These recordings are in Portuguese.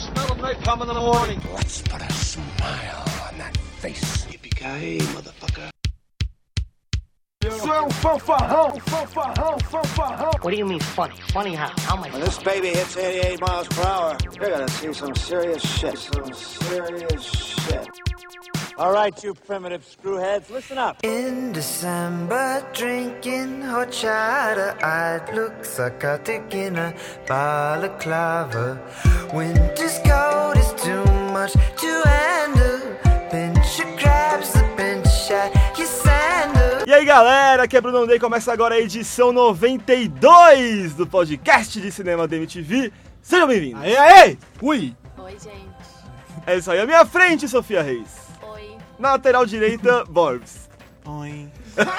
smell of napalm in the morning. Let's put a smile on that face. Yippee-ki-yay, motherfucker. What do you mean funny? Funny how? How am I When this baby hits 88 miles per hour, you're gonna see some serious shit. Some serious shit. All right, you primitive screwheads, listen up. In December, drinking horchata, I'd look psychotic in a balaclava. Winter's cold is too much to handle. Pinch your grabs the bench at your sandal. E aí galera, aqui é Bruno Day, começa agora a edição 92 do podcast de cinema da MTV. Sejam bem-vindos! Aê, aê! Ui! Oi, gente. É isso aí, à minha frente, Sofia Reis. Na lateral direita, Borbs. Oi. Assim.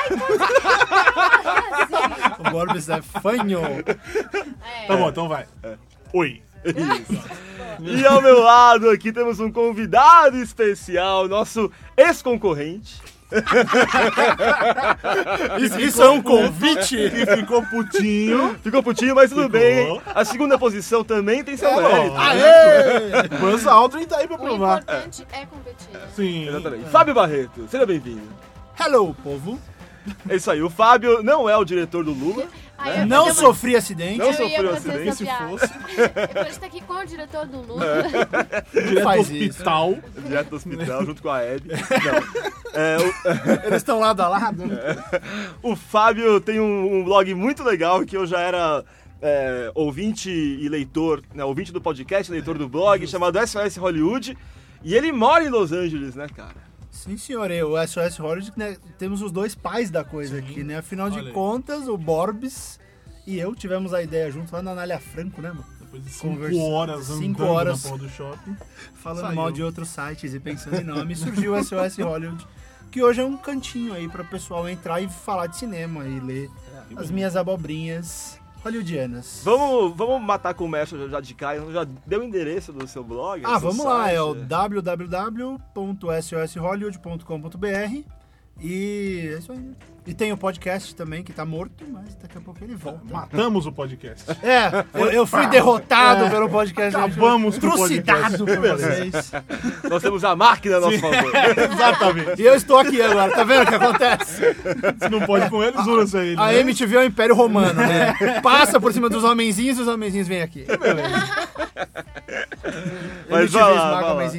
O Borbs é fanho. É. Tá bom, então vai. Oi. E ao meu lado aqui temos um convidado especial, nosso ex-concorrente. Isso, isso é um convite? Que ficou putinho. Ficou putinho, mas tudo Ficou. bem. A segunda posição também tem seu É mérito. bom. Aê! Buzz Aldrin tá aí pra O provar. importante é competir. Sim. Exatamente. Fábio Barreto, seja bem-vindo. Hello, povo. É isso aí, o Fábio não é o diretor do Lula. Eu- Não sofri acidente. Não fazer acidente, se fosse. Eu estou aqui com o diretor do Lula. Direto faz do hospital. Direto do hospital, junto com a Hebe. É, o- Eles estão lado a lado. O Fábio tem um, um blog muito legal que eu já era é, ouvinte e leitor, né, ouvinte do podcast, leitor do blog, chamado SOS Hollywood. E ele mora em Los Angeles, né, cara? Sim, senhor. Eu, o SOS Hollywood, né, temos os dois pais da coisa aqui, né? Afinal Olha de aí. contas, o Borbs e eu tivemos a ideia junto lá na Anália Franco, né, mano? Depois de cinco Conversa- horas cinco andando horas. na porra do shopping. falando Saiu. mal de outros sites e pensando em nome, surgiu o SOS Hollywood, que hoje é um cantinho aí para o pessoal entrar e falar de cinema e ler as minhas abobrinhas hollywoodianas. Vamos, vamos matar com o mestre já- de cara. Já deu o endereço do seu blog? Ah, vamos lá, site? é o www.soshollywood.com.br e é isso aí. E tem o podcast também, que tá morto, mas daqui a pouco ele volta. Matamos o podcast. É, eu, eu fui derrotado pelo podcast. Acabamos com o trucidado por vocês. Nós temos a máquina a nosso favor. Exatamente. E eu estou aqui agora, tá vendo o que acontece? Se não pode com eles, usa ele. A né? MTV é o Império Romano, né? Passa por cima dos homenzinhos e os homenzinhos vêm aqui. Mas MTV vai lá, vai lá.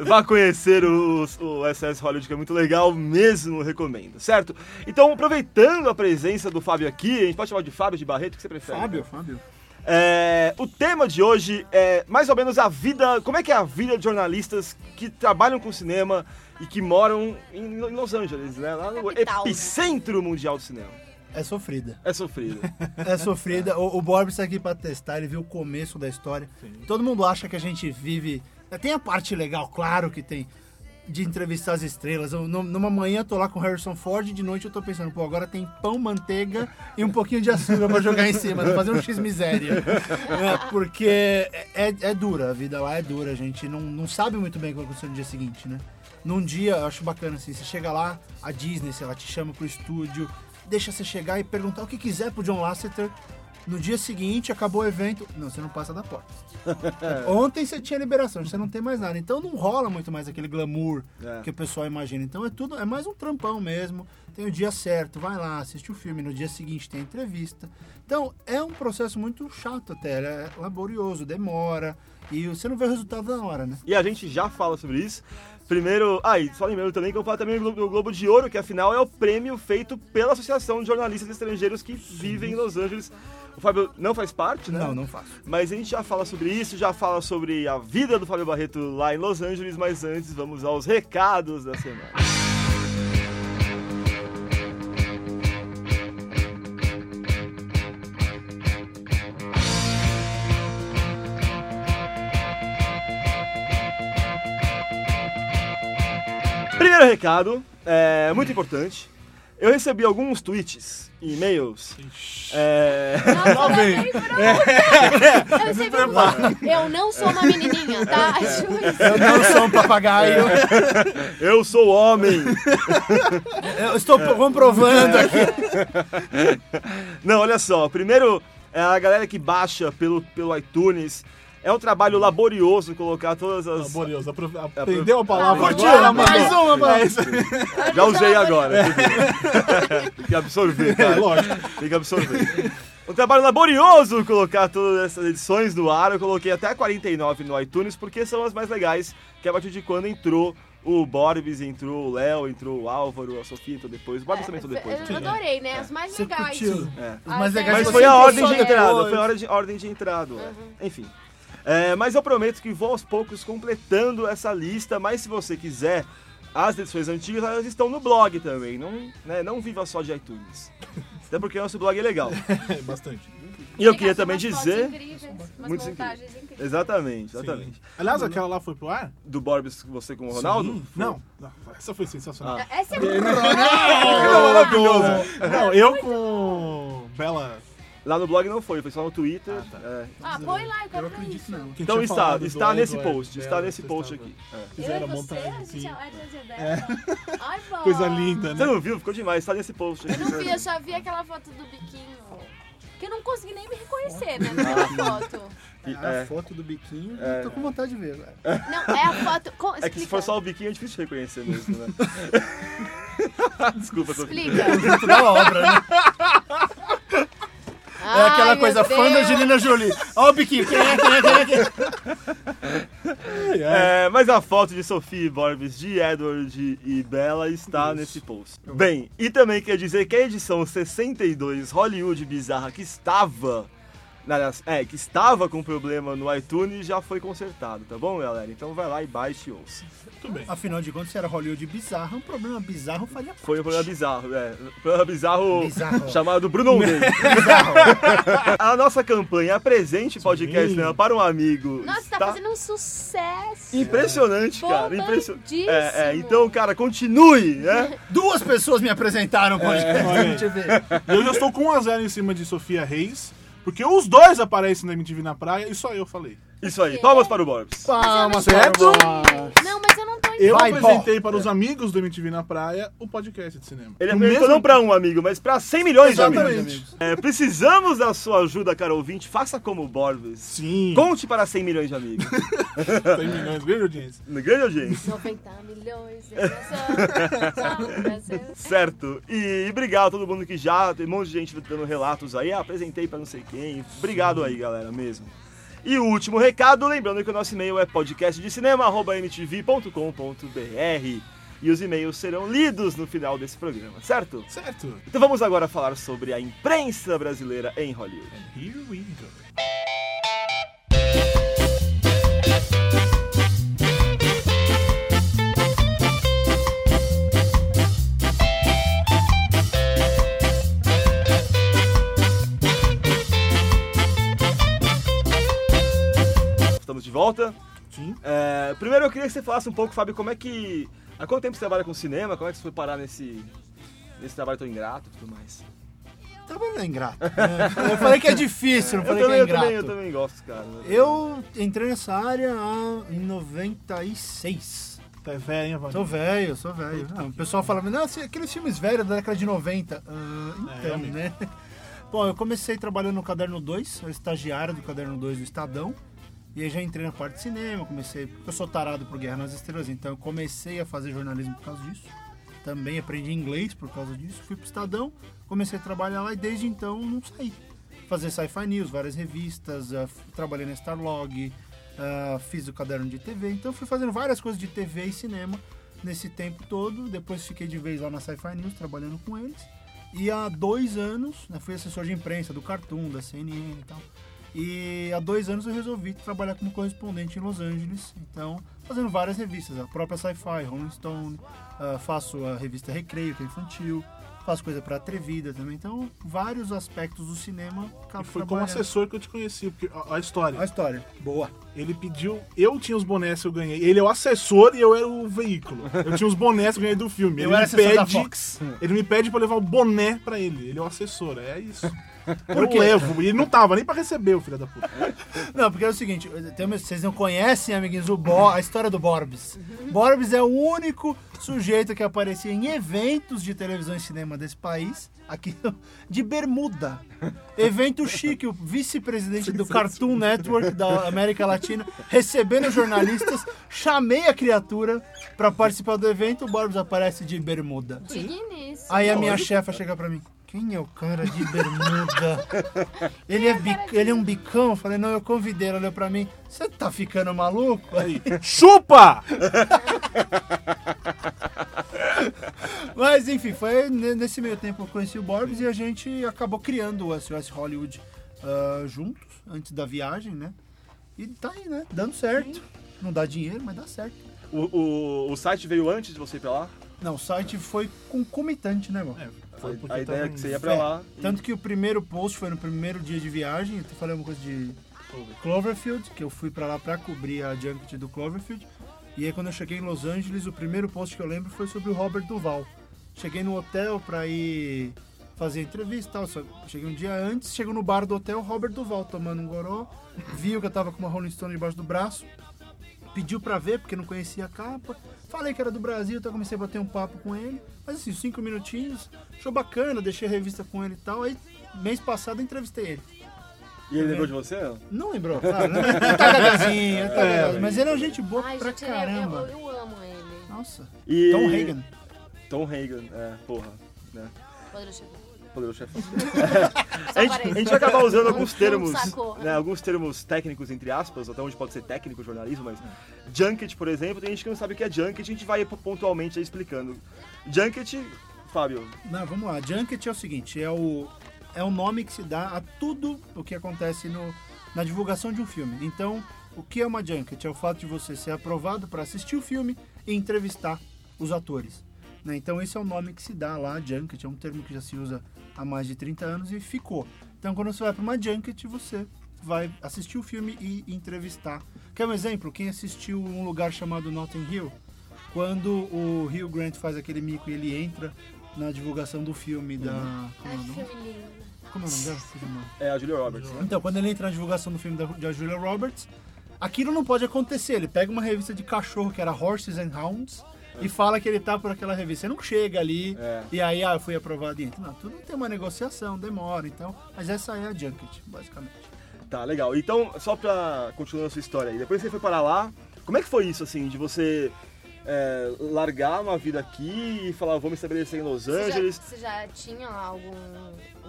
Vá conhecer o, o SS Hollywood, que é muito legal, mesmo recomendo, certo? Então, aproveitando a presença do Fábio aqui, a gente pode chamar de Fábio de Barreto, o que você prefere? Fábio. É, o tema de hoje é mais ou menos a vida. Como é que é a vida de jornalistas que trabalham com cinema e que moram em Los Angeles, né? Lá no Capital, né? epicentro mundial do cinema. É sofrida. É sofrido. É sofrida. O, o Borbs tá aqui pra testar, ele viu o começo da história. Todo mundo acha que a gente vive. Tem a parte legal, claro que tem. De entrevistar as estrelas. Eu, num- numa manhã eu tô lá com o Harrison Ford, de noite eu tô pensando, pô, agora tem pão, manteiga e um pouquinho de açúcar pra jogar em cima, fazer um X-miséria. É, porque é, é, é dura, a vida lá é dura, a gente não, não sabe muito bem o que vai acontecer no dia seguinte, né? Num dia, eu acho bacana assim, você chega lá, a Disney, sei lá, te chama pro estúdio, deixa você chegar e perguntar o que quiser pro John Lasseter. No dia seguinte, acabou o evento. Não, você não passa da porta. Ontem você tinha liberação, você não tem mais nada. Então não rola muito mais aquele glamour É. que o pessoal imagina. Então é tudo, é mais um trampão mesmo. Tem o dia certo, vai lá, assiste o filme. No dia seguinte tem a entrevista. Então é um processo muito chato até, é laborioso, demora. E você não vê o resultado na hora, né? E a gente já fala sobre isso. Primeiro, ah, e só lembrando também que eu falo também do Glo- do Globo de Ouro, que afinal é o prêmio feito pela Associação de Jornalistas Estrangeiros que vivem em Los Angeles. O Fábio não faz parte, né? Não, não faço. Mas a gente já fala sobre isso, já fala sobre a vida do Fábio Barreto lá em Los Angeles, mas antes vamos aos recados da semana. Primeiro recado, é muito importante. Eu recebi alguns tweets e e-mails. É... Nossa, bem. Eu sei que eu não sou uma menininha, tá? Eu não sou um papagaio. Eu sou homem! Eu estou comprovando aqui. Não, olha só. Primeiro, é a galera que baixa pelo, pelo iTunes É um trabalho laborioso colocar todas as. Laborioso. Apro- Aprendeu a palavra Curtiu? agora, Mais uma. É aí. Já usei agora. Tem que absorver, É, cara. lógico. Tem que absorver. Um trabalho laborioso colocar todas essas edições no ar. Eu coloquei até 49 no iTunes porque são as mais legais, que é a partir de quando entrou o Borbis, entrou o Léo, entrou o Álvaro, a Sofia entrou depois. O Borbis também entrou depois. Eu né? adorei, né? As mais legais. É. Os mais Ah, legais Mas foi a ordem de entrada, foi a hora de, ordem de entrada. Enfim. É, mas eu prometo que vou aos poucos completando essa lista, mas se você quiser, as edições antigas elas estão no blog também, não, né, não viva só de iTunes. Até porque o nosso blog é legal. É, bastante. E eu queria umas também dizer... incríveis, montagens incríveis. Exatamente, exatamente. Sim. Aliás, aquela lá foi pro ar? Do Borbis, você com o Ronaldo? Sim. Não, não, essa foi sensacional. Essa é muito maravilhoso. Não, eu com Bela. Lá no blog não foi, foi só no Twitter. tá. é. Ah, põe lá, eu Eu quero ver acredito isso. não. Então está, está nesse Edward post, está nesse post aqui. É. Eu e Fizeram a você, montagem, a gente sim. é Edward Ai, bom. Coisa linda, Você né? não viu? Ficou demais, está nesse post aqui. Eu não vi, eu só vi aquela foto do biquinho. Que eu não consegui nem me reconhecer, né, naquela foto. A É. foto do biquinho, É. tô com vontade de ver. Não, é a foto... Com, É que se for só o biquinho é difícil de reconhecer mesmo, né? Desculpa, Sofia. Explica. Da obra, né? É aquela Ai, coisa fã da. Angelina Jolie. Ó o biquinho, é, é, é, é? Mas a foto de Sofia e Borbis, de Edward e Bella está nesse post. Bem, e também quer dizer que a edição 62 Hollywood Bizarra que estava. Aliás, É, que estava com problema no iTunes já foi consertado, tá bom, galera? Então vai lá e baixe e ouça. Muito bem. Afinal de contas, se era Hollywood bizarro, um problema bizarro faria Foi um problema bizarro, é. Um problema bizarro, Bizarro. chamado Bruno Day. a nossa campanha Apresente Podcast né, para um amigo. Nossa, tá está fazendo um sucesso. Impressionante, cara. Impressionante. É, é, então, cara, continue, né? Duas pessoas me apresentaram o podcast. olha aí. Deixa eu ver. E eu já estou com 1x0 em cima de Sofia Reis, porque os dois aparecem na MTV na praia e só eu falei. Isso aí. Palmas para o Borbs. Palmas, Certo? Não, mas eu não tô Eu Vai, apresentei para os amigos do MTV na praia o podcast de cinema. Ele apresentou mesmo- não para um amigo, mas para 100 milhões de Exatamente. amigos. É, precisamos da sua ajuda, cara ouvinte. Faça como o Borbs. Sim. Conte para 100 milhões de amigos. 100 milhões, grande audiência. Grande audiência. 90 milhões de pessoas. só no Brasil. Certo. E, e obrigado a todo mundo que já. Tem um monte de gente dando relatos aí. Ah, apresentei para não sei quem. Obrigado aí, galera, mesmo. E o último recado, lembrando que o nosso e-mail é podcastdecinema.mtv.com.br e os e-mails serão lidos no final desse programa, certo? Certo. Então vamos agora falar sobre a imprensa brasileira em Hollywood. Here we go. Estamos de volta. Sim. É, primeiro eu queria que você falasse um pouco, Fábio, como é que. Há quanto tempo você trabalha com cinema? Como é que você foi parar nesse, nesse trabalho tão ingrato e tudo mais? Trabalho é ingrato. né? Eu falei que é difícil, não Eu falei também, que é eu, também, eu ingrato. também gosto, cara. Eu entrei nessa área em 96. Tá velho, hein, Vani? Sou velho, sou velho. Ah, o pessoal fala, não, assim, aqueles filmes velhos da década de 90. Ah, É, então, amigo. né? Bom, eu comecei trabalhando no Caderno 2, eu estagiário do Caderno 2 do Estadão. E aí já entrei na parte de cinema, comecei, porque eu sou tarado por Guerra nas Estrelas, então eu comecei a fazer jornalismo por causa disso. Também aprendi inglês por causa disso. Fui pro Estadão, comecei a trabalhar lá e desde então não saí. Fazer Sci-Fi News, várias revistas, ah, trabalhei na Starlog, ah, fiz o caderno de TV. Então fui fazendo várias coisas de TV e cinema nesse tempo todo. Depois fiquei de vez lá na Sci-Fi News, trabalhando com eles. E há dois anos, né, fui assessor de imprensa do Cartoon, da CNN e tal. E há dois anos eu resolvi trabalhar como correspondente em Los Angeles. Então, fazendo várias revistas, a própria Sci-Fi, Rolling Stone, ah, faço a revista Recreio, que é infantil, faço coisa para Atrevida também. Então, vários aspectos do cinema. E foi como assessor que eu te conheci, porque a, a história. A história, boa. Ele pediu. Eu tinha os bonés que eu ganhei. Ele é o assessor e eu era o veículo. Eu tinha os bonés que eu ganhei do filme. Eu ele era me pede. Ele me pede pra eu levar o boné pra ele. Ele é o assessor, é isso. Por eu quê? levo. E ele não tava nem pra receber, o filho da puta. Não, porque é o seguinte, tem uma- vocês não conhecem, amiguinhos, o Bo, a história do Borbs. Borbs é o único sujeito que aparecia em eventos de televisão e cinema desse país, aqui de bermuda. Evento chique, o vice-presidente do Cartoon Network da América Latina, recebendo jornalistas, chamei a criatura pra participar do evento, o Borbs aparece de bermuda. Digníssimo. Aí a minha chefa chega pra mim. Quem é o cara de bermuda? Ele é, bic- ele é um bicão? Eu falei, não, eu convidei. Ela olhou pra mim. Você tá ficando maluco? Aí, chupa! Mas enfim, foi ne- nesse meio tempo que eu conheci o Borbs e a gente acabou criando o SOS Hollywood ah, juntos, antes da viagem, né? E tá aí, né? Dando certo. Não dá dinheiro, mas dá certo. O, o, o site veio antes de você ir pra lá? Não, o site foi concomitante, né, mano? É, foi porque a ideia tava é que você ia pra lá. e- Tanto que o primeiro post foi no primeiro dia de viagem. Eu falei uma coisa de Cloverfield, que eu fui pra lá pra cobrir a junket do Cloverfield. E aí quando eu cheguei em Los Angeles, o primeiro post que eu lembro foi sobre o Robert Duval. Cheguei no hotel pra ir fazer entrevista e tal. Só cheguei um dia antes, chego no bar do hotel, Robert Duval tomando um goró. Viu que eu tava com uma Rolling Stone debaixo do braço. Pediu pra ver, porque não conhecia a capa. Falei que era do Brasil, então comecei a bater um papo com ele. Mas assim, cinco minutinhos. Achou bacana, deixei a revista com ele e tal. Aí, mês passado, eu entrevistei ele. E ele lembrou de você? não? Não lembrou, claro. né? Ele tá gagazinho, ele tá gagazinho. Mas ele é um gente boa Ai, pra gente, é- caramba. eu, eu amo ele. Nossa. E... Tom Hagen. Tom Hagen, é, porra. Né? Poderoso. Poderoso chefão. A gente, a gente vai acabar usando alguns termos, né, alguns termos técnicos, entre aspas, até onde pode ser técnico o jornalismo, mas junket, por exemplo, tem gente que não sabe o que é junket, a gente vai pontualmente explicando. Junket, Fábio, Não, vamos lá. Junket é o seguinte, é o, é o nome que se dá a tudo o que acontece no, na divulgação de um filme. Então, o que é uma junket? É o fato de você ser aprovado para assistir o filme e entrevistar os atores. né? Então, esse é o nome que se dá lá, junket. É um termo que já se usa há mais de 30 anos e ficou. Então, quando você vai para uma junket, você vai assistir o filme e entrevistar. Quer um exemplo? Quem assistiu um lugar chamado Notting Hill, quando o Hugh Grant faz aquele mico e ele entra na divulgação do filme da. Como é o nome? lindo. Como é o nome dela? É a Julia Roberts. né? Então, quando ele entra na divulgação do filme da, da Julia Roberts, aquilo não pode acontecer. Ele pega uma revista de cachorro que era Horses and Hounds e fala que ele tá por aquela revista. Você não chega ali É. e aí, ah, eu fui aprovado e entra. Não, tudo tem uma negociação, demora, então. Mas essa é a junket, basicamente. Tá, legal. Então, só pra continuar a sua história aí, depois que você foi para lá, como é que foi isso, assim, de você é, largar uma vida aqui e falar, vou me estabelecer em Los Você já, Angeles? você já tinha algum,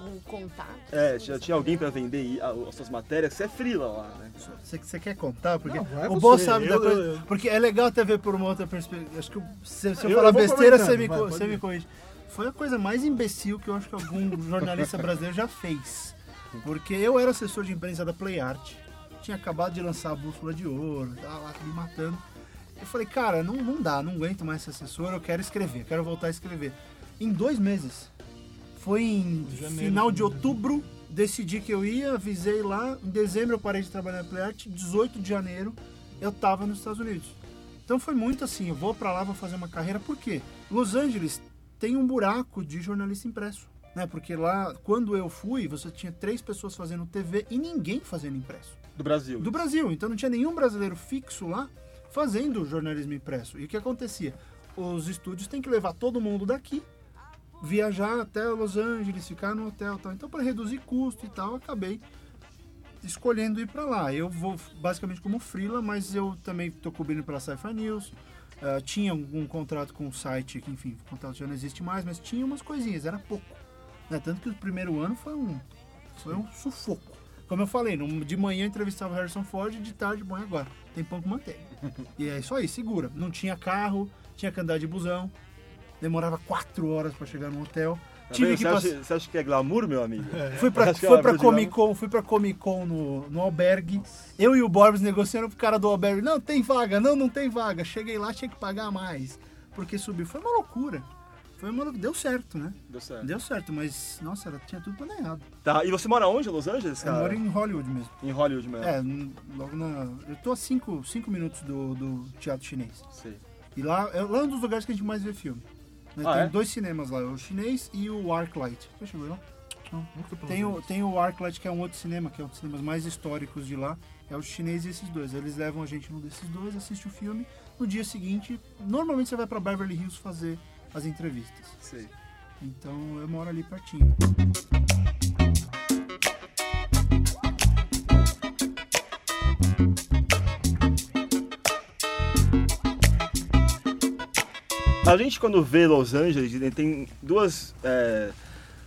algum contato? É, já tinha alguém pra vender as suas matérias, você é frila lá, né? Você, você quer contar? Porque Não, vai o você. Bo sabe da Eu- coisa. eu- Porque é legal até ver por uma outra perspectiva. Acho que eu- se, se eu, Eu- falar eu besteira, você me, vai, você me corrige. Foi a coisa mais imbecil que eu acho que algum jornalista brasileiro já fez. Porque eu era assessor de imprensa da Play Art. Tinha acabado de lançar a Bússola de Ouro, tava lá me matando. Eu falei, cara, não, não dá, não aguento mais ser assessor, eu quero escrever, quero voltar a escrever. Em dois meses. Foi em Janeiro, final de outubro, decidi que eu ia, avisei lá. Em dezembro eu parei de trabalhar na Play Art, 18 de janeiro eu tava nos Estados Unidos. Então foi muito assim, eu vou pra lá, vou fazer uma carreira. Por quê? Los Angeles tem um buraco de jornalista impresso. Né? Porque lá, quando eu fui, você tinha três pessoas fazendo TV e ninguém fazendo impresso Do Brasil. do Brasil. Então não tinha nenhum brasileiro fixo lá fazendo jornalismo impresso. E o que acontecia? Os estúdios têm que levar todo mundo daqui, viajar até Los Angeles, ficar no hotel tal. Então, para reduzir custo e tal, acabei escolhendo ir para lá. Eu vou basicamente como freela, mas eu também estou cobrindo pela Sci-Fi News. Ah, tinha um contrato com o site, que enfim, o contrato já não existe mais, mas tinha umas coisinhas, era pouco. né? Tanto que o primeiro ano foi um, foi um sufoco. Como eu falei, de manhã entrevistava o Harrison Ford, de tarde, bom, agora? Tem pão com manteiga. e é isso aí, segura. Não tinha carro, tinha que andar de busão, demorava quatro horas para chegar no hotel. Tá Tive que você, passar. acha, você acha que é glamour, meu amigo? Fui pra, fui é pra Comic Con, fui pra Comic Con no, no albergue. Eu e o Borbs negociando pro cara do albergue. Não, tem vaga, não, não tem vaga. Cheguei lá, tinha que pagar mais. Porque subiu. Foi uma loucura. Foi uma... Deu certo, né? Deu certo. Deu certo, mas, nossa, ela tinha tudo planejado. Tá, e você mora onde, Los Angeles, Eu cara? moro em Hollywood mesmo. Em Hollywood mesmo. É, logo na... Eu tô a cinco, cinco minutos do, do teatro chinês. Sei. E lá é, lá é um dos lugares que a gente mais vê filme. Né? Ah, tem é? dois cinemas lá, o chinês e o Arclight. Você chegou lá? Pra Tem o, tem o Arclight, que é um outro cinema, que é um dos cinemas mais históricos de lá. É o chinês e esses dois. Eles levam a gente num desses dois, assiste o filme. No dia seguinte, normalmente você vai pra Beverly Hills fazer as entrevistas. Sei. Então eu moro ali pertinho. A gente, quando vê Los Angeles, tem duas, é,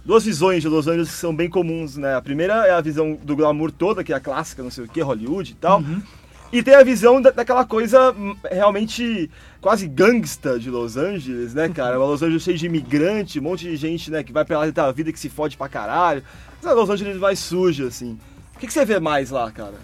duas visões de Los Angeles que são bem comuns, né? A primeira é a visão do glamour toda, que é a clássica, não sei o que, Hollywood e tal. E tem a visão da- daquela coisa hum, realmente quase gangsta de Los Angeles, né, cara? Uma Los Angeles cheia de imigrante, um monte de gente, né, que vai pra lá tentar a vida que se fode pra caralho. Mas a Los Angeles mais suja, assim. O que, que você vê mais lá, cara?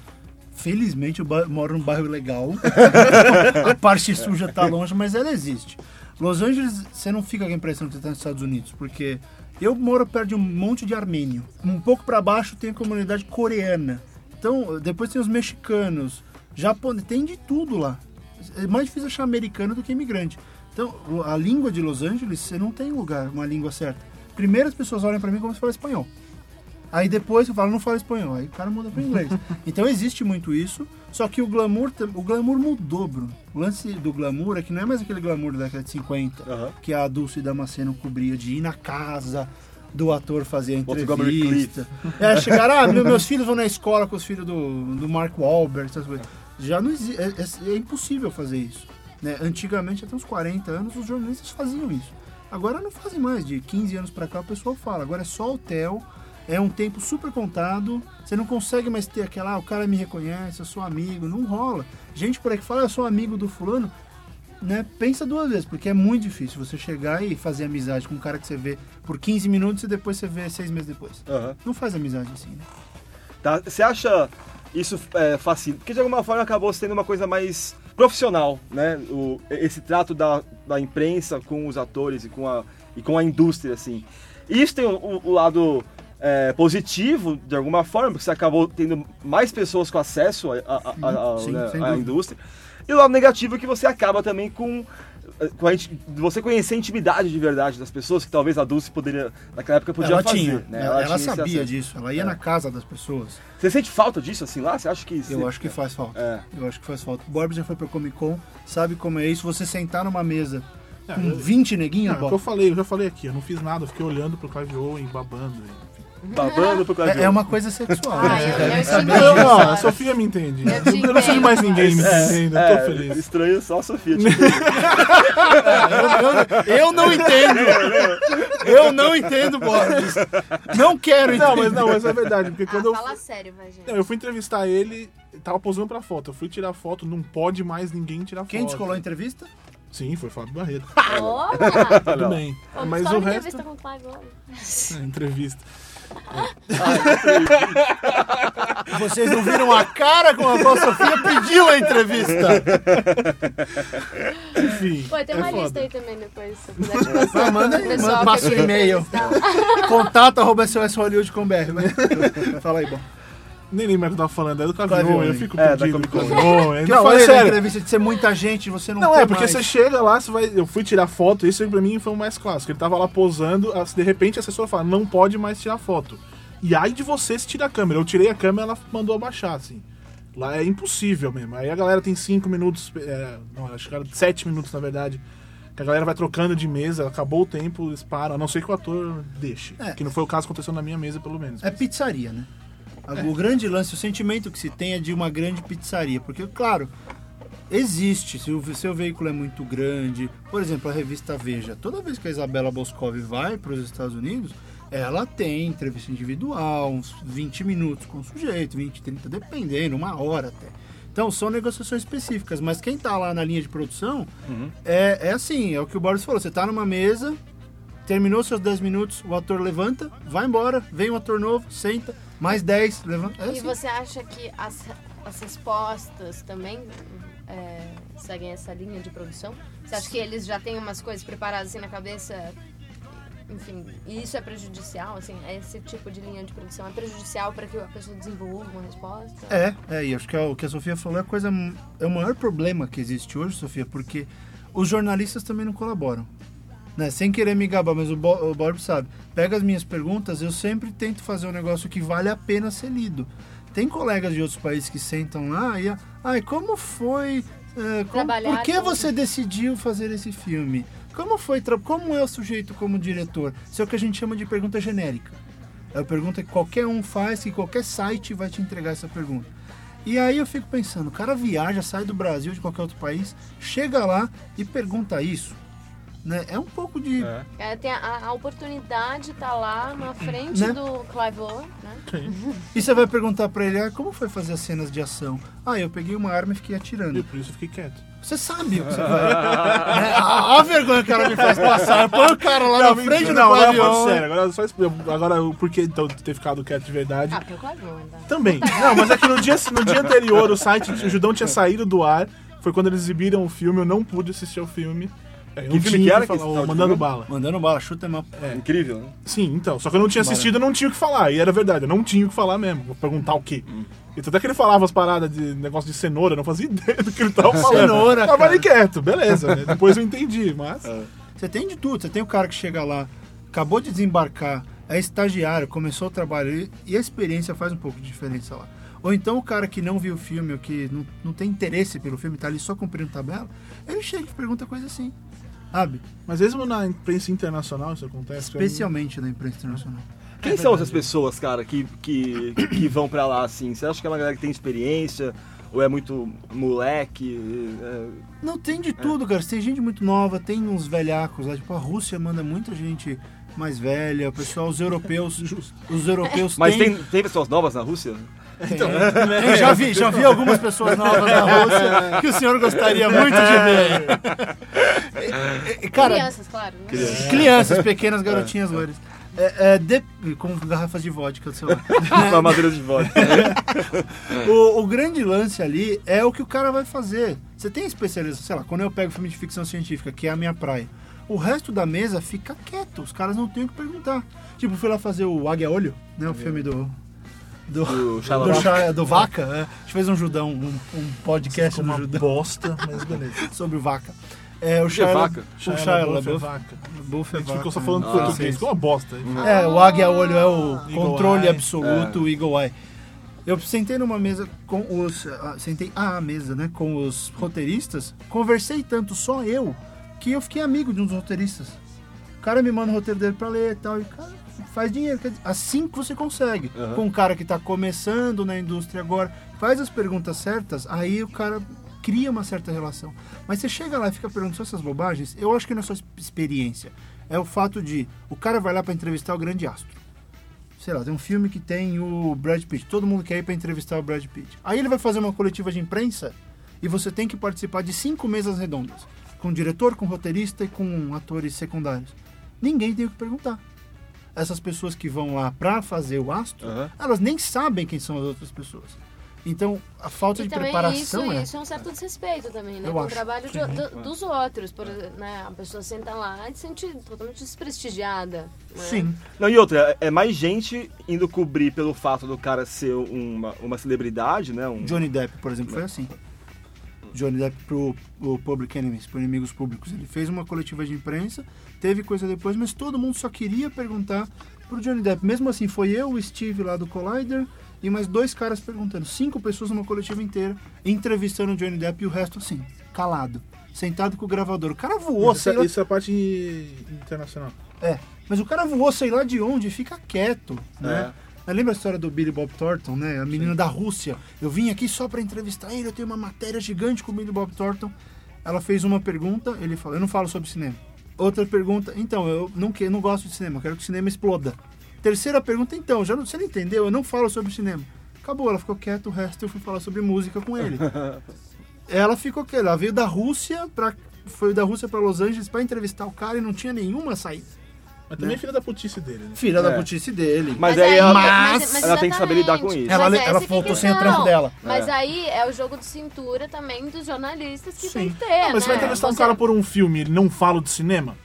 Felizmente eu moro num bairro legal. a parte suja tá longe, mas ela existe. Los Angeles, você não fica com a impressão que você tá nos Estados Unidos, porque eu moro perto de um monte de armênio. Um pouco pra baixo tem a comunidade coreana. Então, depois tem os mexicanos, japoneses, tem de tudo lá. É mais difícil achar americano do que imigrante. Então, a língua de Los Angeles, você não tem lugar, uma língua certa. Primeiro as pessoas olham pra mim como se falasse espanhol. Aí depois eu falo, não falo espanhol. Aí o cara muda para inglês. Então existe muito isso. Só que o glamour, o glamour mudou, Bruno. O lance do glamour é que não é mais aquele glamour da década de 50, Aham. que a Dulce Damasceno cobria de ir na casa do ator fazer a entrevista. É, chegar, ah, meu- meus filhos vão na escola com os filhos do, do Mark Wahlberg, essas coisas. Já não existe, é, é- é impossível fazer isso. né? Antigamente, até uns 40 anos, os jornalistas faziam isso. Agora não fazem mais, de 15 anos pra cá o pessoal fala. Agora é só hotel, é um tempo super contado, você não consegue mais ter aquela, ah, o cara me reconhece, eu sou amigo, não rola. Gente por aí que fala, "Ah, eu sou amigo do fulano, né? Pensa duas vezes, porque é muito difícil você chegar e fazer amizade com um cara que você vê por 15 minutos e depois você vê seis meses depois. Aham. Não faz amizade assim, né? Tá? Você acha isso é? Porque de alguma forma acabou sendo uma coisa mais profissional, né? O, esse trato da, da imprensa com os atores e com a, e com a indústria, assim. E isso tem o- o lado é, positivo, de alguma forma, porque você acabou tendo mais pessoas com acesso à né, indústria. E o lado negativo é que você acaba também com, com a, inti- você conhecer a intimidade de verdade das pessoas, que talvez a Dulce poderia, naquela época, podia ela fazer. tinha, né? ela, ela tinha sabia disso, ela ia É. na casa das pessoas. Você sente falta disso assim lá? Você acha que. Eu acho que faz falta. É. Eu acho que faz falta. O Bob já foi pra Comic Con, sabe como é isso? Você sentar numa mesa É, com eu- 20 neguinhos, Não, é o que eu falei, eu já falei aqui, eu não fiz nada, eu fiquei olhando pro Clive Owen, babando. Babando pro Claudio. É, é uma coisa sexual. Ah, né? eu- eu saber te Eu, não, a Sofia me entende. Eu te Eu não preciso de entendo, mais ninguém me entendendo, eu É, tô feliz. estranho só a Sofia. Tipo, Eu, eu não entendo. Eu não entendo, Bob. Não quero entender. Não, mas não, mas é verdade, porque Ah, quando eu, fala sério, vai, gente. não, eu fui entrevistar ele, tava posando pra foto. Eu fui tirar foto, não pode mais ninguém tirar Quem foto. descolou a entrevista? Sim, foi Fábio Barreto. Opa! Tudo bem. Vamos mas o resto. entrevista com o Clive Owen. É, entrevista. Vocês não viram a cara com a qual a Sofia pediu a entrevista. Enfim. Pô, tem é uma foda. lista aí também depois, se eu puder te passar. manda aí, pessoal manda- que passa o e-mail. entrevistar. Contato arroba SOSHollywood.com.br. vai. Fala aí, bom. Nem lembro o que eu tava falando, é do Owen. eu fico É, perdido. Que Não, eu falei é na sério. entrevista de ser muita gente, você não Não, é porque mais. você chega lá, você vai. Eu fui tirar foto, isso aí pra mim foi o mais clássico. Ele tava lá posando, de repente a assessora fala, não pode mais tirar foto. E aí de você se tira a câmera. Eu tirei a câmera ela mandou abaixar, assim. Lá é impossível mesmo. Aí a galera tem 5 minutos, é, não, acho que era 7 minutos na verdade. Que a galera vai trocando de mesa, acabou o tempo, eles param, a não ser que o ator deixe. É. Que não foi o caso que aconteceu na minha mesa, pelo menos. É pizzaria, né? O grande lance, o sentimento que se tem é de uma grande pizzaria. Porque, claro, existe. Se o seu veículo é muito grande. Por exemplo, a revista Veja. Toda vez que a Isabela Boscov vai para os Estados Unidos, ela tem entrevista individual, uns 20 minutos com o sujeito, 20, 30, dependendo, uma hora até. Então, são negociações específicas. Mas quem tá lá na linha de produção é, é assim: é o que o Boris falou. Você tá numa mesa, Terminou seus 10 minutos, o ator levanta, vai embora, vem um ator novo, senta, mais 10, levanta. É E assim. você acha que as, as respostas também é, seguem essa linha de produção? Você acha que eles já têm umas coisas preparadas assim na cabeça enfim, e isso é prejudicial, assim, esse tipo de linha de produção é prejudicial para que a pessoa desenvolva uma resposta? É, é, e acho que é o que a Sofia falou é a coisa. É o maior problema que existe hoje, Sofia, porque os jornalistas também não colaboram. Né? Sem querer me gabar, mas o, Bo, o Bob sabe. Pega as minhas perguntas, eu sempre tento fazer um negócio que vale a pena ser lido. Tem colegas de outros países que sentam lá e. Ai, como foi. é, como- por que você decidiu fazer esse filme? Como foi? Como é o sujeito como diretor? Isso é o que a gente chama de pergunta genérica. É a pergunta que qualquer um faz, que qualquer site vai te entregar essa pergunta. E aí eu fico pensando, o cara viaja, sai do Brasil, de qualquer outro país, chega lá e pergunta isso. Né? É um pouco de. É. É, tem a, a oportunidade tá lá na frente Né? do Clive Owen, né? E você vai perguntar pra ele, ah, como foi fazer as cenas de ação? Ah, eu peguei uma arma e fiquei E atirando. por isso eu fiquei quieto. Você sabe o que você vai. Né? a, a vergonha que o cara me faz passar. Põe o cara lá na frente do não, agora avião. falando sério, agora só agora o porquê então de ter ficado quieto de verdade. Ah, porque o Clive Owen, tá? Também. Não, mas é que no dia, no dia anterior o site, o Judão tinha saído do ar. Foi quando eles exibiram o filme, eu não pude assistir ao filme. É, eu Que filme que era falar, que o Mandando? Bala. Mandando bala, chuta uma. Incrível, né? Sim, então. Só que eu não tinha assistido, eu não tinha o que falar. E era verdade, eu não tinha o que falar mesmo. Vou perguntar o quê? E até que ele falava as paradas de negócio de cenoura, eu não fazia ideia do que ele tava falando. Cenoura, tava cara. ali quieto, beleza. né? Depois eu entendi, mas. Você tem de tudo. Você tem o cara que chega lá, acabou de desembarcar, é estagiário, começou o trabalho e- e a experiência faz um pouco de diferença lá. Ou então o cara que não viu o filme, ou que não, não tem interesse pelo filme, tá ali só cumprindo tabela, ele chega e pergunta coisa assim. Sabe? Mas mesmo na imprensa internacional isso acontece. Especialmente da imprensa internacional. Quem são essas pessoas, cara, que, que, que vão pra lá assim? Você acha que é uma galera que tem experiência? Ou é muito moleque? É, Não, tem de tudo, cara. Tem gente muito nova, tem uns velhacos lá. Tipo, a Rússia manda muita gente mais velha, o pessoal, os europeus. Os europeus Mas têm- tem, tem pessoas novas na Rússia? Eu já vi, já vi algumas pessoas novas na Rússia que o senhor gostaria muito de ver. E- Cara, Crianças, claro. Né? crianças, pequenas garotinhas loiras. É, é, de- com garrafas de vodka do seu lado. Uma madeira de voz. O, o grande lance ali é o que o cara vai fazer. Você tem especialização, sei lá, quando eu pego filme de ficção científica, que é a minha praia, o resto da mesa fica quieto, os caras não têm o que perguntar. Tipo, fui lá fazer o Águia Olho, né, o filme do... Do, Do do. Shia- do Vaca, né? A gente fez um judão, um, um podcast no uma judão bosta, mas beleza. sobre o Vaca. É, o que é Shia, vaca? O Shia Shia LaBeouf é LaBeouf. vaca. Buff A é gente ficou só falando Ah, português, ficou uma bosta. É, o águia olho é o Eagle controle Eye. absoluto, o Eagle Eye. Eu sentei numa mesa com os. ah, Sentei à mesa, né? Com os roteiristas. Conversei tanto, só eu, que eu fiquei amigo de um dos roteiristas. O cara me manda o roteiro dele pra ler e tal. E, cara, faz dinheiro. quer dizer, Assim que você consegue. Aham. Com um cara que tá começando na indústria agora, faz as perguntas certas, aí o cara cria uma certa relação. Mas você chega lá e fica perguntando só essas bobagens, eu acho que não é só experiência. É o fato de o cara vai lá pra entrevistar o grande astro. Sei lá, tem um filme que tem o Brad Pitt. Todo mundo quer ir pra entrevistar o Brad Pitt. Aí ele vai fazer uma coletiva de imprensa e você tem que participar de cinco mesas redondas. Com diretor, com roteirista e com atores secundários. Ninguém tem o que perguntar. Essas pessoas que vão lá pra fazer o astro, Aham. elas nem sabem quem são as outras pessoas. Então, a falta E de preparação isso, é... isso é um certo desrespeito também, né? Eu Com o acho. trabalho de- do- dos outros. Por, né? A pessoa senta lá e se sente totalmente desprestigiada. Né? Sim. Não, e outra, é é mais gente indo cobrir pelo fato do cara ser uma, uma celebridade, né? Um, Johnny Depp, por exemplo, foi assim. Johnny Depp pro, pro Public Enemies, pro Inimigos Públicos. Ele fez uma coletiva de imprensa, teve coisa depois, mas todo mundo só queria perguntar pro Johnny Depp. Mesmo assim, foi eu, o Steve lá do Collider e mais dois caras perguntando. Cinco pessoas numa coletiva inteira, entrevistando o Johnny Depp e o resto assim, calado. Sentado com o gravador. O cara voou, Isso, sei lá. é- isso é a parte internacional. É, mas o cara voou sei lá de onde, fica quieto, né? Lembra a história do Billy Bob Thornton, né? A menina da Rússia. Eu vim aqui só pra entrevistar ele, eu tenho uma matéria gigante com o Billy Bob Thornton. Ela fez uma pergunta, ele falou, eu não falo sobre cinema. Outra pergunta, então, eu não, que, não gosto de cinema, quero que o cinema exploda. Terceira pergunta, então, já não, você não entendeu, eu não falo sobre cinema. Acabou, ela ficou quieta, o resto eu fui falar sobre música com ele. ela ficou quieta, ela veio da Rússia pra, foi da Rússia pra Los Angeles pra entrevistar o cara e não tinha nenhuma saída. Mas também é filha da putice dele, né? Filha da É. putice dele. Mas aí ela- mas ela tem que saber lidar com exatamente. isso. Ela- Mas é ela essa que voltou é a sem o questão. trampo dela. Mas É. aí é o jogo de cintura também dos jornalistas que Sim. tem que ter, Não, mas você né? vai entrevistar um Você- cara por um filme e ele não fala de cinema?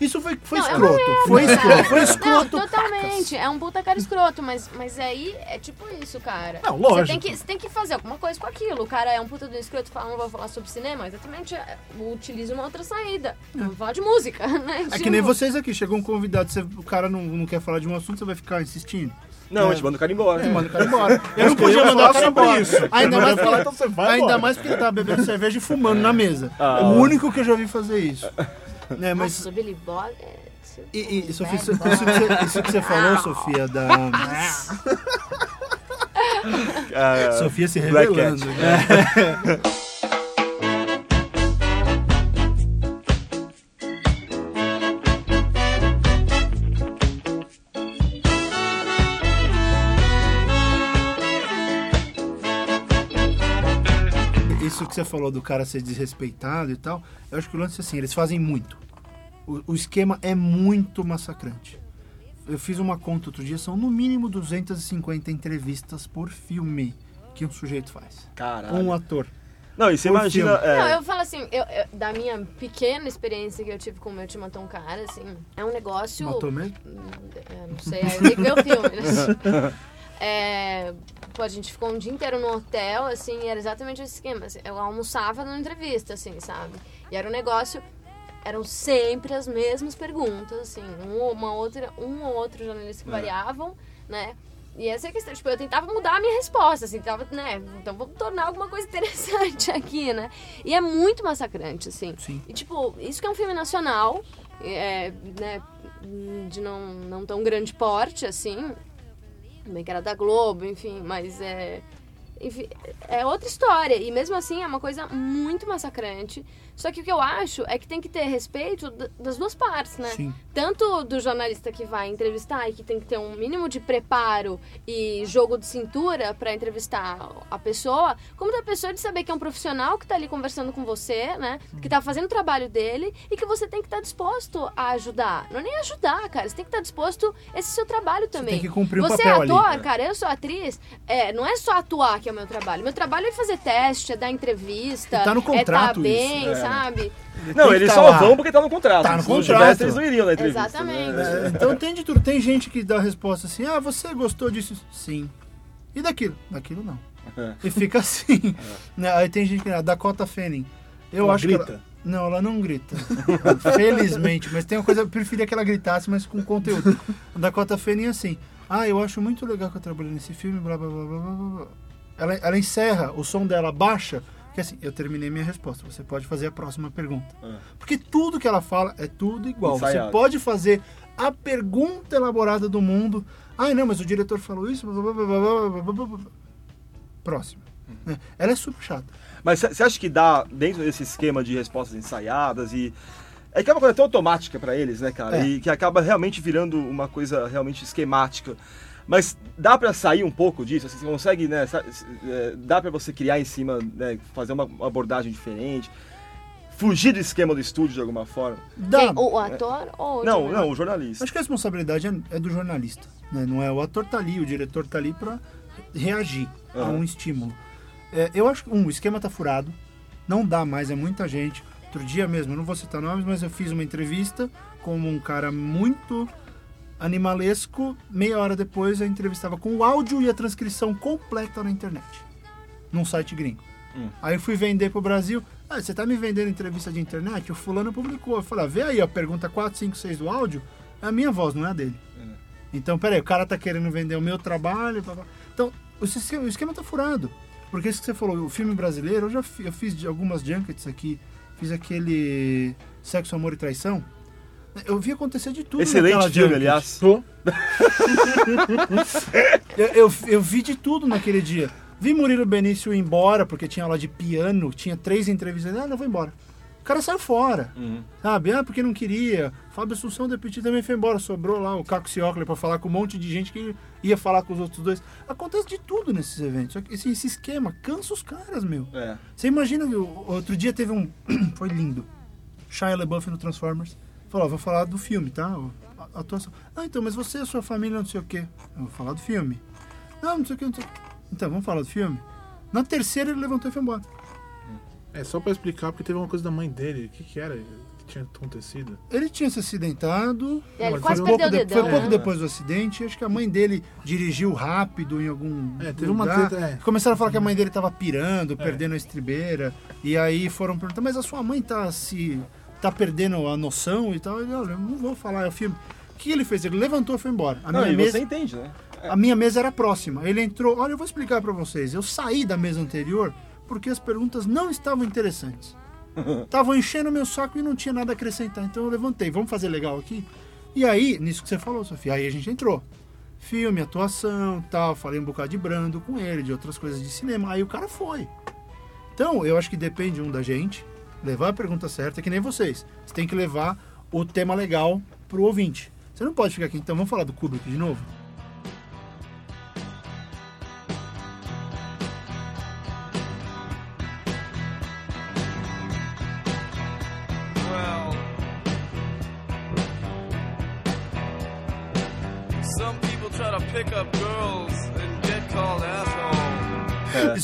Isso foi, foi Não, é escroto. uma Foi escroto. Foi Não, escroto. totalmente. É um puta cara escroto, mas, mas aí é tipo isso, cara. Não, Você lógico. tem, que, você tem que fazer alguma coisa com aquilo. O cara é um puta do escroto fala, não vou falar sobre cinema, exatamente. é, Utiliza uma outra saída. Não vou falar de música, né? É que nem vocês aqui, chegou um convidado, você- o cara não, não quer falar de um assunto, você vai ficar insistindo. Não, É. a gente manda o cara embora. É, manda o cara embora. Eu não podia mandar o cara embora. isso. Ainda Eu mais, porque, então você vai ainda embora. mais porque ele tava bebendo cerveja e fumando na mesa. Ah. é o único que eu já vi fazer isso. Né, mas Nossa, o Billy Bob é... E, e, Sofia, isso, isso que você, isso que você falou, Sofia, da. Ah, Sofia se revelando. Né? Que você falou do cara ser desrespeitado e tal, eu acho que o lance é assim, eles fazem muito. O, o esquema é muito massacrante. Eu fiz uma conta outro dia, são no mínimo 250 entrevistas por filme que um sujeito faz. Caralho. Um ator. Não, e você por imagina. é, Não, eu falo assim, eu, eu- da minha pequena experiência que eu tive com o meu Te Matou um Cara, assim, é um negócio... Matou mesmo? É, não sei, aí eu o filme, né? É, pô, a gente ficou um dia inteiro no hotel, assim, era exatamente esse esquema. assim, eu almoçava numa entrevista, assim, sabe? E era um negócio... Eram sempre as mesmas perguntas, assim, um, ou uma outra, um ou outro jornalista que variavam, né? E essa é a questão, tipo, eu tentava mudar a minha resposta, assim, tava, né? Então vamos tornar alguma coisa interessante aqui, né? E é muito massacrante, assim. Sim. E, tipo, isso que é um filme nacional, é, né, de não, não tão grande porte, assim, bem que era da Globo, enfim, mas é... Enfim, é outra história. E mesmo assim é uma coisa muito massacrante. Só que o que eu acho é que tem que ter respeito das duas partes, né? Sim. Tanto do jornalista que vai entrevistar e que tem que ter um mínimo de preparo e jogo de cintura para entrevistar a pessoa, como da pessoa de saber que é um profissional que tá ali conversando com você, né? Que tá fazendo o trabalho dele e que você tem que estar disposto a ajudar. Não é nem ajudar, cara. Você tem que estar disposto. Esse é seu trabalho também. tem que cumprir um Você papel é ali. ator, cara, eu sou atriz. É, não é só atuar que é o meu trabalho. Meu trabalho é fazer teste, é dar entrevista. E tá no é tá contrato bem, isso, é. sabe? Não, que eles tá só lá. vão porque tá no contrato. Tá no Se contrato. tivesse, eles não iriam na entrevista. Exatamente. né? É, então tem de tudo. Tem gente que dá a resposta assim: ah, você gostou disso? Sim. E daquilo? Daquilo não. É. E fica assim. Né, Aí tem gente que. A Dakota Fanning. Eu Ela acho que. grita? Ela, não, ela não grita. Felizmente. Mas tem uma coisa. Eu preferia que ela gritasse, mas com conteúdo. A Dakota Fanning é assim. Ah, eu acho muito legal que eu trabalhei nesse filme, blá blá blá blá blá blá, blá. Ela, ela encerra, o som dela baixa, que assim, eu terminei minha resposta. Você pode fazer a próxima pergunta. Porque tudo que ela fala é tudo igual. Ensaiado. Você pode fazer a pergunta elaborada do mundo. Ah, não, mas o diretor falou isso. blá, blá, blá. Próximo. Ela é super chata. Mas você acha que dá, dentro desse esquema de respostas ensaiadas e. É que é uma coisa tão automática pra eles, né, cara? É. E que acaba realmente virando uma coisa realmente esquemática. Mas dá pra sair um pouco disso? Assim, você consegue, né? é, Dá pra você criar em cima, né? Fazer uma abordagem diferente? Fugir do esquema do estúdio de alguma forma? Dá. O, ator ou o Não, jornalista? não, o jornalista. Acho que a responsabilidade é, é do jornalista. né? Não é o ator tá ali, o diretor tá ali pra reagir a Aham. um estímulo. É, eu acho que, um, o esquema tá furado. Não dá mais, é muita gente. Outro dia mesmo, eu não vou citar nomes, mas eu fiz uma entrevista com um cara muito animalesco. Meia hora depois eu entrevistava com o áudio e a transcrição completa na internet. Num site gringo. Aí eu fui vender pro Brasil. Ah, você tá me vendendo entrevista de internet? O fulano publicou. Eu falei, ah, vê aí, a pergunta 4, 5, 6 do áudio. É a minha voz, não é a dele. Então, peraí, o cara tá querendo vender o meu trabalho. blá, blá. Então, o esquema, o esquema tá furado. Porque isso que você falou, o filme brasileiro, eu já eu fiz algumas junkets aqui. Fiz aquele Sexo, Amor e Traição. Eu vi acontecer de tudo Excelente naquela filme, junket. aliás. Eu, eu, eu vi de tudo naquele dia. Vi Murilo Benício ir embora, porque tinha aula de piano, tinha três entrevistas. Ah, não, vou embora. O cara saiu fora, sabe? Ah, porque não queria. Fábio Assunção de Petit também foi embora. Sobrou lá o Caco Ciocli pra falar com um monte de gente que ia falar com os outros dois. Acontece de tudo nesses eventos. Só que esse, esse esquema cansa os caras, meu. É. Você imagina outro dia teve um. foi lindo. Shia LaBeouf no Transformers. Falou, vou falar do filme, tá? A atuação. Ah, então, mas você e a sua família não sei o quê. Eu vou falar do filme. Não, não sei o quê, não sei o quê. Então, vamos falar do filme? Na terceira ele levantou e foi embora. é só pra explicar, porque teve uma coisa da mãe dele. O que que era? tinha acontecido? Ele tinha se acidentado. É, ele quase foi perdeu o pouco de- foi pouco né? depois do acidente. Acho que a mãe dele dirigiu rápido em algum. É, teve uma lugar. treta, é. Começaram a falar que a mãe dele tava pirando, perdendo a estribeira. E aí foram perguntar, mas a sua mãe tá se. Tá perdendo a noção e tal. Ele, olha, eu não vou falar, é o filme. O que ele fez? Ele levantou e foi embora. A Não, minha e mesa. você entende, né? A minha mesa era próxima. Ele entrou. Olha, eu vou explicar pra vocês. Eu saí da mesa anterior porque as perguntas não estavam interessantes. Estavam enchendo meu saco e não tinha nada a acrescentar. Então eu levantei. Vamos fazer legal aqui? E aí, nisso que você falou, Sofia, aí a gente entrou. Filme, atuação, tal. Falei um bocado de Brando com ele, de outras coisas de cinema. Aí o cara foi. Então, eu acho que depende um da gente levar a pergunta certa, que nem vocês. Você tem que levar o tema legal pro ouvinte. Você não pode ficar aqui, então vamos falar do Kubrick de novo?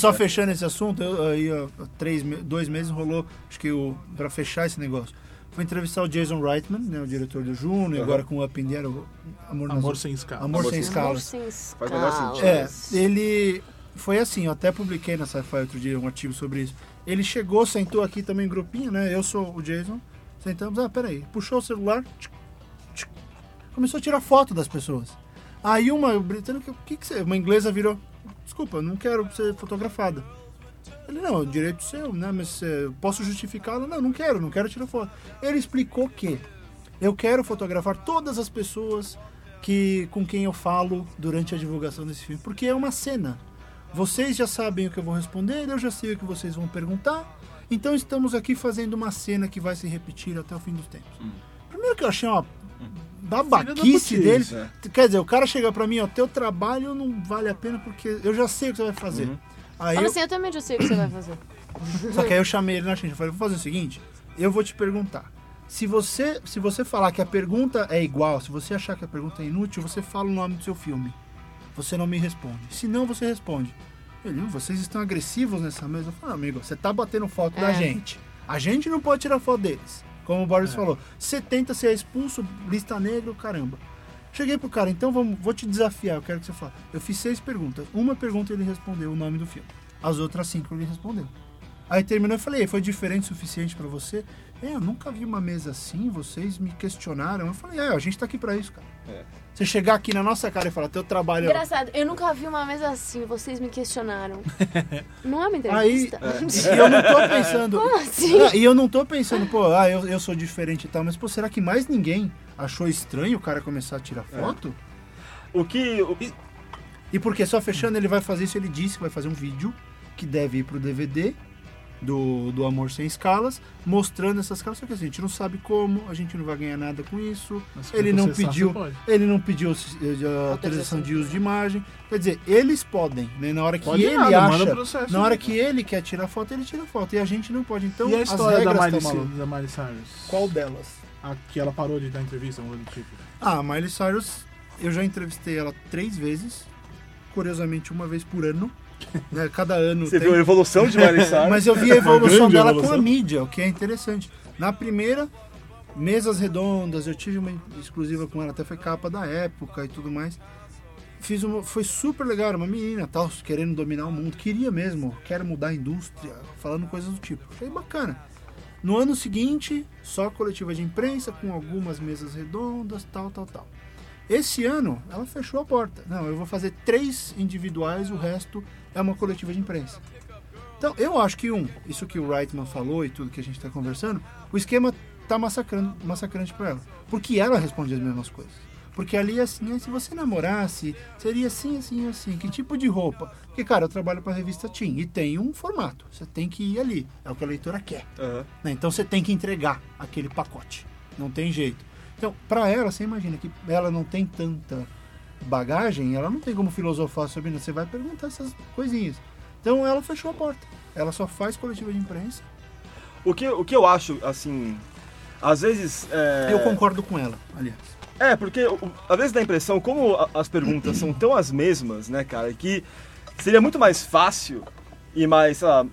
Só fechando esse assunto, eu, aí ó, três, dois meses rolou, acho que o, pra fechar esse negócio, foi entrevistar o Jason Reitman, né, o diretor do Juno, e agora com o Up in the Air, o Amor, Amor sem escala. Amor sem escalas. Faz escalas. sentido. É, ele foi assim, eu até publiquei na Sci-Fi outro dia um artigo sobre isso. Ele chegou, sentou aqui também em grupinho, né? Eu sou o Jason. Sentamos, ah, peraí. Puxou o celular, tchic, tchic, começou a tirar foto das pessoas. Aí uma britânica, o que que você... Uma inglesa virou, desculpa, eu não quero ser fotografada. Ele, não, é direito seu, né? Mas eh, posso justificá-lo? Não, não quero, não quero tirar foto. Ele explicou que eu quero fotografar todas as pessoas que com quem eu falo durante a divulgação desse filme, porque é uma cena. Vocês já sabem o que eu vou responder, eu já sei o que vocês vão perguntar. Então estamos aqui fazendo uma cena que vai se repetir até o fim dos tempos. Primeiro que eu achei uma babaquice da dele. putice, Quer dizer, o cara chega pra mim, ó, teu trabalho não vale a pena porque eu já sei o que você vai fazer. Aí Fala eu- assim, eu também já sei o que você vai fazer. só que aí eu chamei ele na frente. Eu falei, vou fazer o seguinte: eu vou te perguntar. Se você, se você falar que a pergunta é igual, se você achar que a pergunta é inútil, você fala o nome do seu filme. Você não me responde. Se não, você responde. Ele, "Hum, vocês estão agressivos nessa mesa. Eu falei, amigo, você tá batendo foto da É. gente. A gente não pode tirar foto deles. Como o Boris falou. Você tenta ser expulso, lista negra, caramba. Cheguei pro cara, então vamos, vou te desafiar, eu quero que você fale. Eu fiz seis perguntas. Uma pergunta ele respondeu o nome do filme. As outras cinco ele respondeu. Aí terminou e falei, foi diferente o suficiente pra você? É, eu nunca vi uma mesa assim, vocês me questionaram. Eu falei, é, a gente tá aqui pra isso, cara. É. Você chegar aqui na nossa cara e falar, teu trabalho é... Engraçado, eu nunca vi uma mesa assim, vocês me questionaram. Não é uma Aí, entrevista? e eu não tô pensando... Como assim? Ah, e eu não tô pensando, pô, ah, eu, eu sou diferente e tal, mas, pô, será que mais ninguém achou estranho o cara começar a tirar foto? O que. o- E porque só fechando, ele vai fazer isso, ele disse que vai fazer um vídeo que deve ir pro DVD do, do Amor Sem Escalas, mostrando essas escalas, só que assim, a gente não sabe como, a gente não vai ganhar nada com isso. Mas Ele não pediu, ele não pediu autorização de uso de imagem. Quer dizer, eles podem, né? Na hora que Pode ele nada, acha, processo, na hora né? que ele quer tirar foto, ele tira foto e a gente não pode. Então, e a as história da Miley, da Miley Cyrus? Qual delas? A que ela parou de dar entrevista, algo do tipo. Ah, a Miley Cyrus, eu já entrevistei ela três vezes, curiosamente uma vez por ano. né? Cada ano Você tem. viu a evolução de Miley Cyrus? Mas eu vi a evolução grande dela evolução. com a mídia, o que é interessante. Na primeira, mesas redondas, eu tive uma exclusiva com ela, até foi capa da época e tudo mais. Fiz uma, foi super legal, era uma menina, tal, querendo dominar o mundo, queria mesmo, quero mudar a indústria, falando coisas do tipo. Achei bacana. No ano seguinte, só coletiva de imprensa, com algumas mesas redondas, tal, tal, tal. Esse ano, ela fechou a porta. Não, eu vou fazer três individuais, o resto é uma coletiva de imprensa. Então, eu acho que, um, isso que o Reitman falou e tudo que a gente está conversando, o esquema tá massacrando, massacrante para ela. Porque ela responde as mesmas coisas. Porque ali, assim, é, se você namorasse, seria assim, assim, assim. Que tipo de roupa? Porque, cara, eu trabalho para a revista Tim e tem um formato. Você tem que ir ali. É o que a leitora quer. Aham. né? Então você tem que entregar aquele pacote. Não tem jeito. Então, para ela, você imagina que ela não tem tanta bagagem, ela não tem como filosofar sobre isso. Você vai perguntar essas coisinhas. Então ela fechou a porta. Ela só faz coletiva de imprensa. O que, o que eu acho, assim. Às vezes. É... Eu concordo com ela, aliás. É, porque às vezes dá a impressão, como as perguntas são tão as mesmas, né, cara, que seria muito mais fácil e mais, sei lá,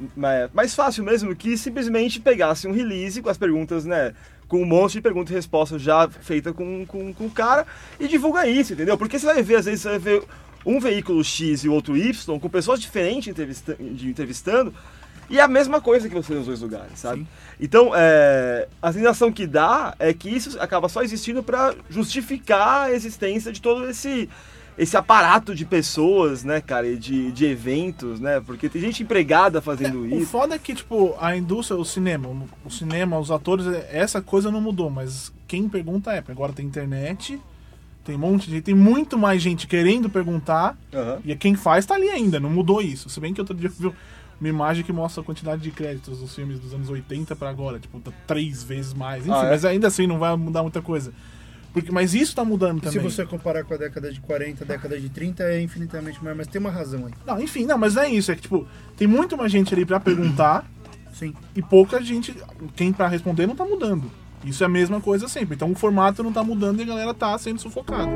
mais fácil mesmo que simplesmente pegasse um release com as perguntas, né, com um monte de pergunta e resposta já feita com, com, com o cara e divulga isso, entendeu? Porque você vai ver, às vezes, você vai ver um veículo X e outro Y, com pessoas diferentes entrevista- entrevistando, e é a mesma coisa que você nos dois lugares, sabe? Então, é, a sensação que dá é que isso acaba só existindo para justificar a existência de todo esse esse aparato de pessoas, né, cara, e de, de eventos, né? Porque tem gente empregada fazendo O isso. foda é que, tipo, a indústria, o cinema, o cinema, os atores, essa coisa não mudou, mas quem pergunta é, agora tem internet, tem um monte de gente, tem muito mais gente querendo perguntar, Aham. e quem faz tá ali ainda, não mudou isso. Se bem que outro dia eu vi uma imagem que mostra a quantidade de créditos dos filmes dos anos 80 pra agora, tipo, tá três vezes mais, enfim, Ah, é? mas ainda assim não vai mudar muita coisa. Porque, mas isso tá mudando Se também. você comparar com a década de 40, a década de 30 é infinitamente maior, mas tem uma razão aí. Não, enfim, não, mas não é isso, é que, tipo, tem muito mais gente ali pra perguntar, Sim. e pouca gente, quem pra responder não tá mudando. Isso é a mesma coisa sempre. Então o formato não tá mudando e a galera tá sendo sufocada.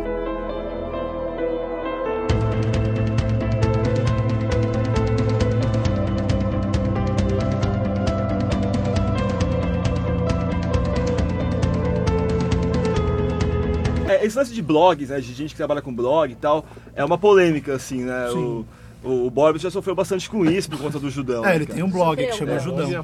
Esse lance de blogs, né, de gente que trabalha com blog e tal, é uma polêmica, assim, né? O, o Borbs já sofreu bastante com isso por conta do Judão. É, né, ele cara? tem um blog que chama É, Judão.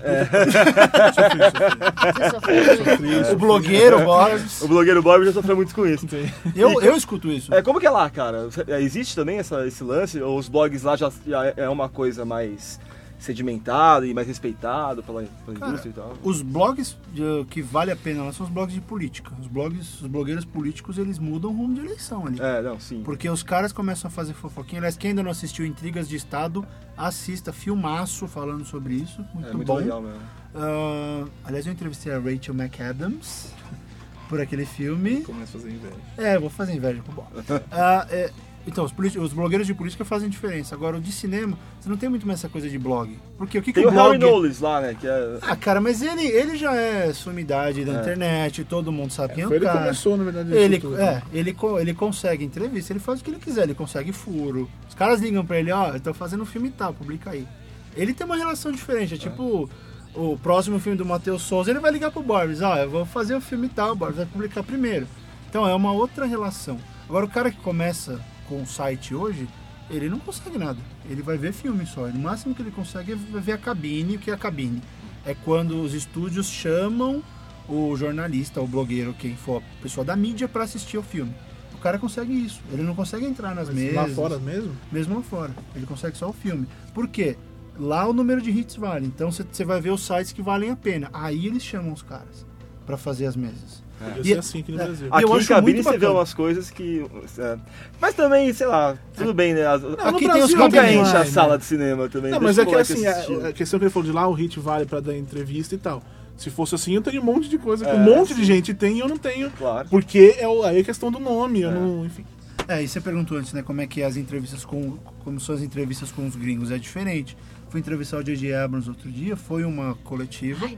Você sofreu muito. O blogueiro, Boris. O blogueiro Borbs já sofreu muito com isso. Eu, eu escuto isso. É, como que é lá, cara? É, Existe também essa, esse lance? Ou os blogs lá já, já é uma coisa mais sedimentada e mais respeitado pela, pela Cara, indústria e tal? Os blogs de- que vale a pena lá são os blogs de política. Os blogs, os blogueiros políticos, eles mudam o rumo de eleição ali. É, não, sim. Porque os caras começam a fazer fofoquinha. Aliás, quem ainda não assistiu Intrigas de Estado, assista filmaço falando sobre isso. Muito, É muito bom. legal mesmo. Ah, aliás, eu entrevistei a Rachel McAdams por aquele filme. Começa a fazer inveja. É, vou fazer inveja com o Bob. Ah, é, então, os, os blogueiros de política fazem diferença. Agora, o de cinema, você não tem muito mais essa coisa de blog. Porque o que, que Tem o blog... Harry Knowles lá, né? Que é... Ah, cara, mas ele, ele já é sumidade da internet, todo mundo sabe quem é, Foi o ele que cara. começou, na verdade, Ele, tudo. é, ele, co- ele consegue entrevista, ele faz o que ele quiser, ele consegue furo. Os caras ligam pra ele, ó, eu tô fazendo um filme e tal, publica aí. Ele tem uma relação diferente, é tipo o próximo filme do Matheus Souza, ele vai ligar pro Borbs, ó, eu vou fazer o filme e tal, o Borbs vai publicar primeiro. Então é uma outra relação. Agora o cara que começa com o site hoje, ele não consegue nada. Ele vai ver filme só. O máximo que ele consegue é ver a cabine. O que é a cabine? É quando os estúdios chamam o jornalista, o blogueiro, quem for a pessoa da mídia para assistir ao filme. O cara consegue isso. Ele não consegue entrar nas Mas mesas. lá fora mesmo? Mesmo lá fora. Ele consegue só o filme. Por quê? Lá o número de hits vale. Então você vai ver os sites que valem a pena. Aí eles chamam os caras para fazer as mesas. Podia E- ser assim aqui no é. Brasil. Aqui eu em acho cabine muito você vê bacana. umas coisas que. é, Mas também, sei lá, tudo bem, né? As- no Aqui tem os Nunca cabininhos. enche a vai, sala né? de cinema também. Não, mas é que assim, assistir. a, a questão que ele falou de lá, o hit vale pra dar entrevista e tal. Se fosse assim, eu teria um monte de coisa que É, um monte sim. de gente tem e eu não tenho. Claro. Porque é aí é questão do nome, eu não. Enfim. É, e você perguntou antes, né, como é que é as entrevistas com. Como são as entrevistas com os gringos. É diferente. Fui entrevistar o J.J. Abrams outro dia, foi uma coletiva. Ai.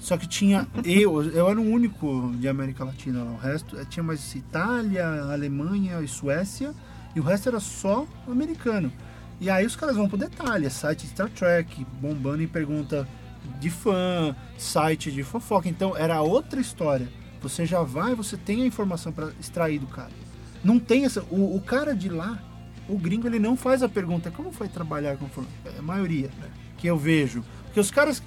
Só que tinha eu, eu era o único de América Latina lá. O resto eh, tinha mais Itália, Alemanha e Suécia, e o resto era só americano. E aí os caras vão pro detalhe, é site de Star Trek, bombando em pergunta de fã, site de fofoca. Então era outra história. Você já vai, você tem a informação para extrair do cara. Não tem essa. O, o cara de lá, o gringo, ele não faz a pergunta como foi trabalhar com? É a maioria que eu vejo. Porque os caras.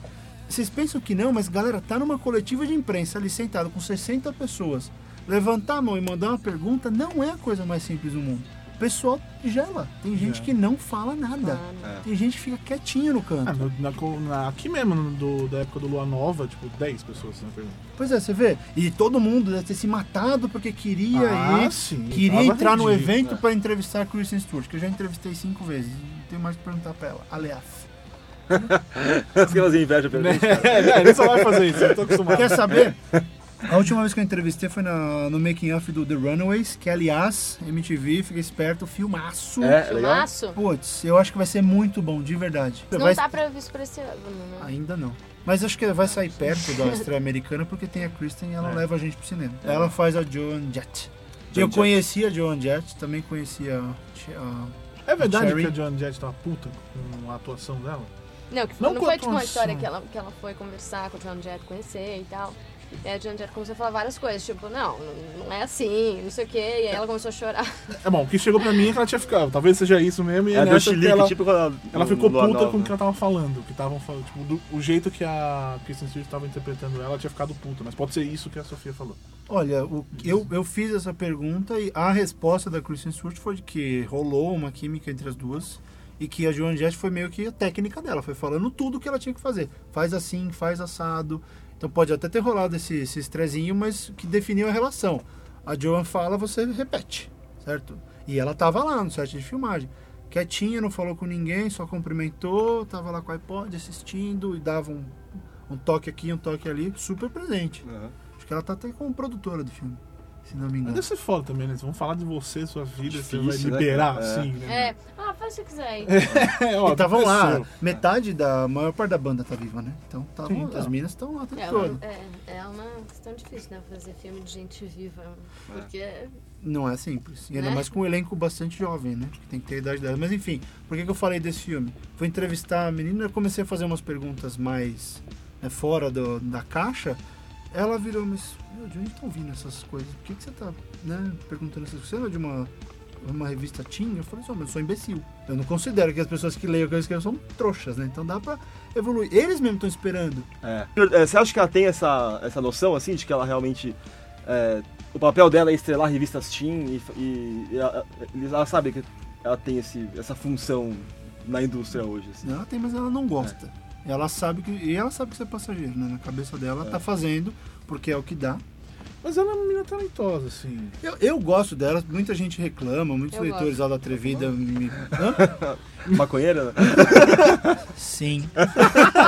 Vocês pensam que não, mas galera, tá numa coletiva de imprensa ali sentado com 60 pessoas. Levantar a mão e mandar uma pergunta não é a coisa mais simples do mundo. O pessoal gela. Tem gente que não fala nada. Tem gente que fica quietinho no canto. Ah, no- na na- aqui mesmo, no- do, da época do Lua Nova, tipo, 10 pessoas na pergunta. Pois é, você vê. E todo mundo deve ter se matado porque queria Ah, ir, sim, queria entrar no ridículo, evento é. pra entrevistar a Kristen Stewart, que eu já entrevistei cinco vezes. Não tenho mais o que perguntar pra ela. Aliás. Aquelas inveja pelo É, ele só vai fazer isso, eu tô acostumado. Quer saber? A última vez que eu entrevistei foi na- no making of do The Runaways, que aliás, MTV, fica esperto, filmaço. É, legal. Filmaço? Putz, eu acho que vai ser muito bom, de verdade. Não Vai- tá previsto pra esse ano, né? Ainda não. Mas acho que vai sair perto da estreia americana porque tem a Kristen e ela É. leva a gente pro cinema. Ela faz a Joan Jett. Joan eu Jett. conhecia a Joan Jett, também conhecia a- a É verdade Cherry. que a Joan Jett tá uma puta com a atuação dela? Não, que Não não, com foi tipo uma história que ela, que ela foi conversar com o John Jett, conhecer e tal. E aí a Joan Jett começou a falar várias coisas, tipo, não, não- não é assim, não sei o quê. E aí ela começou a chorar. É bom, o que chegou pra mim é que ela tinha ficado. Talvez seja isso mesmo. E É, nessa que chilique, ela, tipo ela, ela ficou puta Nova. com o que ela tava falando. Que estavam falando. Tipo, do- o jeito que a Kristen Stewart tava interpretando ela, ela tinha ficado puta. Mas pode ser isso que a Sofia falou. Olha, o- eu, eu fiz essa pergunta e a resposta da Kristen Stewart foi de que rolou uma química entre as duas e que a Joan Jett foi meio que a técnica dela, foi falando tudo que ela tinha que fazer. Faz assim, faz assado. Então pode até ter rolado esse, esse estrezinho, mas que definiu a relação. A Joan fala, você repete, certo? E ela tava lá no set de filmagem. Quietinha, não falou com ninguém, só cumprimentou, tava lá com o iPod assistindo e dava um, um toque aqui, um toque ali, super presente. Aham. Acho que ela tá até como produtora do filme, se não me engano. deve ser foda também, né? Vamos falar de você, sua vida, você vai Difícil, né, liberar, cara? É. assim, né? É, ah, faz o que você quiser aí. É, ó, E estavam lá, metade da maior parte da banda tá viva, né? Então tavam, Sim, tá. as minas estão lá tempo É todo. uma, é, é uma questão difícil, né? Fazer filme de gente viva. Porque. Não é simples. E ainda Né? mais com um elenco bastante jovem, né? Que tem que ter a idade dela. Mas enfim, por que, que eu falei desse filme? Fui entrevistar a menina, eu comecei a fazer umas perguntas mais né, fora do- da caixa. Ela virou, mas meu, de onde estão vindo essas coisas? Por que, que você tá né, perguntando essas coisas? Você não é de uma, uma revista Teen? Eu falei, só, mas eu sou imbecil. Eu não considero que as pessoas que leem o que eu escrevo são trouxas, né? Então dá pra evoluir. Eles mesmo estão esperando. É. É, Você acha que ela tem essa, essa noção, assim, de que ela realmente. é, o papel dela é estrelar revistas teen e, e- e ela, ela sabe que ela tem esse, essa função na indústria hoje, assim. Ela tem, mas ela não gosta. Ela sabe que. E ela sabe que você é passageiro, né? Na cabeça dela, ela tá fazendo, porque é o que dá. Mas ela é uma menina talentosa, assim. Eu, eu gosto dela, muita gente reclama, muitos Eu leitores gosto. lá da Atrevida me. Hã? Maconheira, né? Sim.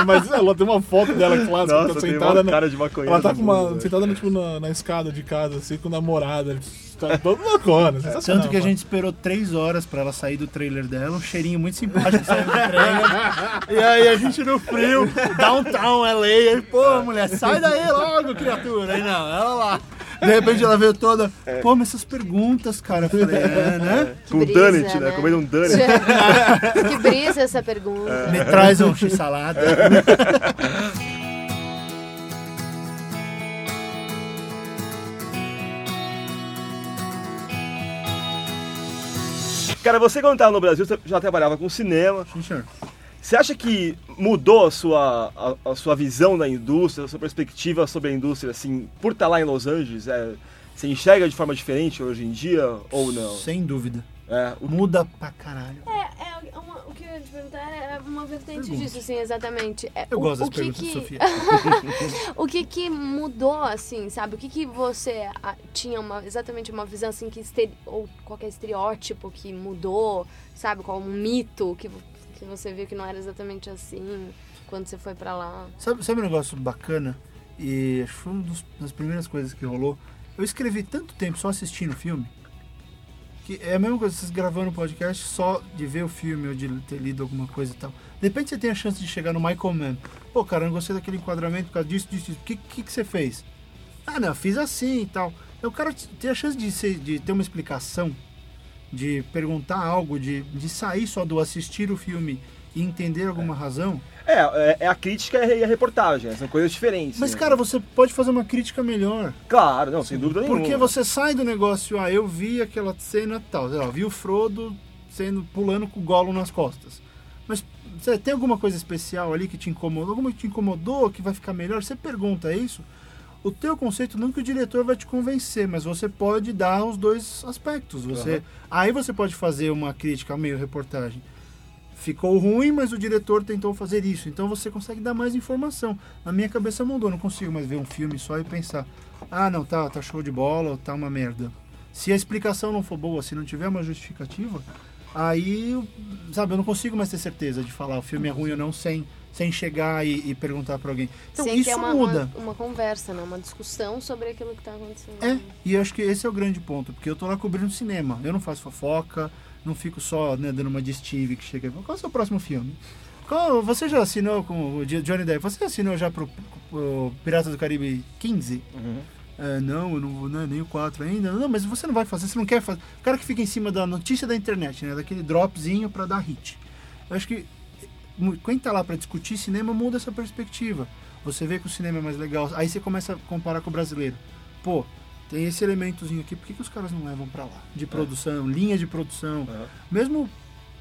Mas ela tem uma foto dela clássica, Nossa, tá sentada uma na, cara de maconheira. Ela tá com uma, né? sentada tipo, na, na escada de casa, assim, com o namorado. Tá todo loucona, sensacional. Tanto que a gente esperou três horas pra ela sair do trailer dela, um cheirinho muito simpático saindo do trailer. e aí a gente no frio, downtown LA, aí, pô, mulher, sai daí logo, criatura. Aí não, ela lá. De repente ela veio toda, pô, mas essas perguntas, cara. Eu falei, é, né? Com brisa, donut, né? né? Comendo um donut. que brisa essa pergunta. Me traz um x-salada. Cara, você quando tava no Brasil, você já trabalhava com cinema. Sim, senhor. Você acha que mudou a sua, a, a sua visão da indústria, a sua perspectiva sobre a indústria, assim, por estar lá em Los Angeles? É, você enxerga de forma diferente hoje em dia ou não? Sem dúvida. É, o- Muda pra caralho. É, é uma- o que eu ia te perguntar é uma vertente disso, assim, exatamente. É, Eu o, gosto das o que perguntas, que, Sofia. o que que mudou, assim, sabe? O que que você tinha uma, exatamente uma visão, assim, que estere, ou qualquer estereótipo que mudou, sabe? Qual um mito que, que você viu que não era exatamente assim quando você foi pra lá? Sabe, sabe um negócio bacana? E foi uma das primeiras coisas que rolou. Eu escrevi tanto tempo só assistindo o filme. Que é a mesma coisa, vocês gravando um podcast só de ver o filme ou de ter lido alguma coisa e tal. De repente você tem a chance de chegar no Michael Mann. Pô, cara, eu não gostei daquele enquadramento por causa disso, disso, disso. O que, que, que você fez? Ah, não, eu fiz assim e tal. Então o cara t- tem a chance de, ser, de ter uma explicação, de perguntar algo, de, de sair só do assistir o filme e entender alguma razão. é, é, é a crítica e a reportagem, são coisas diferentes. Mas, né? cara, você pode fazer uma crítica melhor. Claro, não, sem dúvida nenhuma. Porque você sai do negócio, ah, eu vi aquela cena tal, sei lá, vi o Frodo sendo, pulando com o Gollum nas costas. Mas você tem alguma coisa especial ali que te incomodou? Alguma que te incomodou, que vai ficar melhor? Você pergunta isso. O teu conceito não que o diretor vai te convencer, mas você pode dar os dois aspectos. Você, Aí você pode fazer uma crítica meio reportagem. Ficou ruim, mas o diretor tentou fazer isso. Então você consegue dar mais informação. Na minha cabeça mudou, não consigo mais ver um filme só e pensar: ah, não, tá, tá show de bola, ou tá uma merda. Se a explicação não for boa, se não tiver uma justificativa, aí, sabe, eu não consigo mais ter certeza de falar o filme é ruim ou não sem, sem chegar e, e perguntar pra alguém. Então Sem isso ter uma, muda. Uma, uma conversa, né? Uma discussão sobre aquilo que tá acontecendo. É, e eu acho que esse é o grande ponto, porque eu tô lá cobrindo cinema. Eu não faço fofoca, não fico só né, dando uma de Steve que chega e fala, qual é o seu próximo filme? Qual, você já assinou com o Jo- Johnny Depp? Você assinou já pro, pro Piratas do Caribe 15? É, não, eu não vou, né, nem o 4 ainda. Não, mas você não vai fazer, você não quer fazer. O cara que fica em cima da notícia da internet, né? Daquele dropzinho pra dar hit. Eu acho que quem tá lá pra discutir cinema muda essa perspectiva. Você vê que o cinema é mais legal. Aí você começa a comparar com o brasileiro. Pô, tem esse elementozinho aqui, por que, que os caras não levam pra lá? De produção, linha de produção. É. Mesmo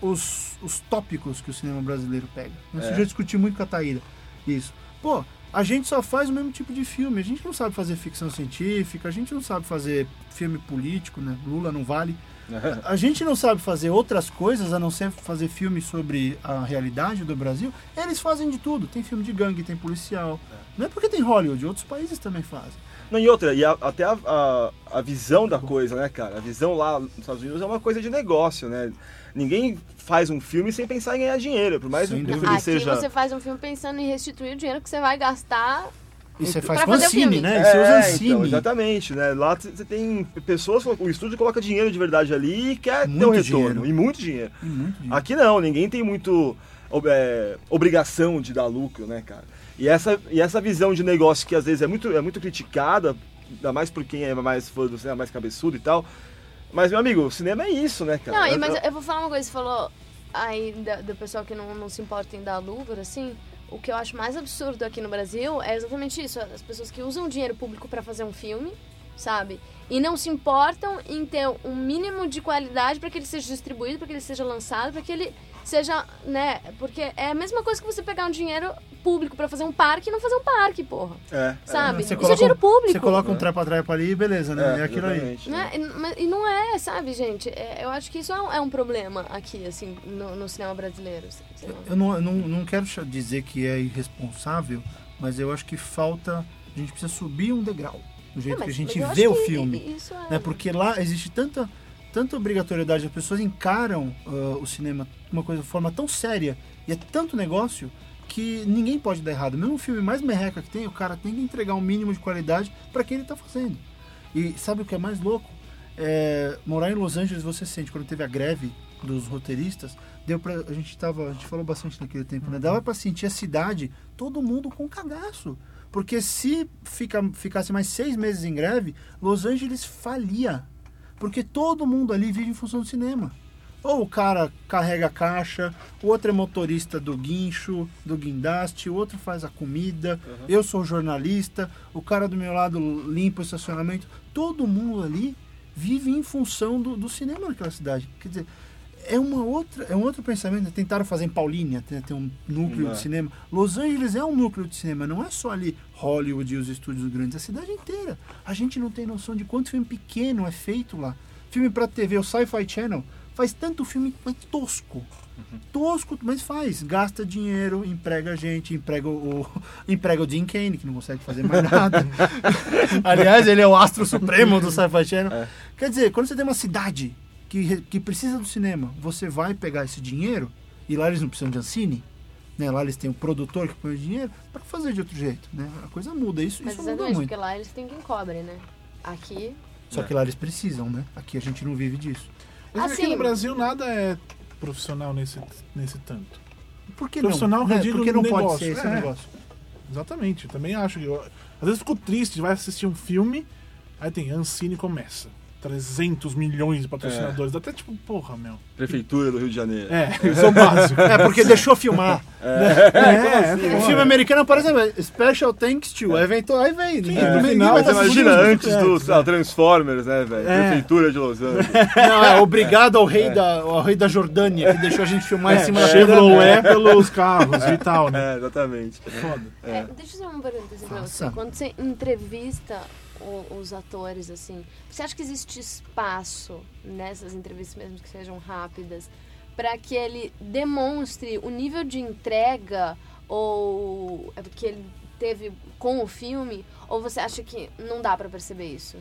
os, os tópicos que o cinema brasileiro pega. Isso É. eu já discuti muito com a Taíra. Isso. Pô, a gente só faz o mesmo tipo de filme. A gente não sabe fazer ficção científica, a gente não sabe fazer filme político, né? Lula não vale. A gente não sabe fazer outras coisas a não ser fazer filme sobre a realidade do Brasil. Eles fazem de tudo. Tem filme de gangue, tem policial. Não é porque tem Hollywood, outros países também fazem. Não, e outra, e a- até a, a, a visão da coisa, né, cara? A visão lá nos Estados Unidos é uma coisa de negócio, né? Ninguém faz um filme sem pensar em ganhar dinheiro, por mais Sem que o dúvida. filme Aqui seja... você faz um filme pensando em restituir o dinheiro que você vai gastar. E você faz filme. né? E você usa É, Ancine. então, exatamente, né? Lá você tem pessoas, o estúdio coloca dinheiro de verdade ali e quer ter Muito um retorno, dinheiro. e muito dinheiro. E muito dinheiro. Aqui não, ninguém tem muito ob- é, obrigação de dar lucro, né, cara? E essa, e essa visão de negócio que às vezes é muito, é muito criticada, ainda mais por quem é mais fã do cinema, mais cabeçudo e tal. Mas, meu amigo, o cinema é isso, né, cara? Não, Eu- mas eu- eu vou falar uma coisa, você falou aí do pessoal que não, não se importa em dar lucro, assim. O que eu acho mais absurdo aqui no Brasil é exatamente isso. As pessoas que usam dinheiro público pra fazer um filme, sabe? E não se importam em ter um mínimo de qualidade pra que ele seja distribuído, pra que ele seja lançado, pra que ele seja, né? Porque é a mesma coisa que você pegar um dinheiro público pra fazer um parque e não fazer um parque, porra. É, Sabe? Você Isso é coloca, dinheiro um- público. Você coloca um trepa-trepa ali e beleza, né? É, aquilo aí. Né? E, mas- e não é, sabe, gente? É, eu acho que isso é um, é um problema aqui, assim, no, no cinema brasileiro. lá. Eu não, eu não, não quero dizer que é irresponsável, mas eu acho que falta. A gente precisa subir um degrau. Do jeito Não, que a mas- gente mas vê o filme. Isso é. né? Porque lá existe tanta, tanta obrigatoriedade, as pessoas encaram ah, o cinema de uma coisa de forma tão séria e é tanto negócio que ninguém pode dar errado. Mesmo o filme mais merreca que tem, o cara tem que entregar um mínimo de qualidade para quem ele está fazendo. E sabe o que é mais louco? É, morar em Los Angeles você sente quando teve a greve dos roteiristas, deu pra, a gente tava, a gente falou bastante naquele tempo, né? Dava para sentir a cidade, todo mundo com cagaço. Porque se fica, ficasse mais seis meses em greve, Los Angeles falia. Porque todo mundo ali vive em função do cinema. Ou o cara carrega a caixa, o outro é motorista do guincho, do guindaste, o outro faz a comida, eu sou jornalista, o cara do meu lado limpa o estacionamento. Todo mundo ali vive em função do, do cinema naquela cidade. Quer dizer, é uma outra, é um outro pensamento. Tentaram fazer em Paulínia, tem, tem um núcleo É. de cinema. Los Angeles é um núcleo de cinema, não é só ali Hollywood e os estúdios grandes, é a cidade inteira. A gente não tem noção de quanto filme pequeno é feito lá. Filme pra TV, o Sci-Fi Channel faz tanto filme mas tosco. Tosco, mas faz. Gasta dinheiro, emprega gente, emprega o, emprega o Jim Kane, que não consegue fazer mais nada. Aliás, ele é o astro supremo do Sci-Fi Channel. Quer dizer, quando você tem uma cidade que, que precisa do cinema, você vai pegar esse dinheiro, e lá eles não precisam de Ancine, né? lá eles têm um produtor que põe o dinheiro, para fazer de outro jeito. Né? A coisa muda, isso, Mas isso muda exatamente, muito. porque lá eles têm quem cobre, né? Aqui. Só que lá eles precisam, né? Aqui a gente não vive disso. Mas aqui Assim- no Brasil nada é profissional nesse, nesse tanto. Por que não? Profissional eu Né? digo Porque não pode ser esse é. negócio. Exatamente, eu também acho. que eu- às vezes eu fico triste, vai assistir um filme, aí tem Ancine começa. 300 milhões de patrocinadores. Até tipo, porra, meu. Prefeitura do Rio de Janeiro. É, isso é o básico. É, porque deixou filmar. É, é, O porra. filme americano, por exemplo, é Special Thanks to. Aí vem, to- aí vem. Ninguém, no ninguém final, vai Você tá assistindo imagina antes do lá, Transformers, né, velho? É. Prefeitura de Los Angeles. Não, é obrigado ao rei, da, ao rei da Jordânia, que deixou a gente filmar em É, cima da Chevrolet pelos carros e tal, né? É, exatamente. Foda. É, deixa eu fazer uma pergunta assim pra Faça. você. Quando você entrevista os atores, assim, você acha que existe espaço nessas entrevistas, mesmo que sejam rápidas, para que ele demonstre o nível de entrega ou é, que ele teve com o filme? Ou você acha que não dá pra perceber isso?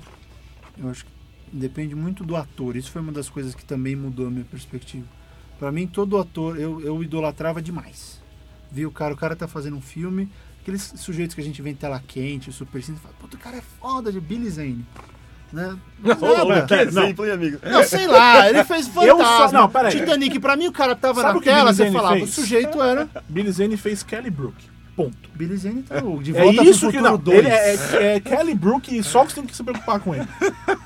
Eu acho que depende muito do ator. Isso foi uma das coisas que também mudou a minha perspectiva. Pra mim, todo ator, eu, eu idolatrava demais. Vi o cara, o cara tá fazendo um filme, aqueles sujeitos que a gente vê em tela quente, super simples, fala, puta, o cara é foda de Billy Zane. Né? Que exemplo, hein, amigo? Não, sei lá, ele fez Eu só- fantasma. não, peraí. Titanic, pra mim o cara tava Sabe na tela, você falava, fez? o sujeito era... Billy Zane fez Kelly Brook. Ponto. Billy Zane tá o- de É volta isso pro que não. 2. Ele é, é, é Kelly Brook e só que você tem que se preocupar com ele.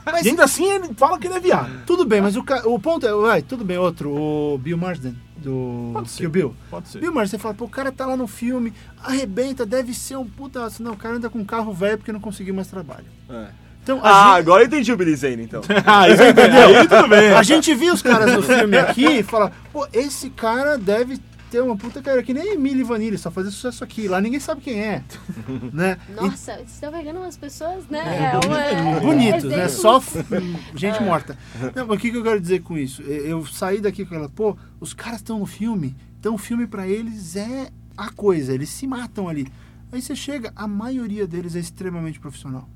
Mas- E ainda assim ele fala que ele é viado. Tudo bem, mas o, o ponto é, vai, tudo bem, outro, o Bill Marsden, do do Pode ser. Kill Bill. Pode ser. Bill Murray, você fala, pô, o cara tá lá no filme, arrebenta, deve ser um puta... aço. Não, o cara anda com um carro velho porque não conseguiu mais trabalho. É. Então, Ah, gente- agora eu entendi o Billy Zane, então. Ah, isso entendeu? Aí tudo bem. A gente viu os caras no filme aqui e fala, pô, esse cara deve ter uma puta carreira, que nem Emily Vanille, só fazer sucesso aqui. Lá ninguém sabe quem é. né? Nossa, vocês estão pegando umas pessoas, né? É, uma- Bonitos, é né? Só f- gente morta. Não, mas o que, que eu quero dizer com isso? Eu eu saí daqui com ela, pô, os caras estão no filme, então o filme pra eles é a coisa, eles se matam ali. Aí você chega, a maioria deles é extremamente profissional.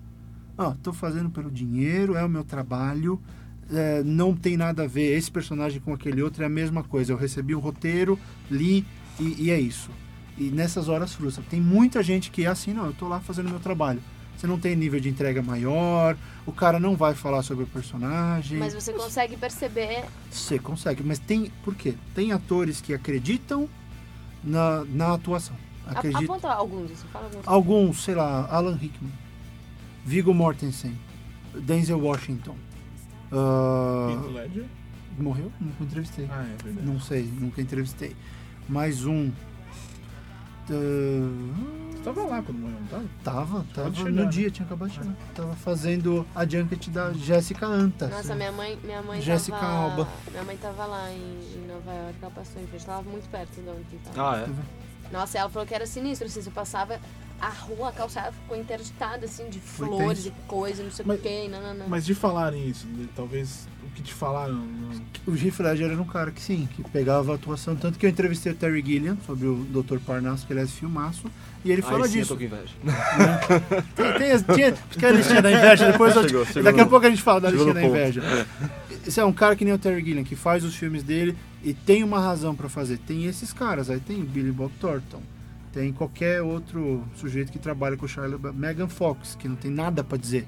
Ó, tô fazendo pelo dinheiro, é o meu trabalho, é, não tem nada a ver esse personagem com aquele outro, é a mesma coisa. Eu recebi o roteiro, li e, e é isso. E nessas horas frustra. Tem muita gente que é assim, não, eu tô lá fazendo meu trabalho. Você não tem nível de entrega maior, o cara não vai falar sobre o personagem. Mas você consegue perceber. Você consegue, mas tem. Por quê? Tem atores que acreditam na, na atuação. a- Acreditam. Aponta alguns, assim, fala alguns. Alguns, sei lá, Alan Rickman, Viggo Mortensen, Denzel Washington. Ledger? morreu? Nunca entrevistei. Ah, é verdade. Não sei, nunca entrevistei. Mais um. ah, Você tava lá quando morreu, não tava? Tava, tava no né? dia, tinha acabado de chegar. Tava fazendo a junket da Jéssica Anta. Nossa, minha mãe, minha mãe Jéssica tava. Alba. Minha mãe tava lá em, em Nova York, ela passou em frente, tava muito perto de onde tava. Ah, é? Nossa, ela falou que era sinistro, assim, você passava a rua, a calçada ficou interditada, assim, de Foi flores tenso. e coisa, não sei o Mas- que, não, não, não. Mas de falarem isso, de- talvez o que te falaram. não- O Ledger era um cara que sim, que pegava a atuação. Tanto que eu entrevistei o Terry Gilliam sobre o Dr. Parnasso, que ele é filmaço, e ele fala sim, eu disso. tô com inveja. Tem, tem, as- tinha, que a listinha da inveja, depois Chegou, chegou daqui a pouco a gente fala da listinha da inveja. Esse é um cara que nem o Terry Gilliam, que faz os filmes dele e tem uma razão pra fazer. Tem esses caras, aí tem o Billy Bob Thornton, tem qualquer outro sujeito que trabalha com o Charlie Megan Fox, que não tem nada pra dizer.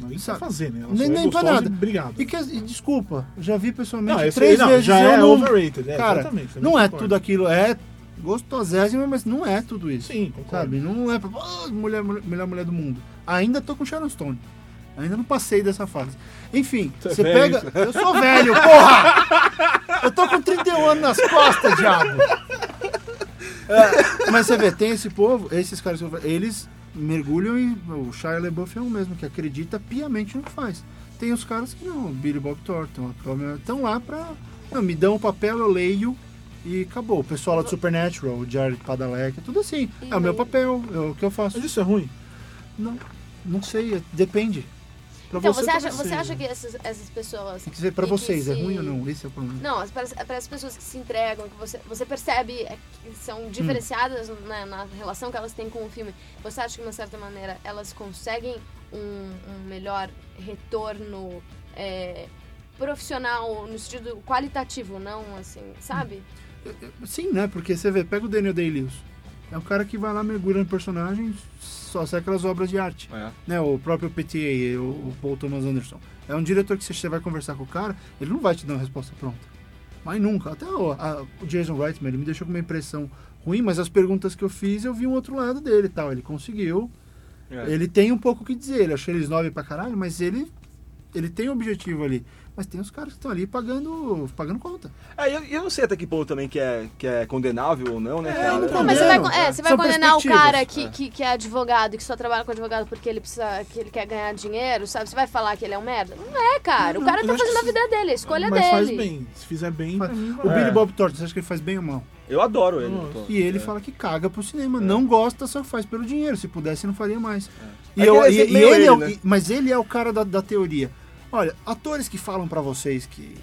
Não nem pra Sabe? fazer, né? Ela Nem- só é nem pra nada. e Obrigado. E, que, e desculpa, já vi pessoalmente Não, três não, vezes. já é não- overrated, é, Cara, exatamente, não é concordo. tudo aquilo, é gostosésima, mas não é tudo isso. Sim, concordo. Sabe? Não é pra, "Ah, mulher, mulher, melhor mulher do mundo. Ainda tô com Sharon Stone. Ainda não passei dessa fase. Enfim, Você é você velho, pega. Eu sou velho, porra! Eu tô com 31 anos nas costas, diabo! É, mas você vê, tem esse povo, esses caras, eles mergulham e o Shia LaBeouf é o mesmo, que acredita piamente no que faz. Tem os caras que não, o Billy Bob Thornton, estão lá pra. Não, me dão o papel, eu leio e acabou. O pessoal lá do Supernatural, o Jared Padalecki, é tudo assim. É o meu papel, é o que eu faço. Mas isso é ruim? Não, não sei, depende. Pra Então, você, talvez acha, você acha que essas, essas pessoas. Tem que ser pra vocês, é se- ruim ou não? Esse é o problema. Não, para, para as pessoas que se entregam, que você, você percebe é, que são diferenciadas né, na relação que elas têm com o filme. Você acha que, de uma certa maneira, elas conseguem um, um melhor retorno é, profissional, no sentido qualitativo, não assim, sabe? Sim, né? Porque você vê, pega o Daniel Day-Lewis. É um cara que vai lá, mergulha no personagem, só sai aquelas obras de arte. É. Né? O próprio PTA, o, o Paul Thomas Anderson. É um diretor que você vai conversar com o cara, ele não vai te dar uma resposta pronta. Mas nunca. Até o, a- o Jason Reitman, ele me deixou com uma impressão ruim, mas as perguntas que eu fiz, eu vi um outro lado dele e tal. Ele conseguiu. É. Ele tem um pouco o que dizer. Ele achou eles nove pra caralho, mas ele, ele tem um objetivo ali. Mas tem os caras que estão ali pagando, pagando conta. É, eu, eu não sei até que ponto também que é, que é condenável ou não, né, cara? não Não, mas você vai, é, você vai condenar o cara que, que, que é advogado, que só trabalha com advogado porque ele precisa, que ele quer ganhar dinheiro, sabe? Você vai falar que ele é um merda? Não é, cara. O cara eu tá fazendo a vida dele, a escolha Mas dele. faz bem. Se fizer bem, mim, O. Billy Bob Thornton, você acha que ele faz bem ou mal? Eu adoro ele. E ele fala que caga pro cinema. Não gosta, só faz pelo dinheiro. Se pudesse, não faria mais. E É eu- ele é e- e ele é o- ele, né? e- mas ele é o cara da, da teoria. Olha, atores que falam pra vocês que,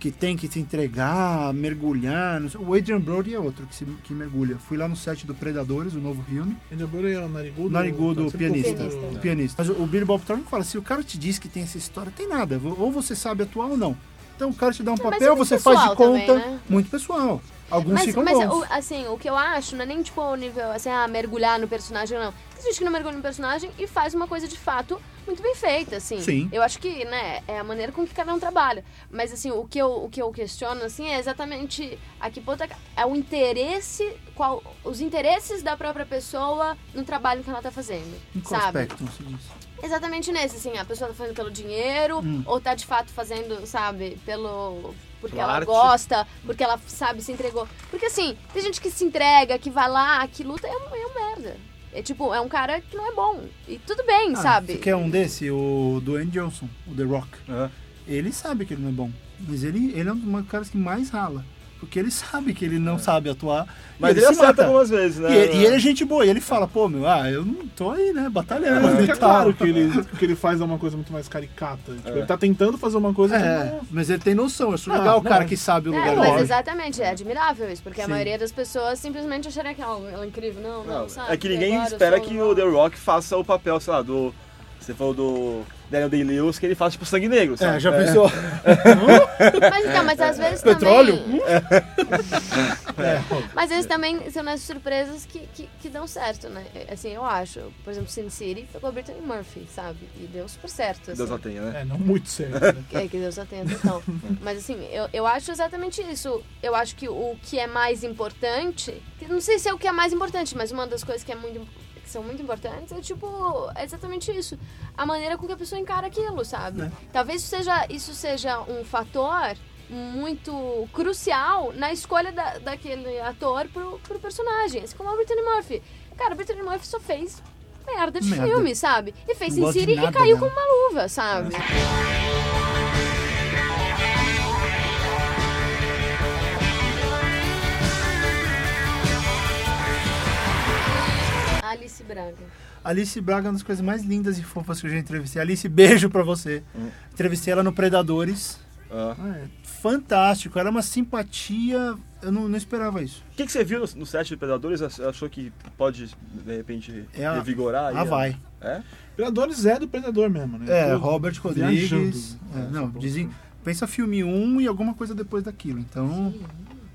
que tem que se entregar, mergulhar. não sei- o Adrian Brody é outro que, se, que mergulha. Fui lá no set do Predadores, o novo filme. Ainda bem é o Narigudo. Narigudo, tá pianista. confuso. O pianista. Mas o, Billy Bob Thornton fala: se o cara te diz que tem essa história, tem nada. Ou você sabe atuar ou não. Então o cara te dá um mas papel, é você faz de pessoal também, conta. né? Muito pessoal. Alguns Mas, ficam mas bons. o- assim, o que eu acho não é nem tipo o nível, assim, ah, mergulhar no personagem, não. Tem gente que não mergulha no personagem e faz uma coisa de fato muito bem feita, assim. Sim. Eu acho que, né, é a maneira com que cada um trabalha. Mas, assim, o que eu, o que eu questiono, assim, é exatamente a que ponto é o interesse, qual, os interesses da própria pessoa no trabalho que ela tá fazendo, Em qual sabe? aspecto você diz? Exatamente nesse, assim, a pessoa tá fazendo pelo dinheiro, Hum. ou tá de fato fazendo, sabe, pelo. Porque ela gosta, porque ela sabe, se entregou. Porque assim, tem gente que se entrega, que vai lá, que luta, é um, é um merda. É tipo, é um cara que não é bom. E tudo bem, Ah, sabe? Você quer um desse? O Dwayne Johnson, o The Rock. Aham. Ele sabe que ele não é bom. Mas ele, ele é um dos caras que mais rala. Porque ele sabe que ele não sabe atuar. Mas ele, se acerta mata. algumas vezes, né? E, ele- e ele é gente boa. E ele fala, pô, meu, ah, eu não tô aí, né, batalhando. Mas fica tal. claro que ele, que ele faz uma coisa muito mais caricata. Tipo, Ele tá tentando fazer uma coisa É, que mas ele tem noção. Eu acho Não, legal o não, cara é. que sabe o É, lugar mas dele. exatamente, é admirável isso, porque a Sim. maioria das pessoas simplesmente acharia que ela, ela é incrível. Não, não, Não, sabe? é que ninguém espera que o The Rock faça o papel, sei lá, do. Você falou do Daniel Day-Lewis, que ele faz tipo sangue negro, sabe? É, já pensou? Mas então, mas às vezes Petróleo? também... É. Mas às vezes também são as surpresas que, que, que dão certo, né? Assim, eu acho. Por exemplo, Sin City pegou Brittany Murphy, sabe? E deu super certo, assim. Deus a tenha, né? É, não muito certo. Né? É, que Deus só tenha então. Mas assim, eu, eu acho exatamente isso. Eu acho que o que é mais importante, não sei se é o que é mais importante, mas uma das coisas que é muito que são muito importantes é tipo, é exatamente isso. A maneira com que a pessoa encara aquilo, sabe? Talvez isso seja, isso seja um fator muito crucial na escolha da, daquele ator pro, pro personagem. Assim como a Brittany Murphy. Cara, a Brittany Murphy só fez merda de Merda. filme, sabe? E fez Sin de City e caiu como uma luva, sabe? Alice Braga. Alice Braga é uma das coisas mais lindas e fofas que eu já entrevistei. Alice, beijo pra você. Entrevistei ela no Predadores. Ah. É, fantástico. Ela é uma simpatia. Eu não, não esperava isso. O que, que você viu no, no set de Predadores? Ach- Achou que pode, de repente, É a- revigorar? Ah, vai. É? Predadores é do Predador mesmo, né? É, Tô Robert Rodrigues. É, não, Essa dizem. Pensa filme 1 e alguma coisa depois daquilo. Então.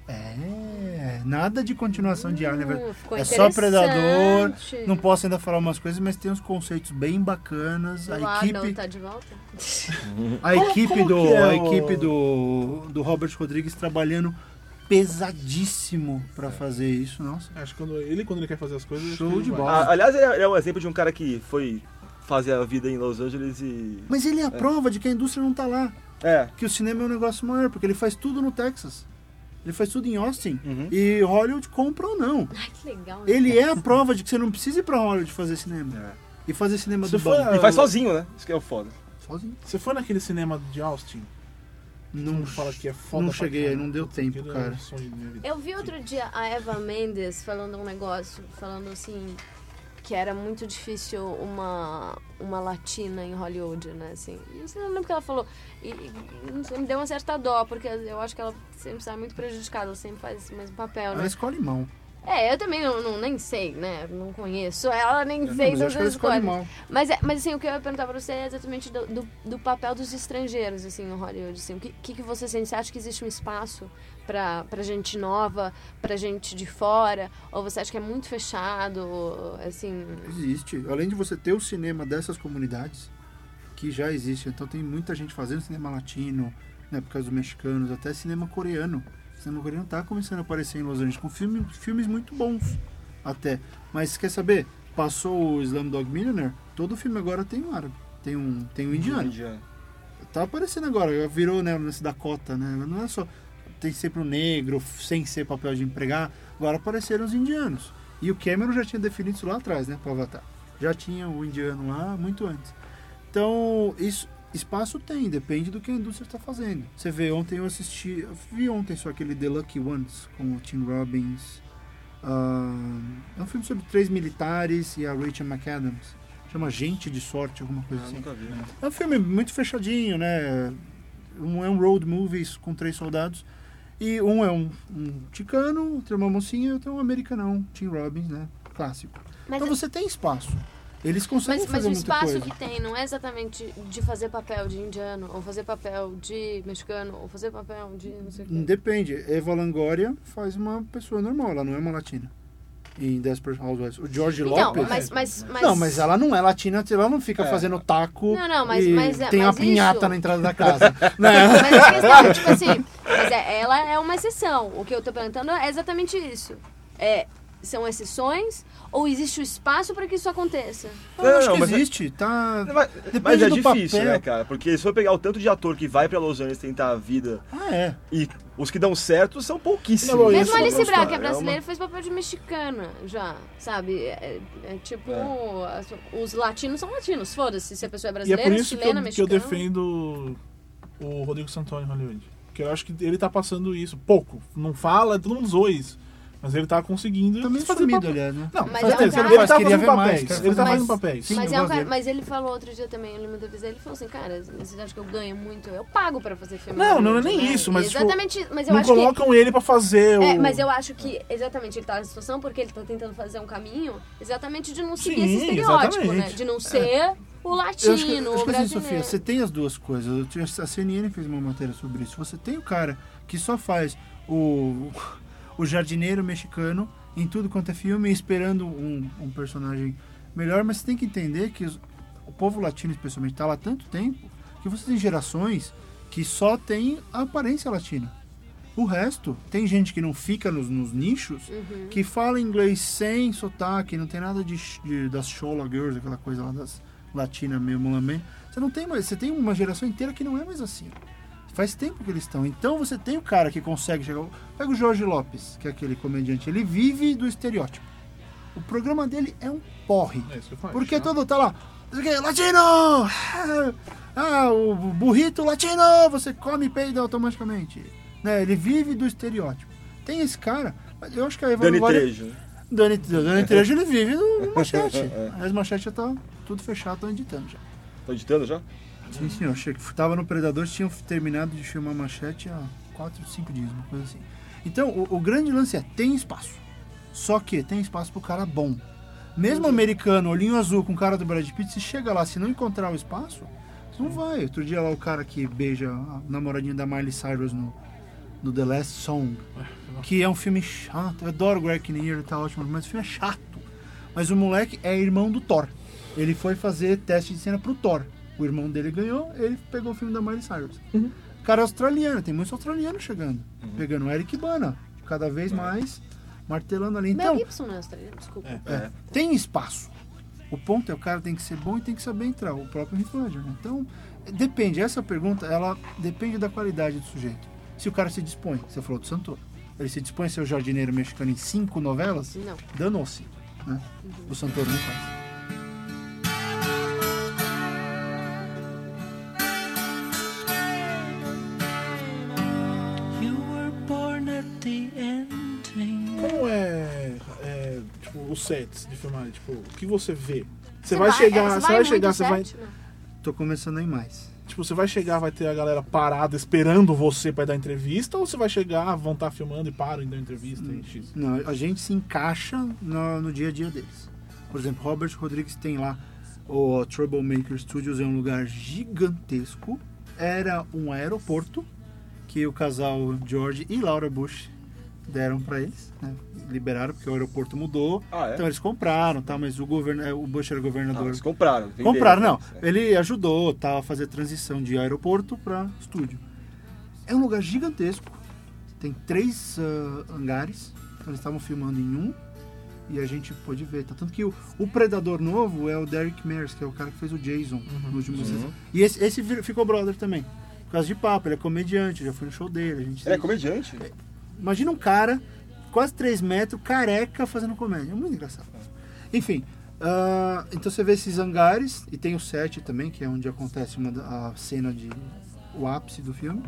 É. Nada de continuação de Alien. Hum, É só Predador. Não posso ainda falar umas coisas, mas tem uns conceitos bem bacanas. O A equipe, tá de volta? a equipe, como do, é a o- equipe do, do Robert Rodrigues trabalhando pesadíssimo pra fazer isso. Nossa. Acho que quando ele, quando ele quer fazer as coisas. Show de bola. Ah, aliás, ele é, é um exemplo de um cara que foi fazer a vida em Los Angeles e. Mas ele é a prova de que a indústria não tá lá. É. Que o cinema é um negócio maior, porque ele faz tudo no Texas. Ele faz tudo em Austin. Uhum. E Hollywood compra ou não. Ai, que legal. né? Ele é a prova de que você não precisa ir pra Hollywood fazer cinema. É. E fazer cinema Você do foi bom. a- E faz sozinho, né? Isso que é o foda. Sozinho. Você foi naquele cinema de Austin? Não, Não fala que é foda. não cheguei, caralho. não deu tempo, é cara. Eu vi outro dia a Eva Mendes falando um negócio, falando assim, que era muito difícil uma, uma latina em Hollywood, né? Assim. E eu não lembro o que ela falou. E, e não sei, me deu uma certa dó, porque eu acho que ela sempre sai muito prejudicada, ela sempre faz esse mesmo papel, Ela né? escolhe mal. É, eu também não, não- nem sei, né? Não conheço ela, nem Não, sei mas eu acho que ela as escolhe coisas. mal. Mas, é- mas assim, o que eu ia perguntar pra você é exatamente do, do, do papel dos estrangeiros, assim, em Hollywood, assim. O que, que, que você sente? Você acha que existe um espaço pra, pra gente nova, pra gente de fora? Ou você acha que é muito fechado, assim... Existe. Além de você ter o cinema dessas comunidades, que já existe. Então tem muita gente fazendo cinema latino, né, por causa dos mexicanos, até cinema coreano. O cinema coreano tá começando a aparecer em Los Angeles com filme, filmes muito bons até. Mas quer saber? Passou o Slumdog Millionaire, todo filme agora tem um árabe, tem um, tem um indiano. Tá aparecendo agora, virou né, nesse Dakota, né? Não é só. Tem sempre o negro, sem ser papel de empregar. Agora apareceram os indianos. E o Cameron já tinha definido isso lá atrás, né? Pro Avatar. Já tinha o indiano lá muito antes. Então, isso, espaço tem, depende do que a indústria está fazendo. Você vê, ontem eu assisti. Eu vi ontem só aquele The Lucky Ones com o Tim Robbins. Ah, é um filme sobre três militares e a Rachel McAdams. Chama Gente de Sorte, alguma coisa assim. nunca vi. né? É um filme muito fechadinho, né? Um, é um road movie com três soldados. E um é um, um ticano, tem uma mocinha e outro é um americanão, Tim Robbins, né? Clássico. Mas, então você tem espaço. Eles conseguem mas, mas fazer o muita espaço coisa. que tem não é exatamente de fazer papel de indiano, ou fazer papel de mexicano, ou fazer papel de não sei o quê. Depende. Eva Longoria faz uma pessoa normal, ela não é uma latina. Em Desperate Housewives. O George Então, Lopez. mas, mas, mas... Não, mas ela não é latina, ela não fica É. fazendo taco Não, não, mas- e mas é- tem uma mas pinhata isso- na entrada da casa. né? Mas a questão, tipo assim, mas é- ela é uma exceção. O que eu tô perguntando é exatamente isso. É, são exceções ou existe o espaço para que isso aconteça? Eu acho Não, que mas é- existe, tá... Mas, mas é difícil, papel. né, cara? Porque se for pegar o tanto de ator que vai pra Los Angeles tentar a vida Ah, é. e os que dão certo são pouquíssimos. Não, Mesmo Alice não Braga, que é é uma- brasileira, fez papel de mexicana já, sabe? É, é tipo, as- os latinos são latinos, foda-se se a pessoa é E é brasileira, por isso que chilena, eu, que eu mexicana. defendo o Rodrigo Santoro em Hollywood. Porque eu acho que ele tá passando isso. Pouco. Não fala, todo mundo zoa isso. Mas ele tá conseguindo Também fazer sumido, papel. aliás, né? Não, Mas faz é um tempo. cara- Ele tá Queria fazendo ver mais, papéis. quero Ele tá fazendo mais. papéis. Sim, mas, eu é um cara, mas ele falou outro dia também, eu lembro da vez, ele falou assim, cara, você acha que eu ganho muito? Eu pago pra fazer filme. Não, não é nem né? isso, mas, tipo, Exatamente, mas eu Não acho que... colocam ele pra fazer o... É, mas eu acho que exatamente ele tá nessa situação porque ele tá tentando fazer um caminho exatamente de não seguir Sim, esse estereótipo, exatamente. né? De não ser o Eu latino, acho que, acho o que assim, brasileiro. Sofia, você tem as duas coisas. Eu tinha- A CNN fez uma matéria sobre isso. Você tem o cara que só faz o, o jardineiro mexicano em tudo quanto é filme, esperando um, um personagem melhor, mas você tem que entender que os- o povo latino, especialmente, está lá há tanto tempo que você tem gerações que só tem a aparência latina. O resto, tem gente que não fica nos, nos nichos, Uhum. que fala inglês sem sotaque, não tem nada de, de- das Shola Girls, aquela coisa lá das latinas meio mulamê. Você não tem mais, você tem uma geração inteira que não é mais assim. Faz tempo que eles estão. Então você tem o cara que consegue chegar. Pega o Jorge Lopes, que é aquele comediante, ele vive do estereótipo. O programa dele é um porre. É isso que eu falo, Porque chato. todo tá lá. Latino! Ah, o burrito latino! Você come e peida automaticamente. Né? Ele vive do estereótipo. Tem esse cara, eu acho que a Eva Dani Longoria- Trejo. né? Dani, Dani Trejo ele vive no, Machete. As Machete já tá tudo fechado, estão editando já. Tô editando já? Sim, senhor. Achei que tava no Predador, tinham terminado de filmar Machete há 4, 5 dias, uma coisa assim. Então, o, o grande lance é, tem espaço. Só que tem espaço pro cara bom. Mesmo americano, olhinho azul, com cara do Brad Pitt, se chega lá, se não encontrar o espaço, você não vai. Outro dia lá o cara que beija a namoradinha da Miley Cyrus no, no The Last Song, que é um filme chato. Eu adoro o Greg Kinnear, ele tá ótimo, mas o filme é chato. Mas o moleque é irmão do Thor. Ele foi fazer teste de cena pro Thor. O irmão dele ganhou, ele pegou o filme da Miley Cyrus. Cara australiano, tem muitos australianos chegando. Pegando o Eric Bana, cada vez mais martelando ali. Mel Então, Gibson não é australiano, desculpa. é, tem espaço. O ponto é o cara tem que ser bom e tem que saber entrar. O próprio Heath Ledger, né? Então, depende. Essa pergunta, ela depende da qualidade do sujeito. Se o cara se dispõe, você falou do Santoro, ele se dispõe a ser o jardineiro mexicano em cinco novelas, Não. danou-se. Né? O Santoro não faz. Os sets de filmagem? Tipo, o que você vê? Você, Você vai, chegar, é, você vai muito chegar, você vai, set? Não. Tô começando aí mais. tipo, você vai chegar, vai ter a galera parada esperando você pra dar entrevista ou você vai chegar, vão estar filmando e param e dão entrevista e X? Não, a gente se encaixa no, no dia a dia deles. Por exemplo, Robert Rodrigues tem lá o Troublemaker Studios, é um lugar gigantesco. Era um aeroporto que o casal George e Laura Bush deram para eles, né? liberaram porque o aeroporto mudou. Ah, é? Então eles compraram, tá? Mas o governo, é, o Bush era Ah, governador. eles compraram. venderam, Compraram, não. né? Ele ajudou tá, a fazer a transição de aeroporto para estúdio. É um lugar gigantesco. Tem três ah, hangares. Então eles estavam filmando em um. E a gente pôde ver. Tá? Tanto que o, o Predador novo é o Derek Mears, que é o cara que fez o Jason no último season. E esse, esse ficou brother também. Por causa de papo, ele é comediante, já fui no show dele. A gente Ele é comediante? Imagina um cara, quase 3 metros, careca, fazendo comédia. É muito engraçado. Enfim, ah, então você vê esses hangares, e tem o set também, que é onde acontece uma, a cena de. o ápice do filme.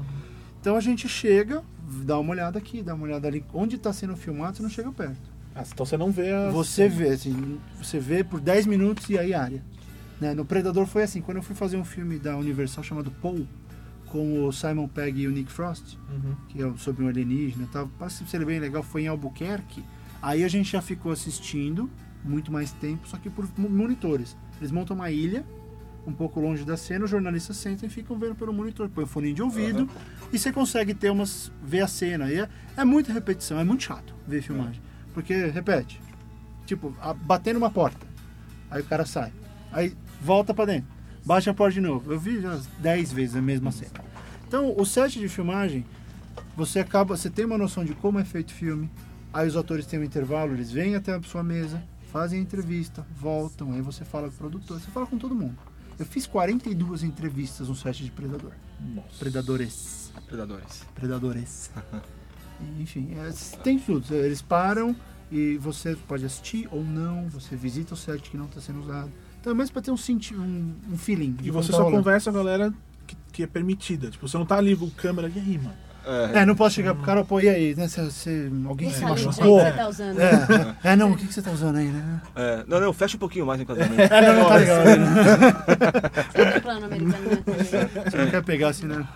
Então a gente chega, dá uma olhada aqui, dá uma olhada ali. Onde está sendo filmado, você não chega perto. Ah, então você não vê a. Você vê, assim, você vê por 10 minutos e aí área. Né? No Predador foi assim, quando eu fui fazer um filme da Universal chamado Paul, com o Simon Pegg e o Nick Frost, Uhum. que é sobre um alienígena e tal, para ser bem legal, foi em Albuquerque. Aí a gente já ficou assistindo muito mais tempo, só que por mo- monitores. Eles montam uma ilha, um pouco longe da cena, os jornalistas sentam e ficam vendo pelo monitor. Põe o fone de ouvido e você consegue ter umas. ver a cena. E é, é muita repetição, é muito chato ver filmagem. Porque, repete, tipo, a- bater numa porta. Aí o cara sai. Aí volta pra dentro. Baixa a porta de novo. Eu vi umas 10 vezes a mesma cena. Então, o set de filmagem, você acaba, você tem uma noção de como é feito o filme. Aí os atores têm um intervalo, eles vêm até a sua mesa, fazem a entrevista, voltam, aí você fala com o produtor, você fala com todo mundo. Eu fiz 42 entrevistas no set de Predador. Predadores. Predadores. Predadores. E, Enfim, é, tem tudo. Eles param e você pode assistir ou não, você visita o set que não está sendo usado. É mais para ter um, senti um, um feeling. E você tá só rolando. conversa com a galera que, que é permitida. Tipo, você não tá ali com câmera. E aí, mano? É, não posso chegar pro cara, pô, e aí, né? Se, se alguém se machucou. que você tá usando. É, é, não, o que, que você tá usando aí, né? É, não, não, fecha um pouquinho mais enquadramento. É, não, não tá legal. né? É plano americano, né? Você não quer pegar assim, né?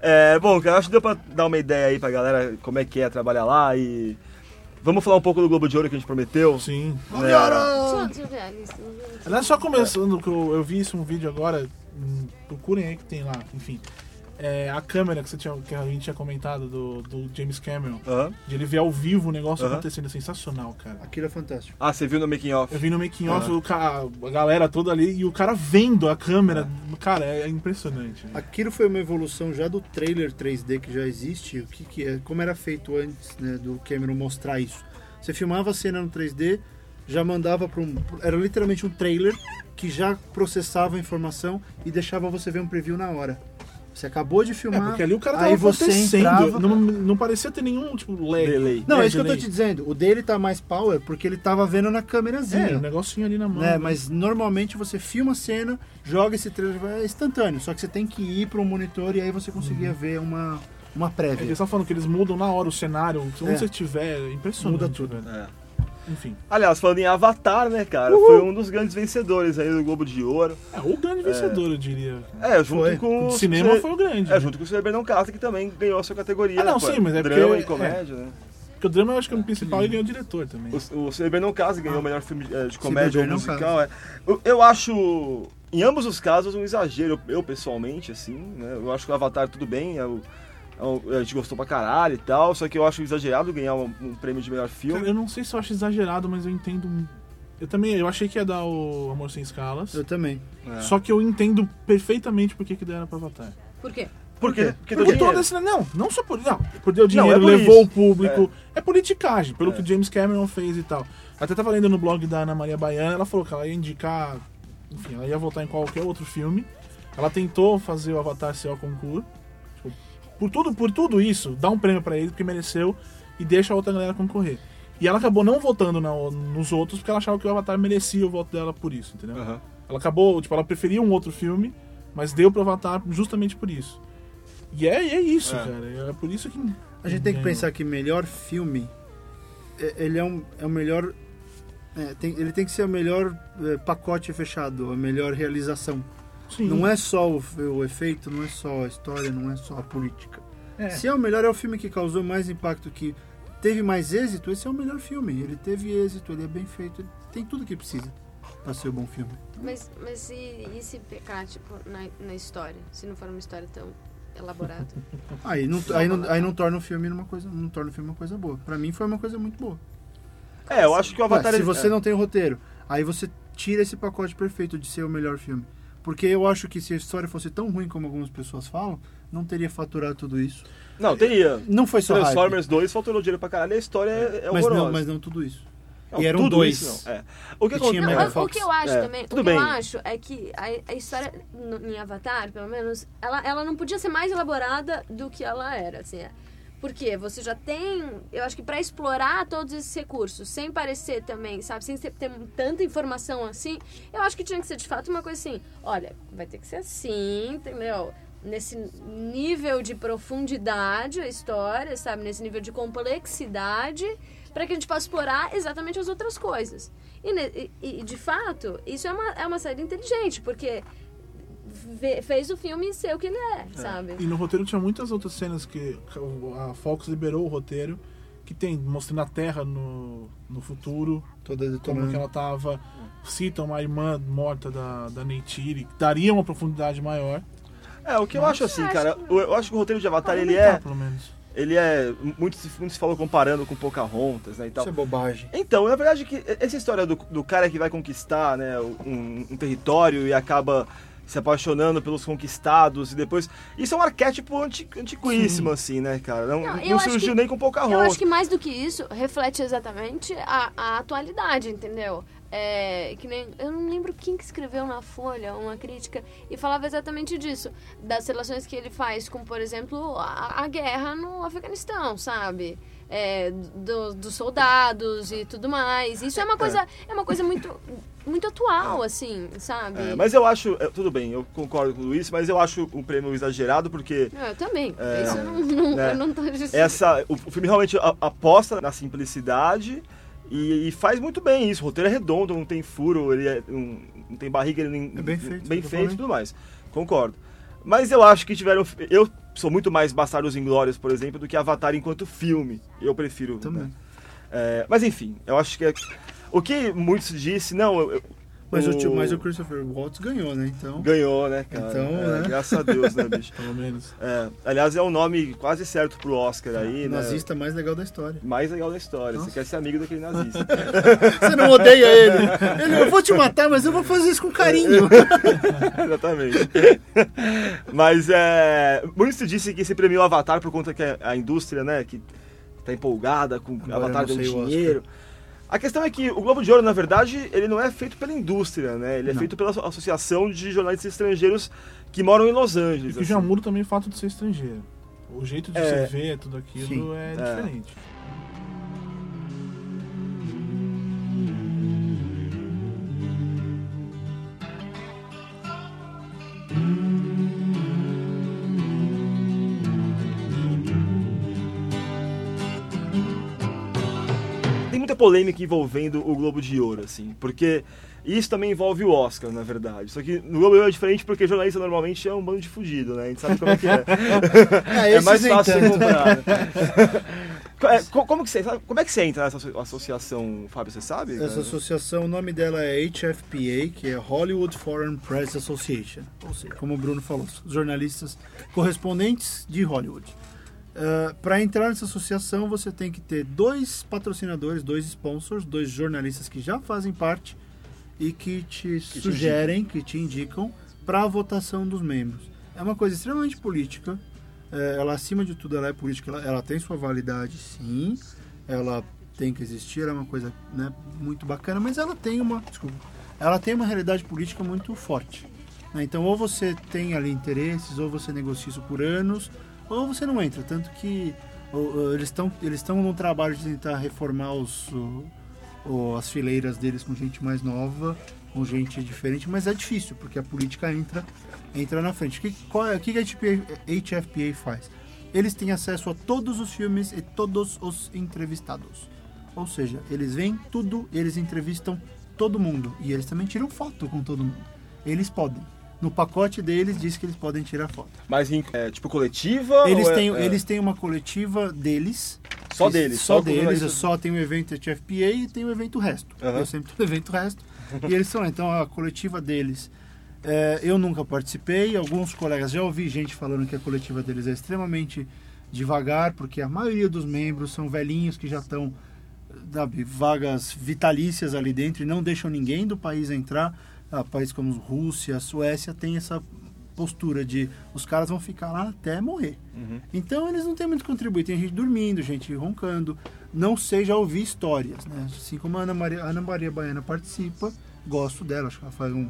É, bom, cara, acho que deu pra dar uma ideia aí pra galera como é que é trabalhar lá e. Vamos falar um pouco do Globo de Ouro que a gente prometeu. Sim. Né? A lista. Aliás, só começando, que eu, eu vi isso um vídeo agora. hum, Procurem aí que tem lá, enfim. É, a câmera que, você tinha, que a gente tinha comentado do, do James Cameron. De ele ver ao vivo o negócio acontecendo. É sensacional, cara. Aquilo é fantástico. Ah, você viu no making off? Eu vi no making off o ca- a galera toda ali e o cara vendo a câmera. Cara, é impressionante. Aquilo foi uma evolução já do trailer 3D que já existe, o que, que é, como era feito antes né, do Cameron mostrar isso. Você filmava a cena no 3D, já mandava para um. Era literalmente um trailer que já processava a informação e deixava você ver um preview na hora. Você acabou de É, filmar. porque ali o cara tava aí você entrava- Não, não parecia ter nenhum, tipo, lag. Delay. Não, É, é isso que eu tô delay. te dizendo. O dele tá mais power porque ele tava vendo na câmerazinha. É, um negocinho ali na mão. né? Mas normalmente você filma a cena, joga esse trailer, é instantâneo. Só que você tem que ir para um monitor e aí você conseguia ver uma, uma É, prévia. Eles estão falando que eles mudam na hora o cenário, onde É. você estiver, é impressionante. Muda tudo. É. Enfim. Aliás, falando em Avatar, né, cara? Foi um dos grandes vencedores aí do Globo de Ouro. É, o grande vencedor, eu diria. É, junto Foi. com O o. cinema foi o grande. É, junto com o Silver Bernão Castro, que também ganhou a sua categoria. Ah, não, né, sim, mas é Drama porque- e comédia, né? Porque o drama eu acho que é o principal e ganhou o diretor também. O, o Silver Bernão Castro ganhou o melhor filme eh, de comédia ou musical. É. Eu, eu acho, em ambos os casos, um exagero. Eu, eu, pessoalmente, assim, né? Eu acho que o Avatar tudo bem. é o- é o- a gente gostou pra caralho e tal. Só que eu acho exagerado ganhar um, um prêmio de melhor filme. Cara, eu não sei se eu acho exagerado, mas eu entendo. Eu também, eu achei que ia dar o Amor Sem Escalas. Eu também. É. Só que eu entendo perfeitamente por que, que deram pra Avatar. Por quê? Por quê? Porque, Porque esse. Não, não só por. Não, por deu dinheiro, é por levou isso. o público. É, politicagem, pelo que o James Cameron fez e tal. Até tava lendo no blog da Ana Maria Baiana, ela falou que ela ia indicar. Enfim, ela ia votar em qualquer outro filme. Ela tentou fazer o Avatar ser ao concurso. Por tudo, por tudo isso, dá um prêmio pra ele, porque mereceu, e deixa a outra galera concorrer. E ela acabou não votando na- nos outros, porque ela achava que o Avatar merecia o voto dela por isso, entendeu? Aham. Ela acabou, tipo, ela preferia um outro filme, mas deu pro Avatar justamente por isso. E é, e é isso, É. cara. É por isso que. A gente tem que ganhou. pensar que melhor filme, é- ele é, um, é o melhor. é, tem- ele tem que ser o melhor é, pacote fechado, a melhor realização. Sim. Não é só o, o efeito, não é só a história, não é só a política. É. Se é o melhor, é o filme que causou mais impacto, que teve mais êxito, esse é o melhor filme. Ele teve êxito, ele é bem feito, ele tem tudo que precisa pra ser um bom filme. Mas, mas e, e se pecar, tipo, na, na história? Se não for uma história tão elaborada? Aí não, aí não, aí não torna o filme uma coisa, não torna o filme uma coisa boa. Pra mim foi uma coisa muito boa. É, eu acho que o Ué, Avatar... se ele- você é. não tem o roteiro, aí você tira esse pacote perfeito de ser o melhor filme. Porque eu acho que se a história fosse tão ruim como algumas pessoas falam, não teria faturado tudo isso. Não, teria. Não foi só hype, Transformers 2 faltou dinheiro pra caralho e a história é, é mas horrorosa. não, mas não tudo isso. Não, e eram tudo dois. isso não, é. O que E tinha Não, o Fox. que eu acho É, também, o que eu bem. acho é que a, a história no- em Avatar, pelo menos, ela, ela não podia ser mais elaborada do que ela era, assim. Porque você já tem, eu acho que pra explorar todos esses recursos, sem parecer também, sabe, sem ter, tanta informação assim, eu acho que tinha que ser de fato uma coisa assim, olha, vai ter que ser assim, entendeu? Nesse nível de profundidade a história, sabe, nesse nível de complexidade, para que a gente possa explorar exatamente as outras coisas. E, e- e, de fato, isso é uma, é uma saída inteligente, porque fez o filme ser o que ele é, sabe? E no roteiro tinha muitas outras cenas que a Fox liberou o roteiro que tem, mostrando a Terra no, no futuro, Toda como detonando. que ela tava. Citam a irmã morta da, da Neytiri, que daria uma profundidade maior. É, o que eu acho assim, acho cara, que- eu acho que o roteiro de Avatar, ele Aumentar, é, pelo menos. ele é, muito, se- muito se falou comparando com Pocahontas, né, e tal. Isso é bobagem. Então, na verdade, que essa história do, do cara que vai conquistar né, um, um território e acaba se apaixonando pelos conquistados e depois. Isso é um arquétipo anti, antiquíssimo, assim, né, cara? Não, Não, não eu acho surgiu que- nem com Eu Pocahontas. acho que mais do que isso, reflete exatamente a, a atualidade, entendeu? É, que nem, eu não lembro quem que escreveu na Folha uma crítica e falava exatamente disso. Das relações que ele faz com, por exemplo, a, a guerra no Afeganistão, sabe? É, do- dos soldados e tudo mais. Isso é uma coisa, é uma coisa muito, muito atual, assim, sabe? É, mas eu acho. é, Tudo bem, eu concordo com o Luiz, mas eu acho um prêmio exagerado porque. Eu também. É, isso eu não, não, né? eu não tô dizendo. Essa, o, o filme realmente aposta na simplicidade e, e faz muito bem isso. O roteiro é redondo, não tem furo, ele é, não, não tem barriga, ele nem, É bem feito, bem feito e tudo mais. Concordo. Mas eu acho que tiveram. Eu sou muito mais Bastardos Inglórios, por exemplo, do que Avatar enquanto filme. Eu prefiro. Também. né? É, mas enfim, eu acho que é, o que muitos disse, não, eu- Mas o, tio- mas o Christopher Waltz ganhou, né? Então. ganhou, né, cara? Então, É, né? Graças a Deus, né, bicho? Pelo menos. É, aliás, é um nome quase certo pro Oscar aí, o né? nazista mais legal da história. Mais legal da história. Você quer ser amigo daquele nazista. Você não odeia ele. Ele, eu vou te matar, mas eu vou fazer isso com carinho. Exatamente. Mas é. Muito se disse que se premiou Avatar por conta que a indústria, né, que tá empolgada com Embora Avatar eu não dando sei o dinheiro. A questão é que o Globo de Ouro, na verdade, ele não é feito pela indústria, né? Ele é Não. feito pela Associação de Jornalistas Estrangeiros que moram em Los E Angeles. que já assim. muda também o fato de ser estrangeiro. O jeito de É. você ver tudo aquilo Sim. é, É. diferente. Muita polêmica envolvendo o Globo de Ouro, assim, porque isso também envolve o Oscar, na verdade. Só que no Globo de Ouro é diferente porque jornalista normalmente é um bando de fudido, né? A gente sabe como é que é. É esses mais fácil de tanto. comprar. né? É, co- como, que você, como é que você entra nessa asso- associação, Fábio? Você sabe? Essa cara? associação, o nome dela é HFPA, que é Hollywood Foreign Press Association. Ou seja, como o Bruno falou, os jornalistas correspondentes de Hollywood. Para entrar nessa associação, você tem que ter dois patrocinadores, dois sponsors, dois jornalistas que já fazem parte e que te sugerem, que te indicam para a votação dos membros. É uma coisa extremamente política. é, ela, acima de tudo, ela é política. Ela, ela tem sua validade, sim. Ela tem que existir. Ela é uma coisa né, muito bacana, mas ela tem uma, desculpa, ela tem uma realidade política muito forte. né? Então, ou você tem ali interesses, ou você negocia isso por anos, ou você não entra. Tanto que ou, ou, eles estão eles estão no trabalho de tentar reformar os, o- o- as fileiras deles com gente mais nova, com gente diferente, mas é difícil, porque a política entra, entra na frente. O que, qual é- o que a HFPA faz? Eles têm acesso a todos os filmes e todos os entrevistados. Ou seja, eles veem tudo, eles entrevistam todo mundo. E eles também tiram foto com todo mundo. Eles podem. No pacote deles diz que eles podem tirar foto. Mas em, é, tipo coletiva? Eles é- têm, é, eles têm uma coletiva deles. Só deles, Só só deles. jornalistas. Só tem o evento HFPA e tem o evento resto. Aham. Eu sempre tenho o evento resto. e eles são lá. Então a coletiva deles. é, eu nunca participei. Alguns colegas já ouvi gente falando que a coletiva deles é extremamente devagar, porque a maioria dos membros são velhinhos que já estão vagas vitalícias ali dentro e não deixam ninguém do país entrar. Ah, países como Rússia, Suécia tem essa postura de os caras vão ficar lá até morrer. Então eles não têm muito contribuir. Tem gente dormindo, gente roncando. Não sei, já ouvi histórias, né? Assim como a Ana Maria, a Ana Maria Baiana participa, gosto dela, acho que ela faz um,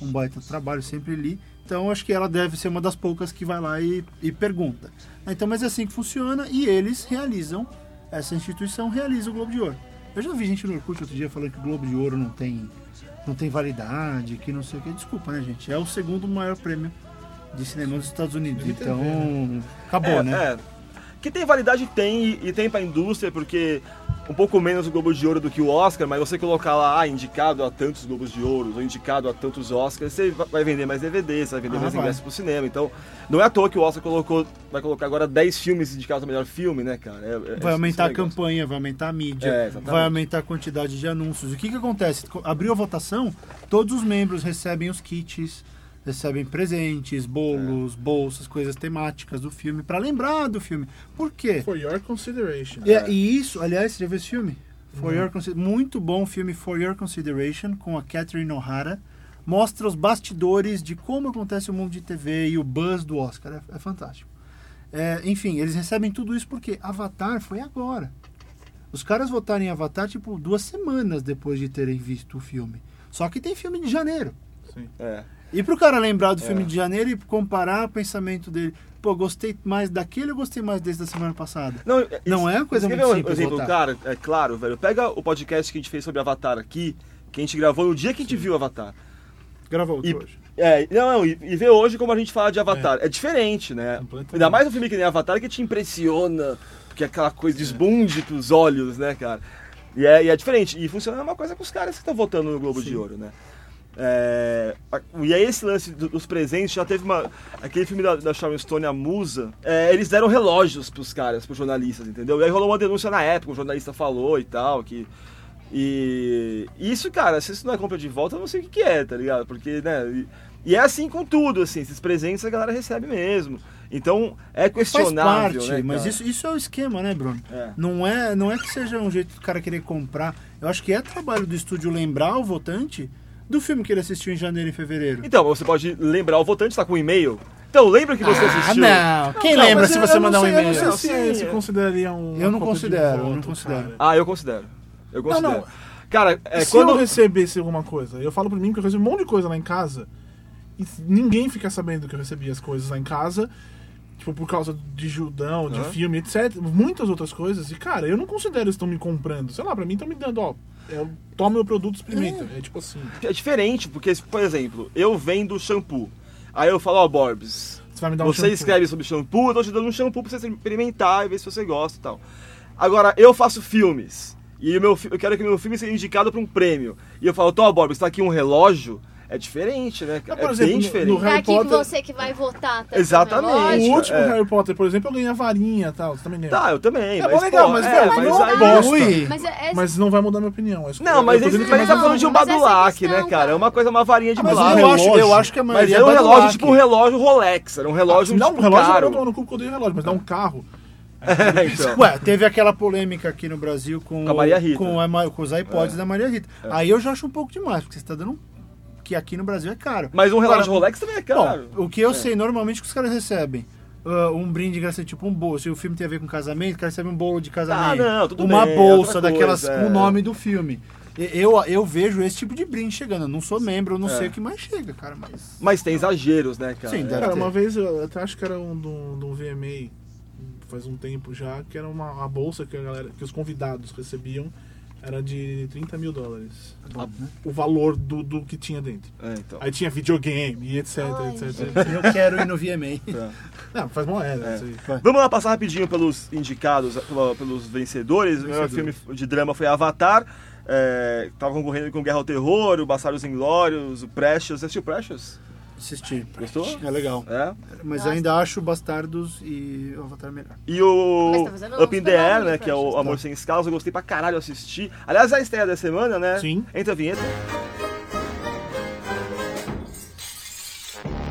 um baita trabalho, sempre li. Então acho que ela deve ser uma das poucas que vai lá e, e pergunta. Então, mas é assim que funciona e eles realizam, essa instituição realiza o Globo de Ouro. Eu já vi gente no Orkut outro dia falando que o Globo de Ouro não tem, não tem validade, que não sei o que. Desculpa, né, gente? É o segundo maior prêmio de cinema dos Estados Unidos. Então, acabou, é, né? é. Que tem validade tem e, e tem pra indústria, porque um pouco menos o Globo de Ouro do que o Oscar, mas você colocar lá, ah, indicado a tantos Globos de Ouro, ou indicado a tantos Oscars, você va- vai vender mais DVD, você vai vender Ah, mais vai. ingressos pro cinema. Então, não é à toa que o Oscar colocou, vai colocar agora 10 filmes indicados ao melhor filme, né, cara? É- é- Vai esse aumentar a campanha, vai aumentar a mídia, É, vai aumentar a quantidade de anúncios. O que que acontece? Co- Abriu a votação, todos os membros recebem os kits, recebem presentes, bolos, bolsas, coisas temáticas do filme, pra lembrar do filme. Por quê? For your consideration. E, e isso, aliás, você já viu esse filme? For Não. Your Muito bom filme For Your Consideration, com a Catherine O'Hara. Mostra os bastidores de como acontece o mundo de TV e o buzz do Oscar. É, é fantástico. É, enfim, eles recebem tudo isso porque Avatar foi agora. Os caras votaram em Avatar, tipo, duas semanas depois de terem visto o filme. Só que tem filme de janeiro. É. E pro cara lembrar do É. filme de janeiro e comparar o pensamento dele, pô, gostei mais daquele ou gostei mais desse da semana passada? Não, Não é uma coisa muito um simples exemplo, votar. cara, é claro, velho. Pega o podcast que a gente fez sobre Avatar aqui, que a gente gravou no dia que a gente viu Avatar. Gravou E- hoje. É, não, não, e, e ver hoje como a gente fala de Avatar. É, diferente, né? Ainda mais um filme que nem Avatar que te impressiona, porque é aquela coisa desbunde pros olhos, né, cara? E é, e é diferente. E funciona a mesma coisa com os caras que estão votando no Globo de Ouro, né? É, e aí esse lance do- dos presentes já teve uma. Aquele filme da, da Sharon Stone, A Musa, é, eles deram relógios pros caras, pros jornalistas, entendeu? E aí rolou uma denúncia na época, um jornalista falou e tal, que. E isso, cara, se isso não é compra de volta, eu não sei o que, que é, tá ligado? Porque, né? E, e é assim com tudo, assim, esses presentes a galera recebe mesmo. Então é Faz questionável, parte, né? mas isso, isso é o esquema, né, Bruno? É. Não, é, não é que seja um jeito do cara querer comprar. Eu acho que é trabalho do estúdio lembrar o votante do filme que ele assistiu em janeiro e fevereiro. Então, você pode lembrar o votante, tá com um e-mail. Então, lembra que você Ah, assistiu? não. Quem Não, lembra se eu- você eu mandar não um e-mail? Eu não sei se, é. consideraria um. Eu não considero, eu voto, não considero. cara. Ah, eu considero. Eu considero. não. Cara, é, se quando. eu recebesse alguma coisa, eu falo por mim que eu recebo um monte de coisa lá em casa e ninguém fica sabendo que eu recebi as coisas lá em casa, tipo, por causa de Judão, de Aham. filme, etc. Muitas outras coisas. E, cara, eu não considero que estão me comprando. Sei lá, pra mim estão me dando, ó, eu tomo meu produto e experimenta. É. tipo assim. É diferente, porque, por exemplo, eu vendo shampoo. Aí eu falo, ó, Borbs, Você vai me dar um você shampoo. escreve sobre shampoo, eu tô te dando um shampoo pra você experimentar e ver se você gosta e tal. Agora, eu faço filmes. E meu, eu quero que meu filme seja indicado pra um prêmio. E eu falo, Tó, Borbs, tá aqui um relógio. É diferente, né? Mas, por é exemplo, bem no- diferente. no É Harry aqui que Potter- você que vai votar. Tá Exatamente. O último É. Harry Potter, por exemplo, eu ganhei a varinha e tal. Você também ganhou. Tá, eu também. É mas, bom, legal, pô, mas, é, velho, mas não aí- bosta. Ui. Mas é, é- Mas não vai mudar minha opinião. é Não, mas mas ele tá não- falando de um mas é badulac, né, cara? É uma coisa, uma varinha de Ah, mas eu acho, eu relógio. acho que a Mas maioria um é relógio, Badulac. tipo um relógio Rolex. Era um relógio, dá um tipo, relógio, eu caro. não no cu que eu relógio, mas dá um carro. É, então. Ué, teve aquela polêmica aqui no Brasil com, Com a Maria Rita. com, a com os iPods É. da Maria Rita. Aí eu já acho um pouco demais, porque você tá dando um... que aqui no Brasil é caro. Mas um relógio Agora, Rolex também é caro. Bom, o que eu sei normalmente é que os caras recebem ah, um brinde graça, tipo um bolo. Se o filme tem a ver com casamento, o cara recebe um bolo de casamento. Ah, não, tudo uma bem, é bolsa daquelas coisa, com o é. nome do filme. Eu, eu vejo esse tipo de brinde chegando. Eu não sou membro, eu não É. sei o que mais chega, cara, mas. Mas tem exageros, né, cara? Sim, É. deve Cara, ter. uma vez eu até acho que era um do, do VMA, faz um tempo já, que era uma, uma bolsa que a galera, que os convidados recebiam, era de 30 mil dólares. O valor do, do que tinha dentro. É, então. Aí tinha videogame e etc, Ai, etc. Eu quero ir no VMA. Não, faz moeda. É. aí. Vamos lá passar rapidinho pelos indicados, pelos vencedores. O melhor filme de drama foi Avatar. É, tava concorrendo com Guerra ao Terror, o Bastardos Inglórios, o Precious. Você assistiu Precious? Assisti. Gostou? É legal. É. Mas Nossa. ainda acho Bastardos e o Avatar melhor. E o tá Up in the Air, né? Que é o. Amor Sem Escalas. Eu gostei pra caralho assistir. Aliás, é a estreia da semana, né? Sim. Entra a vinheta.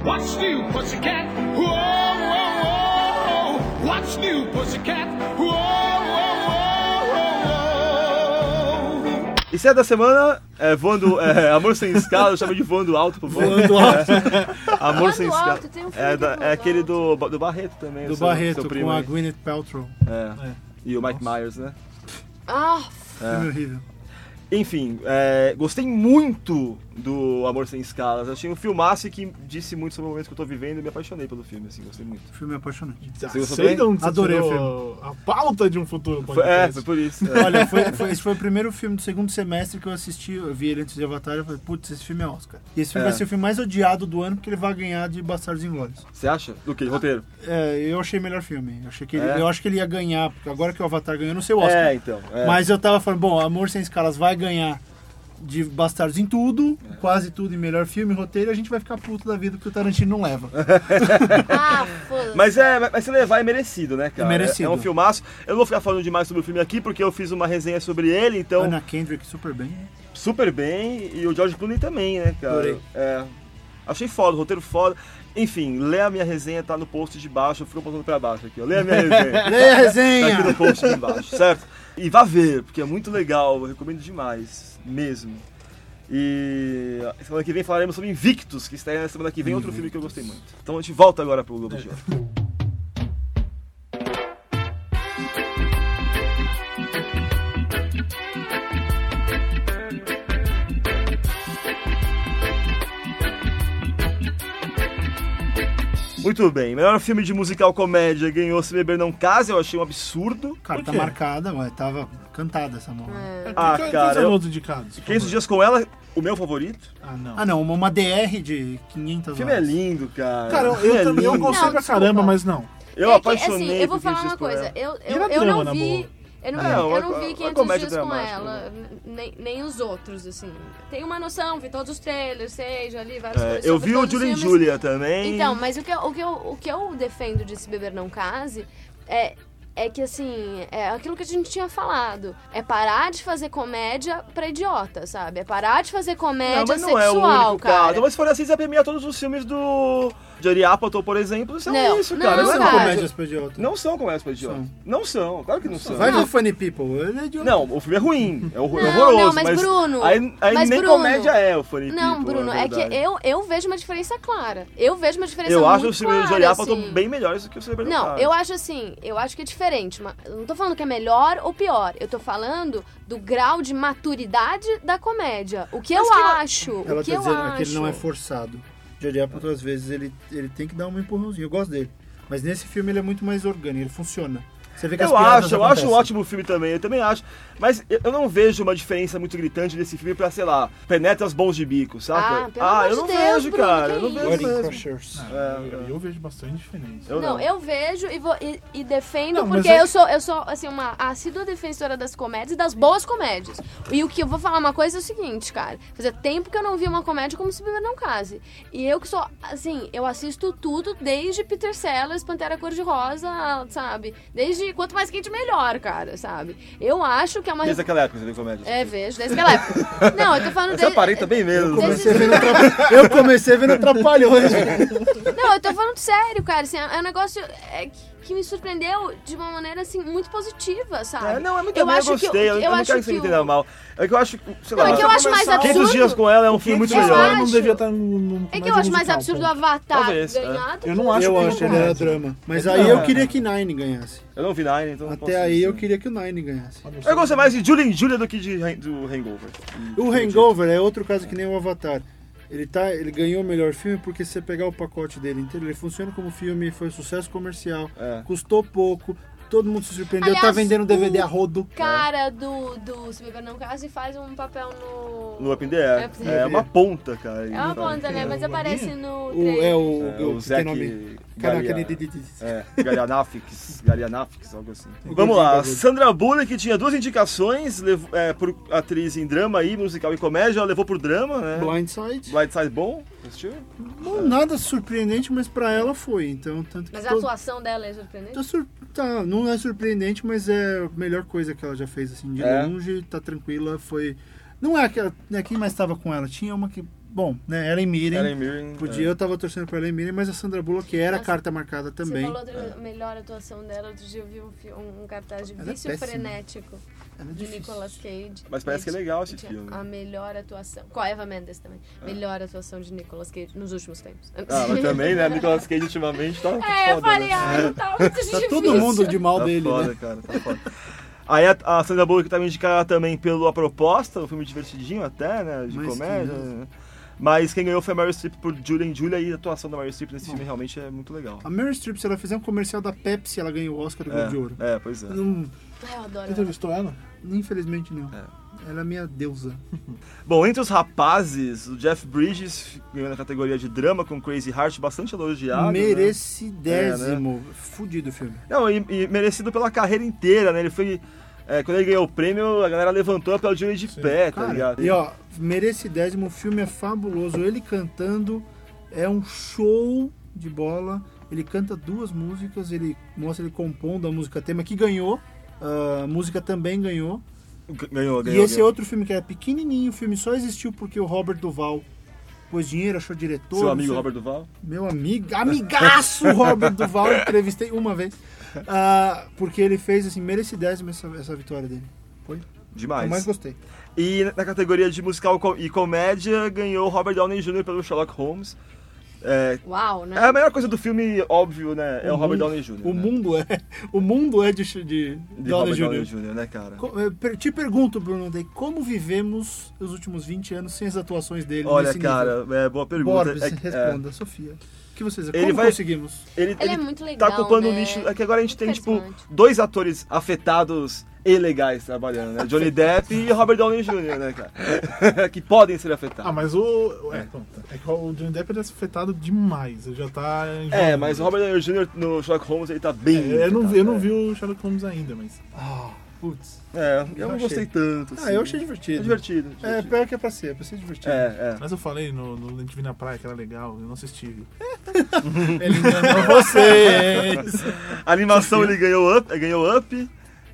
What's new, pussycat? Whoa, whoa, whoa. What's new, pussycat? Whoa, whoa, whoa. Estreia da semana é voando. É, Amor Sem Escalas. Eu chamo de voando alto, por favor. Voando alto. Amor Voando Sem Alto, Escalas. tem um É, da- é aquele alto. do, do Barreto também. Do seu- Barreto, seu primo com a. Gwyneth Paltrow. É. E o Mike Myers, né? Ah, Filme horrível. Enfim, é, gostei muito do Amor Sem Escalas. Achei um filmaço que disse muito sobre o momento que eu tô vivendo e me apaixonei pelo filme, assim, gostei muito. Filme apaixonante. Você gostou Sei bem? de onde você Adorei o tirou a pauta de um futuro Foi- é, foi por isso. é. Olha, foi, foi- esse foi o primeiro filme do segundo semestre que eu assisti. Eu vi ele antes de Avatar e eu falei, putz, esse filme é Oscar. E esse filme É. vai ser o filme mais odiado do ano porque ele vai ganhar de Bastardos Inglórios. Você acha? Do que? Roteiro? É, eu achei melhor filme. Eu, achei que ele- É? eu acho que ele ia ganhar, porque agora que o Avatar ganhou, eu não sei o Oscar. É, então. é. Mas eu tava falando, bom, Amor Sem Escalas vai ganhar de Bastardos em tudo, É. quase tudo em melhor filme, roteiro, a gente vai ficar puto da vida que o Tarantino não leva. Ah, foda-se. Mas é, mas se levar é merecido, né, cara? É merecido. É, um filmaço. Eu não vou ficar falando demais sobre o filme aqui, porque eu fiz uma resenha sobre ele, então. Ana Kendrick super bem. super bem. E o George Clooney também, né, cara? Adorei. É. Achei foda, o roteiro foda. Enfim, lê a minha resenha, tá no post de baixo. Eu fico apontando pra baixo aqui, ó. Lê a minha resenha. Leia a Tá resenha! aqui no post aqui embaixo, certo? E vá ver, porque é muito legal, eu recomendo demais, mesmo. E semana que vem falaremos sobre Invictus, que está na semana que vem, outro filme que eu gostei muito. Então a gente volta agora pro Globo de Ouro. Muito bem, melhor filme de musical comédia ganhou Se Beber Não Case, eu achei um absurdo. Cara, tá marcada, ué, tava cantada essa mão. Ah, Quem- quem cara, são eu- os indicados? por 500 favor? dias com ela, o meu favorito. Ah, não. Ah não, uma, uma DR de 500 O filme é horas. lindo, cara. Cara, eu, eu é também eu lindo. gostei Não, pra desculpa. caramba, mas não. Eu É que, apaixonei assim, eu vou falar 500 uma coisa. Eu, eu, eu não vi. Eu não, É, uma- eu não vi uma 500 comédia dias com ela, nem, nem os outros, assim. Tenho uma noção, vi todos os trailers, sei, já li várias É, coisas eu vi o Julie e. Julia também. Então, mas o que, eu, o, que eu, o que eu defendo de Se Beber Não Case é, é que, assim, é aquilo que a gente tinha falado. É parar de fazer comédia pra idiota, sabe? É parar de fazer comédia não, mas não é o único cara. caso. Mas se for assim, você vai premiar todos os filmes do Jerry Apatow, por exemplo. São Não, isso, não, cara. Não é são cara. comédias pra idiota. Não são comédias pra idiota. São. Não são, claro que não são. Vai ver Funny People, ele é idiota. Não, o filme é ruim, é horror- Não, horroroso. não, mas Bruno, Aí, aí mas nem Bruno, comédia é o Funny Não, People, Bruno, na é que eu, eu vejo uma diferença clara. Eu vejo uma diferença Eu acho muito os filmes do clara, Jerry Apatow assim. bem melhores do que o Cerebro Não, eu acho assim, eu acho que é diferente. mas eu não tô falando que é melhor ou pior. Eu tô falando do grau de maturidade da comédia. O que eu que não- acho, Ela o que tá eu dizendo acho. que ele não é forçado. George Apatow, às vezes, ele, ele tem que dar um empurrãozinho. Eu gosto dele. Mas nesse filme ele é muito mais orgânico, ele funciona. Você vê que as Eu acho, eu acho um ótimo filme também, eu também acho. Mas eu eu não vejo uma diferença muito gritante desse filme pra, sei lá, penetra os bons de bico, saca? Ah, amor eu não Deus, vejo, Bruno, cara. Eu não vejo Wedding mesmo. Crushers. É, Eu, eu vejo bastante diferença. Eu não, não. eu vejo e, vou, e, e defendo Não, porque é- eu sou, eu sou assim, uma assídua defensora das comédias e das boas comédias. E o que eu vou falar uma coisa é o seguinte, cara. Fazia tempo que eu não vi uma comédia como Se Beber Não Case. E eu que sou, assim, eu assisto tudo desde Peter Sellers, Pantera Cor-de-Rosa, sabe? Desde quanto mais quente, melhor, cara, sabe? Eu acho que é uma... Desde aquela época você vê comédia. É, vejo, desde aquela época. Não, eu tô falando... Você desde- aparenta bem mesmo. né? desde- Comecei vendo tra- Eu comecei vendo Trapalhões. Não, eu tô falando sério, cara. Assim, é um negócio é, que, que me surpreendeu de uma maneira, assim, muito positiva, sabe? É, não, é muito eu bem, eu acho que gostei. Eu, eu não acho quero que você entenda mal. É que eu acho, sei Não, lá, é que eu acho mais 500 absurdo. dias com ela é um filme muito eu melhor. acho- não devia estar no, no É que eu acho mais absurdo o. Avatar Talvez, é. ganhar Eu não acho Eu que acho, ele era comédia. drama. Mas Não, aí eu é. queria que Nine ganhasse. Eu não vi Nine, então não posso Até aí dizer. eu queria que o Nine ganhasse. Eu gostei mais de Julie e Julia do que de, do Hangover. O Hangover é outro caso que nem o Avatar. Ele, tá, ele ganhou o melhor filme porque se você pegar o pacote dele inteiro, ele funciona como filme, foi um sucesso comercial, É. custou pouco, todo mundo se surpreendeu, tá Aliás, vendendo DVD o a rodo. cara do, do Se Beber Não Case faz um papel no... No Up in the Air. Up in the É uma ponta, cara. É uma ponta, né? Mas o aparece no O, é o, É, o, o que Zac nome. Caraca, É, Galianafix, Galianafix, algo assim. Vamos lá. Sandra Bullock que tinha duas indicações levou, é, por atriz em drama e musical e comédia, ela levou por drama, né? Blindside. Blindside bom, assistiu? Bom, nada surpreendente, mas pra ela foi. Então, tanto que Mas a todo- atuação dela é surpreendente? Tá sur- tá, não é surpreendente, mas é a melhor coisa que ela já fez, assim, de É. longe, tá tranquila, foi... Não é aquela, né, quem mais tava com ela? Tinha uma que, bom, né, Ellen Mirren, Ellen Mirren. podia, é. eu tava torcendo pra Ellen Mirren, mas a Sandra Bullock que era Nossa, carta marcada também. Você falou da melhor atuação dela. Outro dia eu vi um, um cartaz de Ela é Vício. Frenético Ela é de. Nicolas Cage. Mas parece que é legal esse filme. A melhor atuação. Com a Eva Mendes também. Melhor atuação de Nicolas Cage nos últimos tempos. Ah, mas também, né? Nicolas Cage ultimamente tá É, eu foda, falei, né? ah, não tá muito difícil. Tá todo mundo de mal Tá dele, foda, né? cara, tá foda. Aí a, a Sandra Bullock tá me indicada também pelo A Proposta, um filme divertidinho até, né? De Mas comédia. que- né? Mas quem ganhou foi a Meryl Streep por Julia and Julia e a atuação da Meryl Streep nesse filme realmente é muito legal. A Meryl Streep, se ela fizer um comercial da Pepsi, ela ganha o Oscar do Globo de Ouro. É, é, pois é. Não, Ai, eu adoro. Entrevistou ela? infelizmente não. Ela é minha deusa. Bom, entre os rapazes, o Jeff Bridges ganhou na categoria de drama com Crazy Heart, bastante elogiado. né? Merecidésimo. Fudido o filme. Não, e, e merecido pela carreira inteira, né? Ele foi. É, quando ele ganhou o prêmio, a galera levantou e aplaudiu ele de pé, tá Cara, ligado? e ó, merecidésimo, o filme é fabuloso. Ele cantando é um show de bola. Ele canta duas músicas, ele mostra ele compondo a música tema que ganhou. A música também ganhou. Ganhou, E ganhou. esse é ganhou. outro filme que era pequenininho, o filme só existiu porque o Robert Duval pôs dinheiro, achou diretor. Seu amigo sei- Robert Duval? Meu amigo, amigaço Robert Duval, entrevistei uma vez. Ah, porque ele fez, assim, merecidésimo essa, essa vitória dele. Foi? Demais. Eu mais gostei. E na categoria de musical e comédia, ganhou Robert Downey Jr. pelo Sherlock Holmes. É, Uau, né? é a melhor coisa do filme, óbvio, né? É o, O Robert Downey Jr. O né? mundo é, o mundo é de, de, de Downey Robert Downey Jr. Jr., né, cara? Te pergunto, Bruno, Day, como vivemos os últimos 20 anos sem as atuações dele Olha, nesse cara, nível? é boa pergunta. Borbes, É- responda. Sofia, o que vocês Ele Como vai- conseguimos? Ele, Ele é muito legal, Tá ocupando o né? nicho. É que agora a gente tem, tipo, dois atores afetados e legais trabalhando, né? Johnny Depp e Robert Downey Jr., né, cara? que podem ser afetados. Ah, mas o. É, pronto. É que o Johnny Depp ele é afetado demais. Ele já tá. enjoando. É, mas o Robert Downey Jr. no Sherlock Holmes, ele tá bem. É, eu, não, vi- eu não vi o Sherlock Holmes ainda, mas. Ah, putz. É, eu, Eu não achei. gostei tanto. Ah, assim. eu achei É divertido. divertido. É, divertido. pior que é pra ser, é pra ser divertido. É, é. Mas eu falei no, no Gente Vi na Praia que era legal, eu não assisti. Ele enganou vocês. A animação ele ganhou up, ganhou up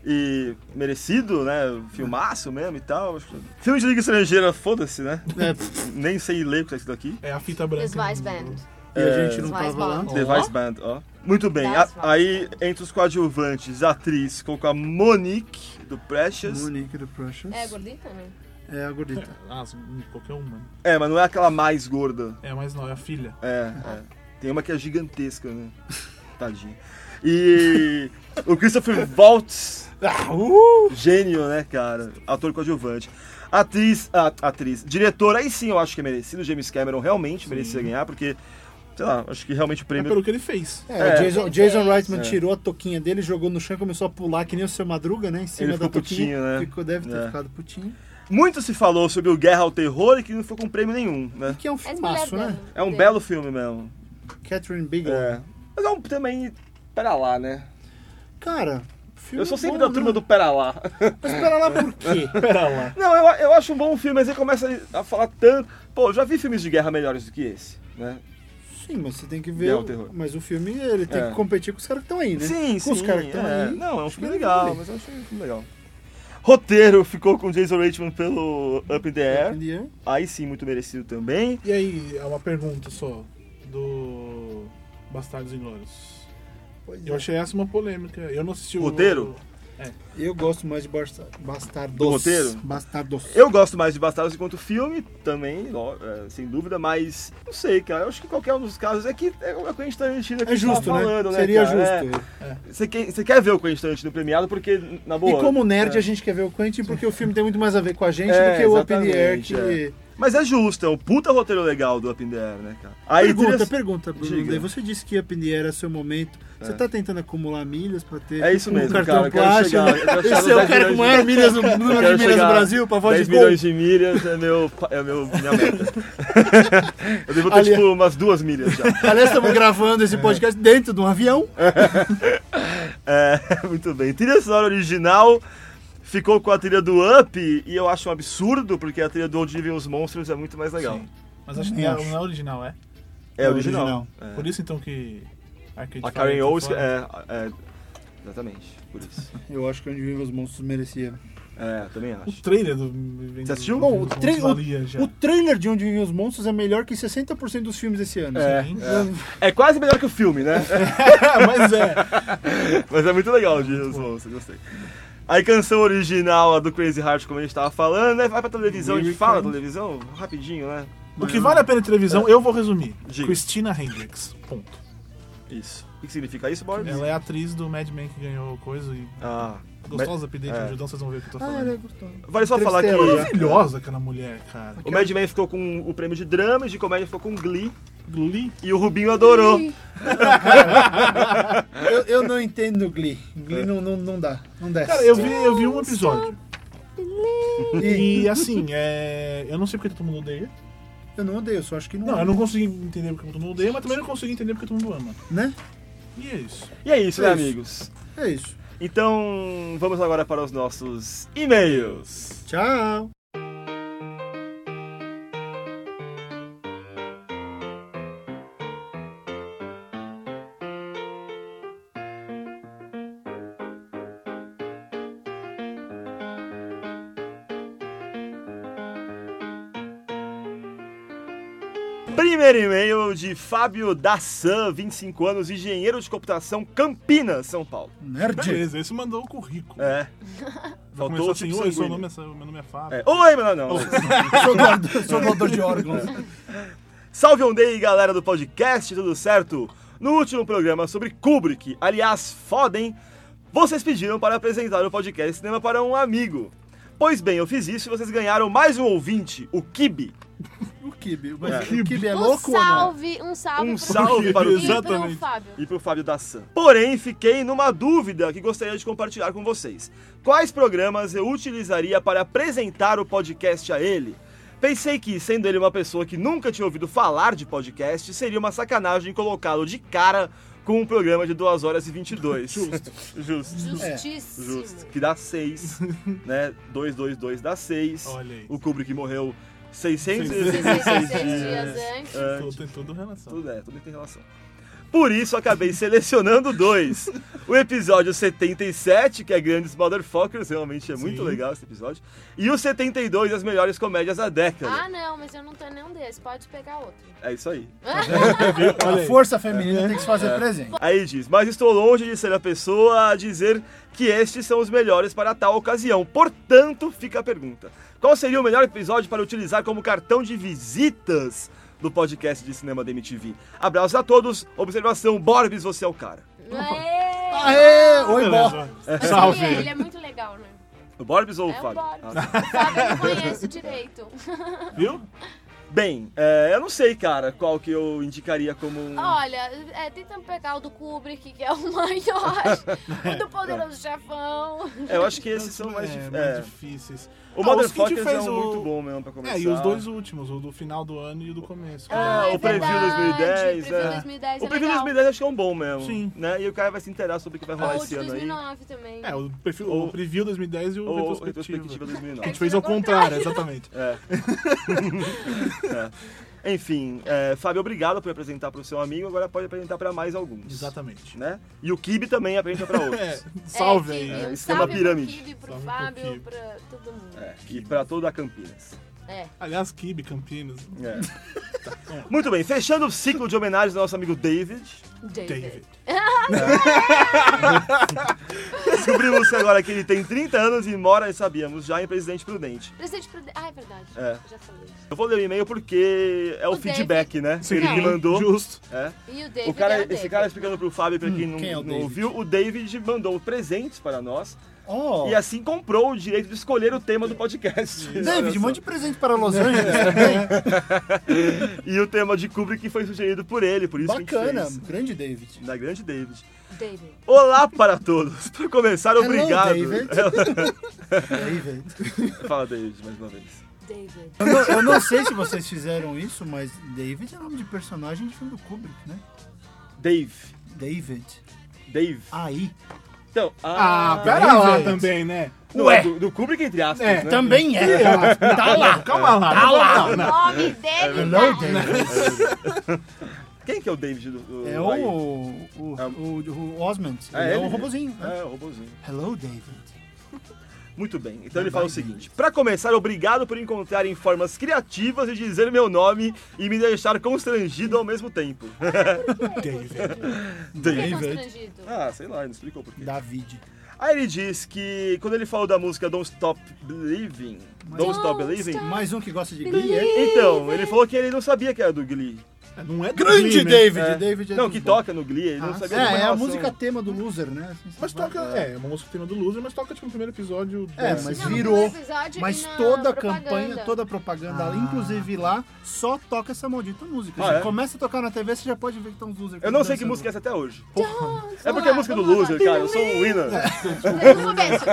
e merecido, né? Filmaço mesmo e tal. Filme de Liga Estrangeira, foda-se, né? É, Nem sei ler o que é isso daqui. É a fita branca. Device do- Band. e a gente não Vai, tava lá. The Vice Band, ó. Muito bem. A- aí, entre os coadjuvantes, a atriz colocou a Monique, do Precious. Monique do Precious. É gordita, né? É a gordita. Ah, qualquer uma. É, mas não é aquela mais gorda. É, mas não, é a filha. É, é. Tem uma que é gigantesca, né? Tadinha. E o Christopher Waltz, Ah, uh! gênio, né, cara? Ator coadjuvante. Atriz, a, atriz, diretor, aí sim eu acho que é merecido. James Cameron realmente merecia ganhar, porque, sei lá, acho que realmente o É prêmio. pelo que ele fez. É, É. o Jason, Jason Reitman É. tirou a toquinha dele, jogou no chão e começou a pular que nem o seu Madruga, né? Em cima Ele da ficou toquinha. putinho, né? Ficou, deve ter É. ficado putinho. Muito se falou sobre o Guerra ao Terror e que não foi com prêmio nenhum, né? Que é um É filmaço, né? É um belo filme mesmo. Catherine Bigelow. É. Mas é um também. Pera lá, né? Cara, filme Eu sou sempre bom, da turma né? do Pera lá. Mas pera lá por quê? Pera lá. Não, eu, eu acho um bom filme, mas ele começa a falar tanto. Pô, eu já vi filmes de guerra melhores do que esse, né? Sim, mas você tem que ver. Ao o- Terror. Mas o filme, ele tem É. que competir com os caras que estão aí, né? Sim, com sim. os caras que estão é. aí. Não, é um filme que legal, mas eu achei um filme legal. Roteiro ficou com Jason Reitman pelo Up in the. Air. Entendeu? Aí sim, muito merecido também. E aí, é uma pergunta só. Do. Bastardos Inglórios. Pois Eu é. achei essa uma polêmica. Eu não assisti o. Roteiro? Eu gosto mais de Basta- Bastardos. Do roteiro? Bastardos. Eu gosto mais de Bastardos enquanto filme, também, é, sem dúvida, mas não sei, cara. Eu acho que qualquer um dos casos é que é o Quentin Tarantino que É justo, tá falando, né? né? Seria cara? justo. É. Você quer, você quer ver o Quentin Tarantino premiado porque, na boa... E como nerd, é. a gente quer ver o Quentin porque o filme tem muito mais a ver com a gente É, do que o the Air. Que... é. Mas é justo, é um puta roteiro legal do Up in the Air, né, cara? Aí pergunta, trilha- pergunta, Bruno. Daí Você disse que Up in the Air é seu momento. Você tá tentando acumular milhas pra ter É isso um mesmo, cartão cara, eu quero plástico? eu quero chegar Esse é o 10 cara com maior de- milhas número de milhas no chegar Brasil pra voz 10 de gol. milhões de milhas é, meu, é meu, minha meta. eu devo ter, Ali- tipo, umas duas milhas já. Aliás, estamos gravando esse podcast dentro de um avião. É, muito bem. Trilha sonora original ficou com a trilha do Up e eu acho um absurdo porque a trilha do Onde Vivem os Monstros é muito mais legal. Sim. Mas acho que não é, é original, é? É É original. original. É. Por isso então que. Arcade A Karen Owens, é, é, exatamente, por isso. Eu acho que Onde Vivem os Monstros merecia. É, também O acho. trailer do. Você assistiu? Bom, o, Dos tra- o, o trailer de Onde Vivem os Monstros é melhor que 60% dos filmes desse ano. É, Sim. é. É quase melhor que o filme, né? Mas é. Mas é muito legal o Dia dos Monstros, gostei. Aí canção original, a do Crazy Heart, como a gente tava falando, né? Vai pra televisão, a gente fala televisão, rapidinho, né? O que vale a pena em televisão, eu vou resumir. Diga. Christina Hendricks. Ponto. Isso. que significa isso, Borbs? Ela é a atriz do Mad Men que ganhou coisa e Ah. gostosa pedir é. de ajudão, vocês vão ver o que eu tô Ah, falando. ela é gostosa. Vale só falar que. Maravilhosa aquela mulher, cara. o Mad Men ficou com o prêmio de drama e de comédia ficou com Glee. Glee. E o Rubinho adorou. Eu, eu não entendo Glee. Glee não, não, não dá. Não desce. Cara, eu vi, eu vi um episódio. E E assim, é... eu não sei porque todo mundo odeia. eu não odeio, eu só acho que não. Não, eu não consigo entender porque todo mundo odeia, mas também não consigo entender porque todo mundo ama. Né? E é isso. E é isso, né, É isso. amigos? É isso. Então, vamos agora para os nossos e-mails. Tchau. Primeiro e-mail de Fábio Dassan, 25 anos, engenheiro de computação, Campinas, São Paulo. Nerd. Beleza, esse mandou o currículo. É. Faltou o assim, tipo oi, seu nome é, meu nome é Fábio. É. Oi, meu não. Sou doador, sou doador de órgãos. Salve on day, galera do podcast, tudo certo? No último programa sobre Kubrick, aliás, foda, hein? Vocês pediram para apresentar o podcast Cinema para um amigo. Pois bem, eu fiz isso e vocês ganharam mais um ouvinte, o Kibi. O Kibe. Mas É. o Kibe é um louco ou não? salve, um salve Um pro salve para o e Kibi. pro Exatamente. Fábio. e pro Fábio Dassan. Porém, fiquei numa dúvida que gostaria de compartilhar com vocês. Quais programas eu utilizaria para apresentar o podcast a ele? Pensei que, sendo ele uma pessoa que nunca tinha ouvido falar de podcast, seria uma sacanagem colocá-lo de cara com um programa de 2 horas e 22. Justo. Justo. Justíssimo. Justo. Que dá 6, né? 222 dá 6. Olha aí. O Kubrick morreu 600 66 dias antes. Tudo, tem tudo relação. tudo é, tudo tem relação. Por isso acabei selecionando dois. O episódio 77, que é Grandes Motherfuckers, realmente é muito Sim. legal esse episódio. E o 72, as melhores comédias da década. Ah, não, mas eu não tenho nenhum desses. Pode pegar outro. É isso aí. A força feminina tem que se fazer presente. Aí diz, mas estou longe de ser a pessoa a dizer que estes são os melhores para tal ocasião. Portanto, fica a pergunta. Qual seria o melhor episódio para utilizar como cartão de visitas do podcast de cinema da MTV? Abraços a todos. Observação, Borbis, você é o cara. Aê! Aê! Oi. Beleza. Mas Salve. Ele, é, ele é muito legal, né? O Borbis ou o É o Fábio? Borbs. Ah, tá. O Fábio eu não conheço direito. Viu? Bem, é, eu não sei, cara, qual que eu indicaria como um... Olha, é, tentando pegar o do Kubrick, que é o maior. o do Poderoso Chefão. É, eu acho que esses são mais, é, dif- mais é. difíceis. O Ah, Motherfuckers é fez um o- muito bom mesmo pra começar. É, e os dois últimos, o do final do ano e o do começo. Ah, o é preview verdade, 2010, o preview é. 2010 O é preview legal. 2010 acho que é um bom mesmo. Sim. Né? E o cara vai se inteirar sobre o que vai rolar o esse ano aí. 2009 também. É, o, perfil, Ou- o preview 2010 e o Ou retrospectiva. retrospectiva A 2009. gente fez ao contrário, exatamente. É. É. Enfim, é, Fábio, obrigado por apresentar para o seu amigo. Agora pode apresentar para mais alguns. Exatamente. Né? E o Kibe também apresenta para outros. É, salve é, aí. É, um é uma salve pirâmide. Pro Kibe, pro Salve pro Fábio, pra todo mundo. É, e para toda a Campinas. É. Aliás, Kibe, Campinas. É. Muito bem, fechando o ciclo de homenagens ao nosso amigo David. David. David. Descobrimos agora que ele tem 30 anos e mora, sabíamos, já em Presidente Prudente. Presidente Prudente. Ah, é verdade. É. Já falei. Eu vou ler o e-mail porque é o, O feedback, né? Sim, ele que mandou. Justo. É. E o David O cara, é o esse David. cara explicando pro Fábio, pra quem não, quem é não David? ouviu, o David mandou presentes para nós Oh. e assim comprou o direito de escolher o tema do podcast. David, mande presente para Los Angeles também. E o tema de Kubrick foi sugerido por ele, por isso que a Bacana. gente fez. Grande David. Da grande David. David. Olá para todos. Para começar, Hello, obrigado. David. David. Fala, David, mais uma vez. David. Eu não, eu não sei se vocês fizeram isso, mas David é nome de personagem de filme do Kubrick, né? Dave. David. Dave. Aí. Então, Ah, ah, pera lá David. também, né? não, ué. Do, do Kubrick, entre aspas, É, né? Também é. Tá lá. Calma lá. Tá lá. O nome dele Hello, tá... David. Quem que é o David do, do É o, o, É. o, o Osmond. Ah, Ele é ele? o robozinho. né? É, o robozinho. Hello, David. Muito bem. Então ele fala o seguinte: Pra começar, obrigado por encontrarem formas criativas de dizer meu nome e me deixar constrangido ao mesmo tempo. David. David. constrangido. Ah, sei lá, ele não explicou por quê. David. Aí ele diz que quando ele falou da música Don't Stop Believing, Don't Stop Believing. Mais um que gosta de Glee, é? então, ele falou que ele não sabia que era do Glee. É, Não é do Grande Glee? David, É. David é Não, que bons. toca no Glee, ele não Ah, sabia é, é a música tema do Loser, né? Assim, Mas toca, é, é uma música tema do Loser, mas toca tipo no primeiro episódio. É, desse. mas Não, virou. Mas toda a campanha, toda a propaganda, Ah. inclusive lá, só toca essa maldita música. Ah, é? começa a tocar na TV, você já pode ver que estão os losers. Eu não sei que música é essa até hoje. É porque é a música do. Loser, cara. Eu sou um winner. O começo.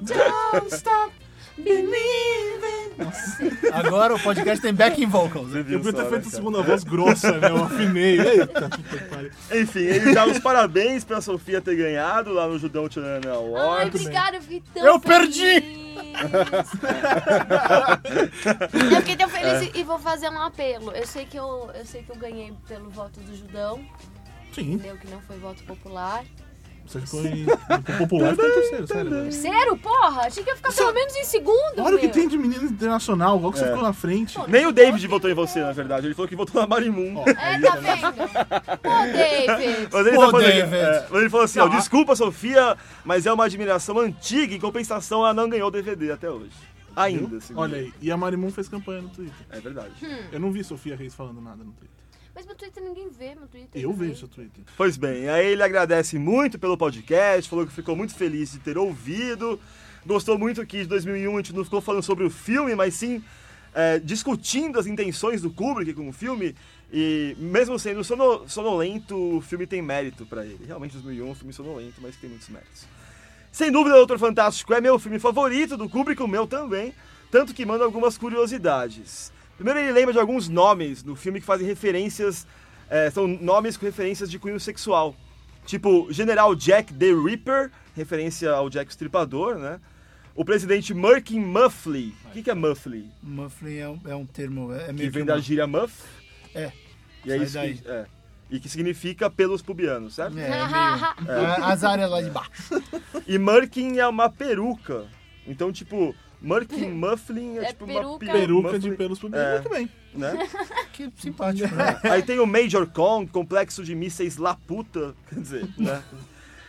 Don't stop believing. Agora o podcast tem backing vocals. né? Eu podia ter feito né, segunda voz grossa, né? Eu afinei. Eita. Enfim, ele dá os parabéns pra Sofia ter ganhado lá no Judão Tirana Ai, Awards. obrigada, eu fiquei tão Eu feliz. perdi! eu fiquei tão feliz e- e vou fazer um apelo. Eu sei que eu, eu sei que eu ganhei pelo voto do Judão, Sim, entendeu? Que não foi voto popular. Você ficou em. O popular ficou em terceiro, sério. velho. Terceiro, porra? Achei que ia ficar pelo menos em segundo. Olha o que meu. tem de menino internacional, qual que você É. ficou na frente? Nem o David votou em você, na verdade. Ele falou que votou na Marimun. É, tá vendo? Pô, David. Mas ele, Pô, tá falando, David. é, mas ele falou assim, ó, a- desculpa, Sofia, mas é uma admiração antiga. Em compensação, ela não ganhou o DVD até hoje. Ainda, assim. Olha aí, e a Marimun fez campanha no Twitter. É verdade. Eu não vi Sofia Reis falando nada no Twitter. Mas meu Twitter ninguém vê, meu Twitter. Eu vejo seu Twitter. Pois bem, aí ele agradece muito pelo podcast, falou que ficou muito feliz de ter ouvido, gostou muito que de 2001 a gente não ficou falando sobre o filme, mas sim é, discutindo as intenções do Kubrick com o filme, e mesmo sendo sono- sonolento, o filme tem mérito pra ele. Realmente 2001 é um filme sonolento, mas que tem muitos méritos. Sem dúvida, Doutor Fantástico é meu filme favorito do Kubrick, o meu também, tanto que manda algumas curiosidades. Primeiro, ele lembra de alguns nomes no filme que fazem referências, é, são nomes com referências de cunho sexual. Tipo, General Jack the Ripper, referência ao Jack o Estripador, né? O presidente Murkin Muffley. O que, que é Muffley? Mufflin é um, é um termo. É, é Que vem que da uma- gíria Muff. É. E é isso daí. que, é. E que significa pelos pubianos, certo? É, é meio. é, as áreas lá de baixo. E Murkin é uma peruca. Então, tipo, Murkin Mufflin é, É tipo uma peruca. pe- Peruca de pelos pubianos. É. Muito bem. né? Que simpático, né? Aí tem o Major Kong, complexo de mísseis Laputa, quer dizer, né?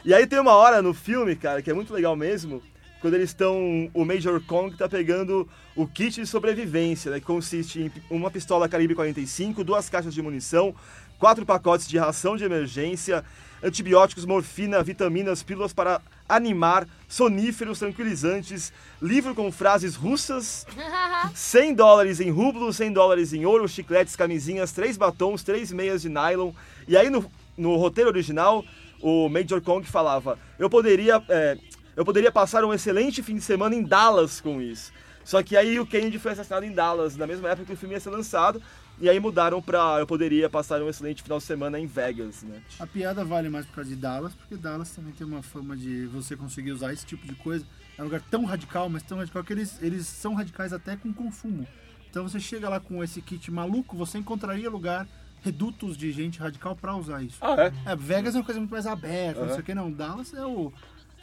E aí tem uma hora no filme, cara, que é muito legal mesmo, quando eles estão. O Major Kong tá pegando o kit de sobrevivência, né, que consiste em uma pistola calibre 45, duas caixas de munição, quatro pacotes de ração de emergência, antibióticos, morfina, vitaminas, pílulas para animar, soníferos, tranquilizantes, livro com frases russas, 100 dólares em rublos, 100 dólares em ouro, chicletes, camisinhas, três batons, três meias de nylon. E aí no, no roteiro original, o Major Kong falava: eu poderia, é, eu poderia passar um excelente fim de semana em Dallas com isso. Só que aí o Kennedy foi assassinado em Dallas, na mesma época que o filme ia ser lançado. E aí mudaram pra eu poderia passar um excelente final de semana em Vegas, né? A piada vale mais por causa de Dallas, porque Dallas também tem uma fama de você conseguir usar esse tipo de coisa. É um lugar tão radical, mas tão radical que eles, eles são radicais até com consumo. Então você chega lá com esse kit maluco, você encontraria lugar, redutos de gente radical pra usar isso. Ah, é? É, Vegas é uma coisa muito mais aberta, não Aham. sei o que, não. Dallas é o,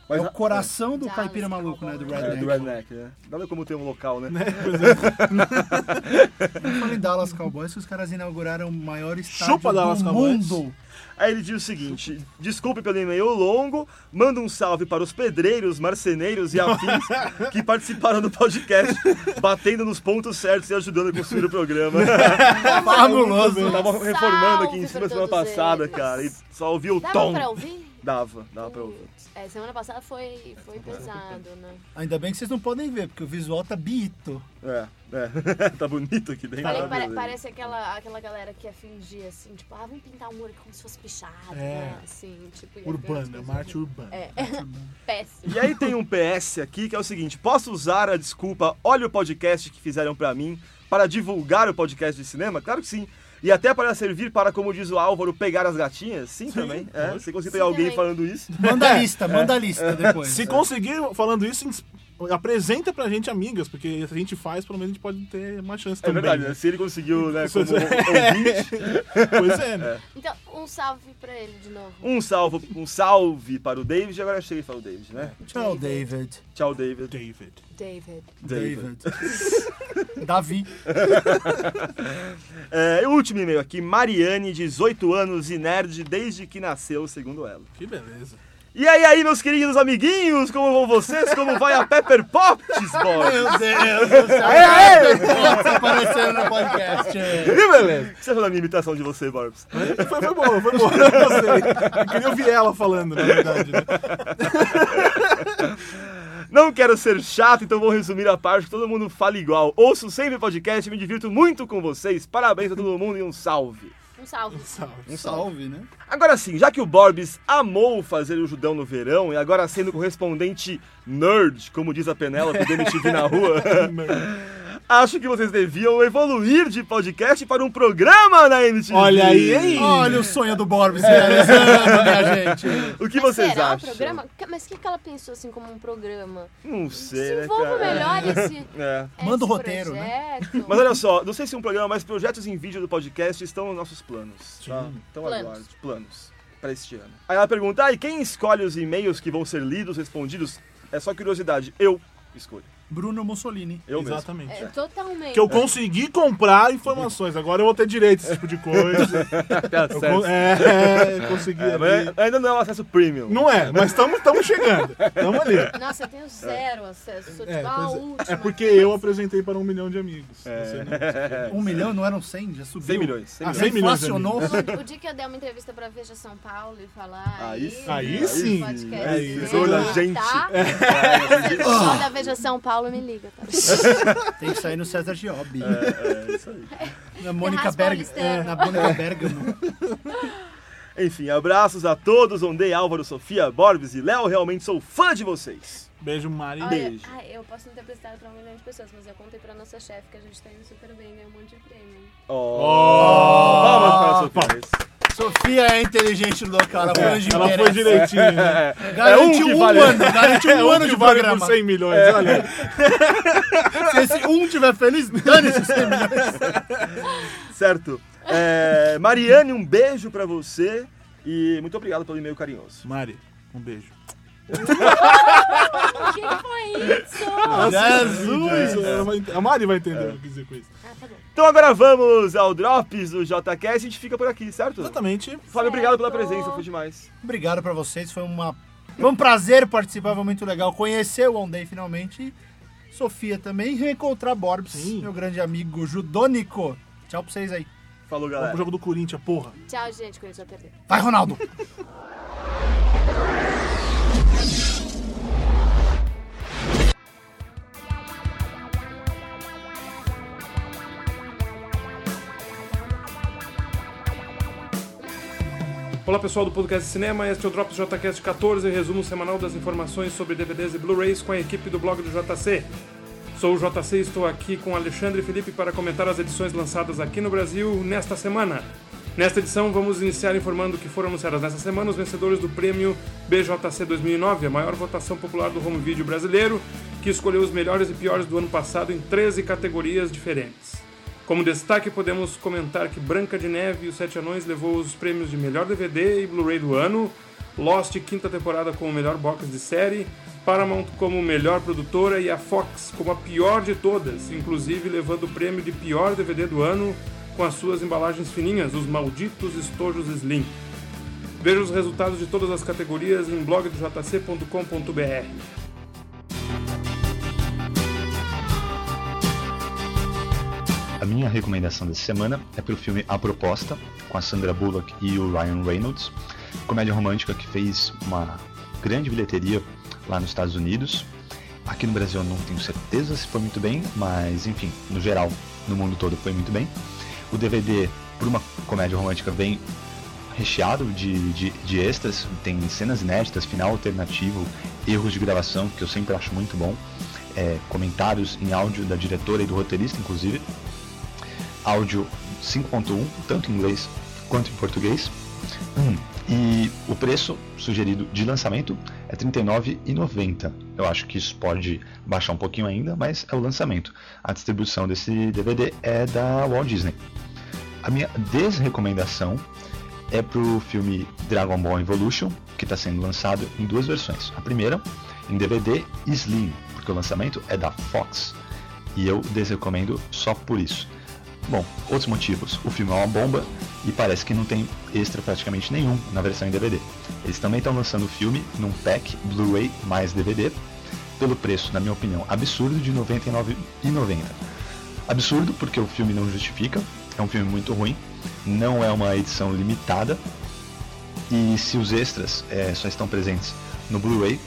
Mas é o coração do Dallas caipira maluco, né? Do Redneck. É, do Redneck, né? Nada como ter um local, né? Eu falei Dallas Cowboys que os caras inauguraram o maior estádio Chupa Dallas do Cowboys. mundo. Aí ele diz o seguinte: desculpe pelo e-mail longo, manda um salve para os pedreiros, marceneiros e afins que participaram do podcast, batendo nos pontos certos e ajudando a construir o programa. Fabuloso. Eu tava reformando aqui em cima semana passada, eles. cara, e só ouvi o Dava tom. pra ouvir? Dava, dava pra ouvir. É, semana passada foi, foi pesado, né? Ainda bem que vocês não podem ver, porque o visual tá bito. É, é. tá bonito aqui dentro. Falei, pare- parece aquela, aquela galera que ia fingir assim, tipo, ah, vamos pintar o muro como se fosse pichado, É. né? Assim, tipo, as Urbana, coisas uma arte urbana. É, péssimo. E aí tem um PS aqui que é o seguinte: posso usar a desculpa olha o podcast que fizeram pra mim para divulgar o podcast de cinema? Claro que sim. E até para servir para, como diz o Álvaro, pegar as gatinhas? Sim, também. É, você conseguir Sim, pegar alguém também. falando isso. Manda a lista, manda a lista depois. Se conseguir falando isso, apresenta pra gente amigas, porque se a gente faz, pelo menos a gente pode ter uma chance É também. verdade, né? Se ele conseguiu, né, como é. ouvinte. Pois é, né? Então, um salve pra ele de novo. Um salve, um salve para o David. Agora eu cheguei para o David, né? Tchau, David. Tchau, David. David. David. David. Davi. É, e o último e-mail aqui, Mariane, 18 anos e nerd desde que nasceu, segundo ela. Que beleza. E aí, aí, meus queridos amiguinhos, como vão vocês? Como vai a Pepper Potts, Bob? Meu Deus do céu. Aê, aparecendo no podcast. E beleza? O que você achou da minha imitação de você, Borbs? Foi, foi boa, foi boa. Eu gostei. Eu queria ouvir ela falando, na verdade. Né? Não quero ser chato, então vou resumir a parte que todo mundo fala igual. Ouço sempre podcast, me divirto muito com vocês. Parabéns a todo mundo e um salve. Um salve. Um salve, né? Agora sim, já que o Borbs amou fazer o Judão no verão e agora sendo correspondente nerd, como diz a Penélope do MTV na rua, acho que vocês deviam evoluir de podcast para um programa na MTV. Olha aí, hein? Olha o sonho do Borbs se realizando, minha gente. O que Mas vocês será acham? um programa? Mas o que, que ela pensou assim como um programa? Não sei, né, Desenvolva cara? melhor esse, É. Manda o esse roteiro, né? projeto. Mas olha só, não sei se um programa, mas projetos em vídeo do podcast estão nos nossos planos. Tá? Então Planos. aguarde, planos para este ano. Aí ela pergunta, ah, e quem escolhe os e-mails que vão ser lidos, respondidos? É só curiosidade, eu escolho. Bruno Mussolini. Eu mesmo. Exatamente. É, totalmente. Que eu consegui comprar informações. Agora eu vou ter direito a esse tipo de coisa. Tá Eu con- é, eu consegui. É, ainda não é um acesso premium. Não é, mas estamos chegando. Estamos ali. Nossa, eu tenho zero acesso. Sou É, tipo a é. última. É porque eu apresentei para um milhão de amigos. Você não- Um milhão não eram 100, já subiu. 100 milhões. 100 Ah, milhões. 100 milhões de Inflacionou. O dia que eu der uma entrevista pra Veja São Paulo e falar. Aí sim. Aí né, sim. podcast, É né, isso. Olha, tá? gente. Se for da Veja São Paulo, me liga, tá? Tem que sair no César Giobi. É, isso aí. Na Mônica Berg... É, na Mônica Bergamo. Enfim, abraços a todos, Ondei, Álvaro, Sofia, Borbs e Léo. Realmente sou fã de vocês. Beijo, Mari. Olha, Beijo. ai, eu posso não ter prestado pra um milhão de pessoas, mas eu contei pra nossa chefe que a gente tá indo super bem, ganhou um monte de prêmio. Oh, Palmas para a Sofia. Sofia é inteligente no local, ela foi onde Ela foi direitinho, né? Garante É um que um, vale. ano, garante um É um ano de vale programa. por 100 milhões, olha. Se esse um tiver feliz, dane-se 100 milhões. Certo. É, Mariane, um beijo pra você. E muito obrigado pelo e-mail carinhoso. Mari, um beijo. O que foi isso? Jesus! Vai ent- A Mari vai entender o que dizer com isso. Então agora vamos ao Drops do JCast. A gente fica por aqui, certo? Exatamente. Fábio, obrigado pela Certo. presença, foi demais. Obrigado pra vocês, foi uma... Foi um prazer participar, foi muito legal conhecer o On Day finalmente. Sofia também, e reencontrar Borbs, Sim. meu grande amigo judônico. Tchau pra vocês aí. Falou, Vamos galera. pro jogo do Corinthians, porra. Tchau, gente, gente vai perder. Vai, Ronaldo! Olá pessoal do Podcast Cinema, este é o Drops JCast 14, resumo semanal das informações sobre DVDs e Blu-rays com a equipe do blog do JC. Sou o JC e estou aqui com Alexandre Felipe para comentar as edições lançadas aqui no Brasil nesta semana. Nesta edição, vamos iniciar informando que foram anunciadas nesta semana os vencedores do prêmio BJC 2009, a maior votação popular do home video brasileiro, que escolheu os melhores e piores do ano passado em 13 categorias diferentes. Como destaque, podemos comentar que Branca de Neve e os Sete Anões levou os prêmios de melhor DVD e Blu-ray do ano, Lost quinta temporada como melhor box de série, Paramount como melhor produtora e a Fox como a pior de todas, inclusive levando o prêmio de pior DVD do ano com as suas embalagens fininhas, os malditos estojos Slim. Veja os resultados de todas as categorias em blogdojc.com.br. Minha recomendação dessa semana é pelo filme A Proposta, com a Sandra Bullock e o Ryan Reynolds, comédia romântica que fez uma grande bilheteria lá nos Estados Unidos. Aqui no Brasil eu não tenho certeza se foi muito bem, mas enfim, no geral, no mundo todo foi muito bem. O DVD, por uma comédia romântica, vem recheado de, de, de extras, tem cenas inéditas, final alternativo, erros de gravação, que eu sempre acho muito bom, é, comentários em áudio da diretora e do roteirista, inclusive, áudio 5.1, tanto em inglês quanto em português. Hum, e o preço sugerido de lançamento é R$ 39,90. Eu acho que isso pode baixar um pouquinho ainda, mas é o lançamento. A distribuição desse DVD é da Walt Disney. A minha desrecomendação é pro filme Dragon Ball Evolution, que está sendo lançado em duas versões. A primeira em DVD Slim, porque o lançamento é da Fox. E eu desrecomendo só por isso. Bom, outros motivos. O filme é uma bomba e parece que não tem extra praticamente nenhum na versão em DVD. Eles também estão lançando o filme num pack Blu-ray mais DVD pelo preço, na minha opinião, absurdo de R$ 99,90. Absurdo porque o filme não justifica, é um filme muito ruim, não é uma edição limitada e se os extras é, só estão presentes no Blu-ray,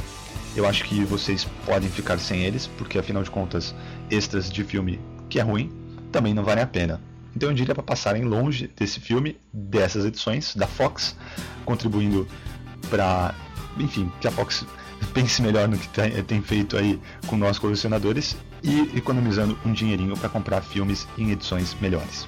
eu acho que vocês podem ficar sem eles, porque afinal de contas, extras de filme que é ruim também não valem a pena. Então eu diria para passarem longe desse filme, dessas edições da Fox, contribuindo para, enfim, que a Fox pense melhor no que tem feito aí com nós colecionadores e economizando um dinheirinho para comprar filmes em edições melhores.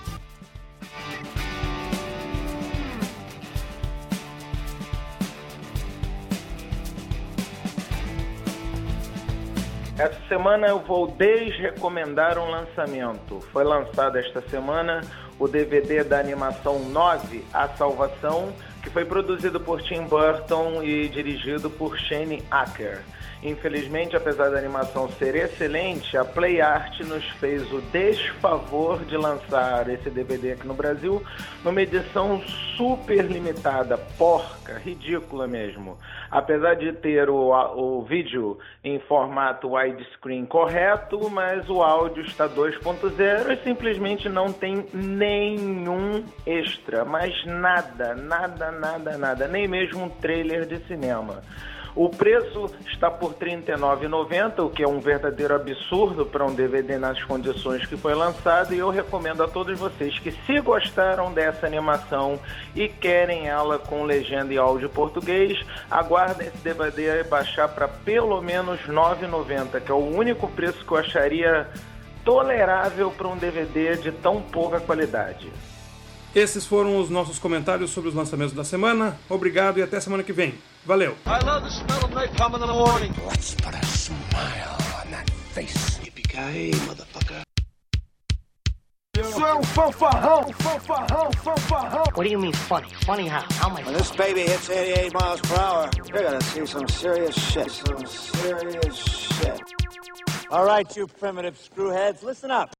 Essa semana eu vou desrecomendar um lançamento. Foi lançado esta semana o DVD da animação 9, A Salvação, que foi produzido por Tim Burton e dirigido por Shane Acker. Infelizmente, apesar da animação ser excelente, a Play Art nos fez o desfavor de lançar esse DVD aqui no Brasil numa edição super limitada, porca, ridícula mesmo. Apesar de ter o, o vídeo em formato widescreen correto, mas o áudio está 2.0 e simplesmente não tem nenhum extra, mas nada, nada, nada, nada, nem mesmo um trailer de cinema. O preço está por R$ 39,90, o que é um verdadeiro absurdo para um DVD nas condições que foi lançado. E eu recomendo a todos vocês que, se gostaram dessa animação e querem ela com legenda e áudio português, aguardem esse DVD baixar para pelo menos R$ 9,90, que é o único preço que eu acharia tolerável para um DVD de tão pouca qualidade. Esses foram os nossos comentários sobre os lançamentos da semana. Obrigado e até semana que vem. Valeu! I love the smell of napalm in the morning. Let's put a smile on that face. Yippee-ki-yay, motherfucker. Fanfarrão, fanfarrão, fanfarrão. What do you mean funny? Funny how? How am I When this baby hits 88 miles per hour, you're gonna see some serious shit. Some serious shit. All right, you primitive screwheads, listen up.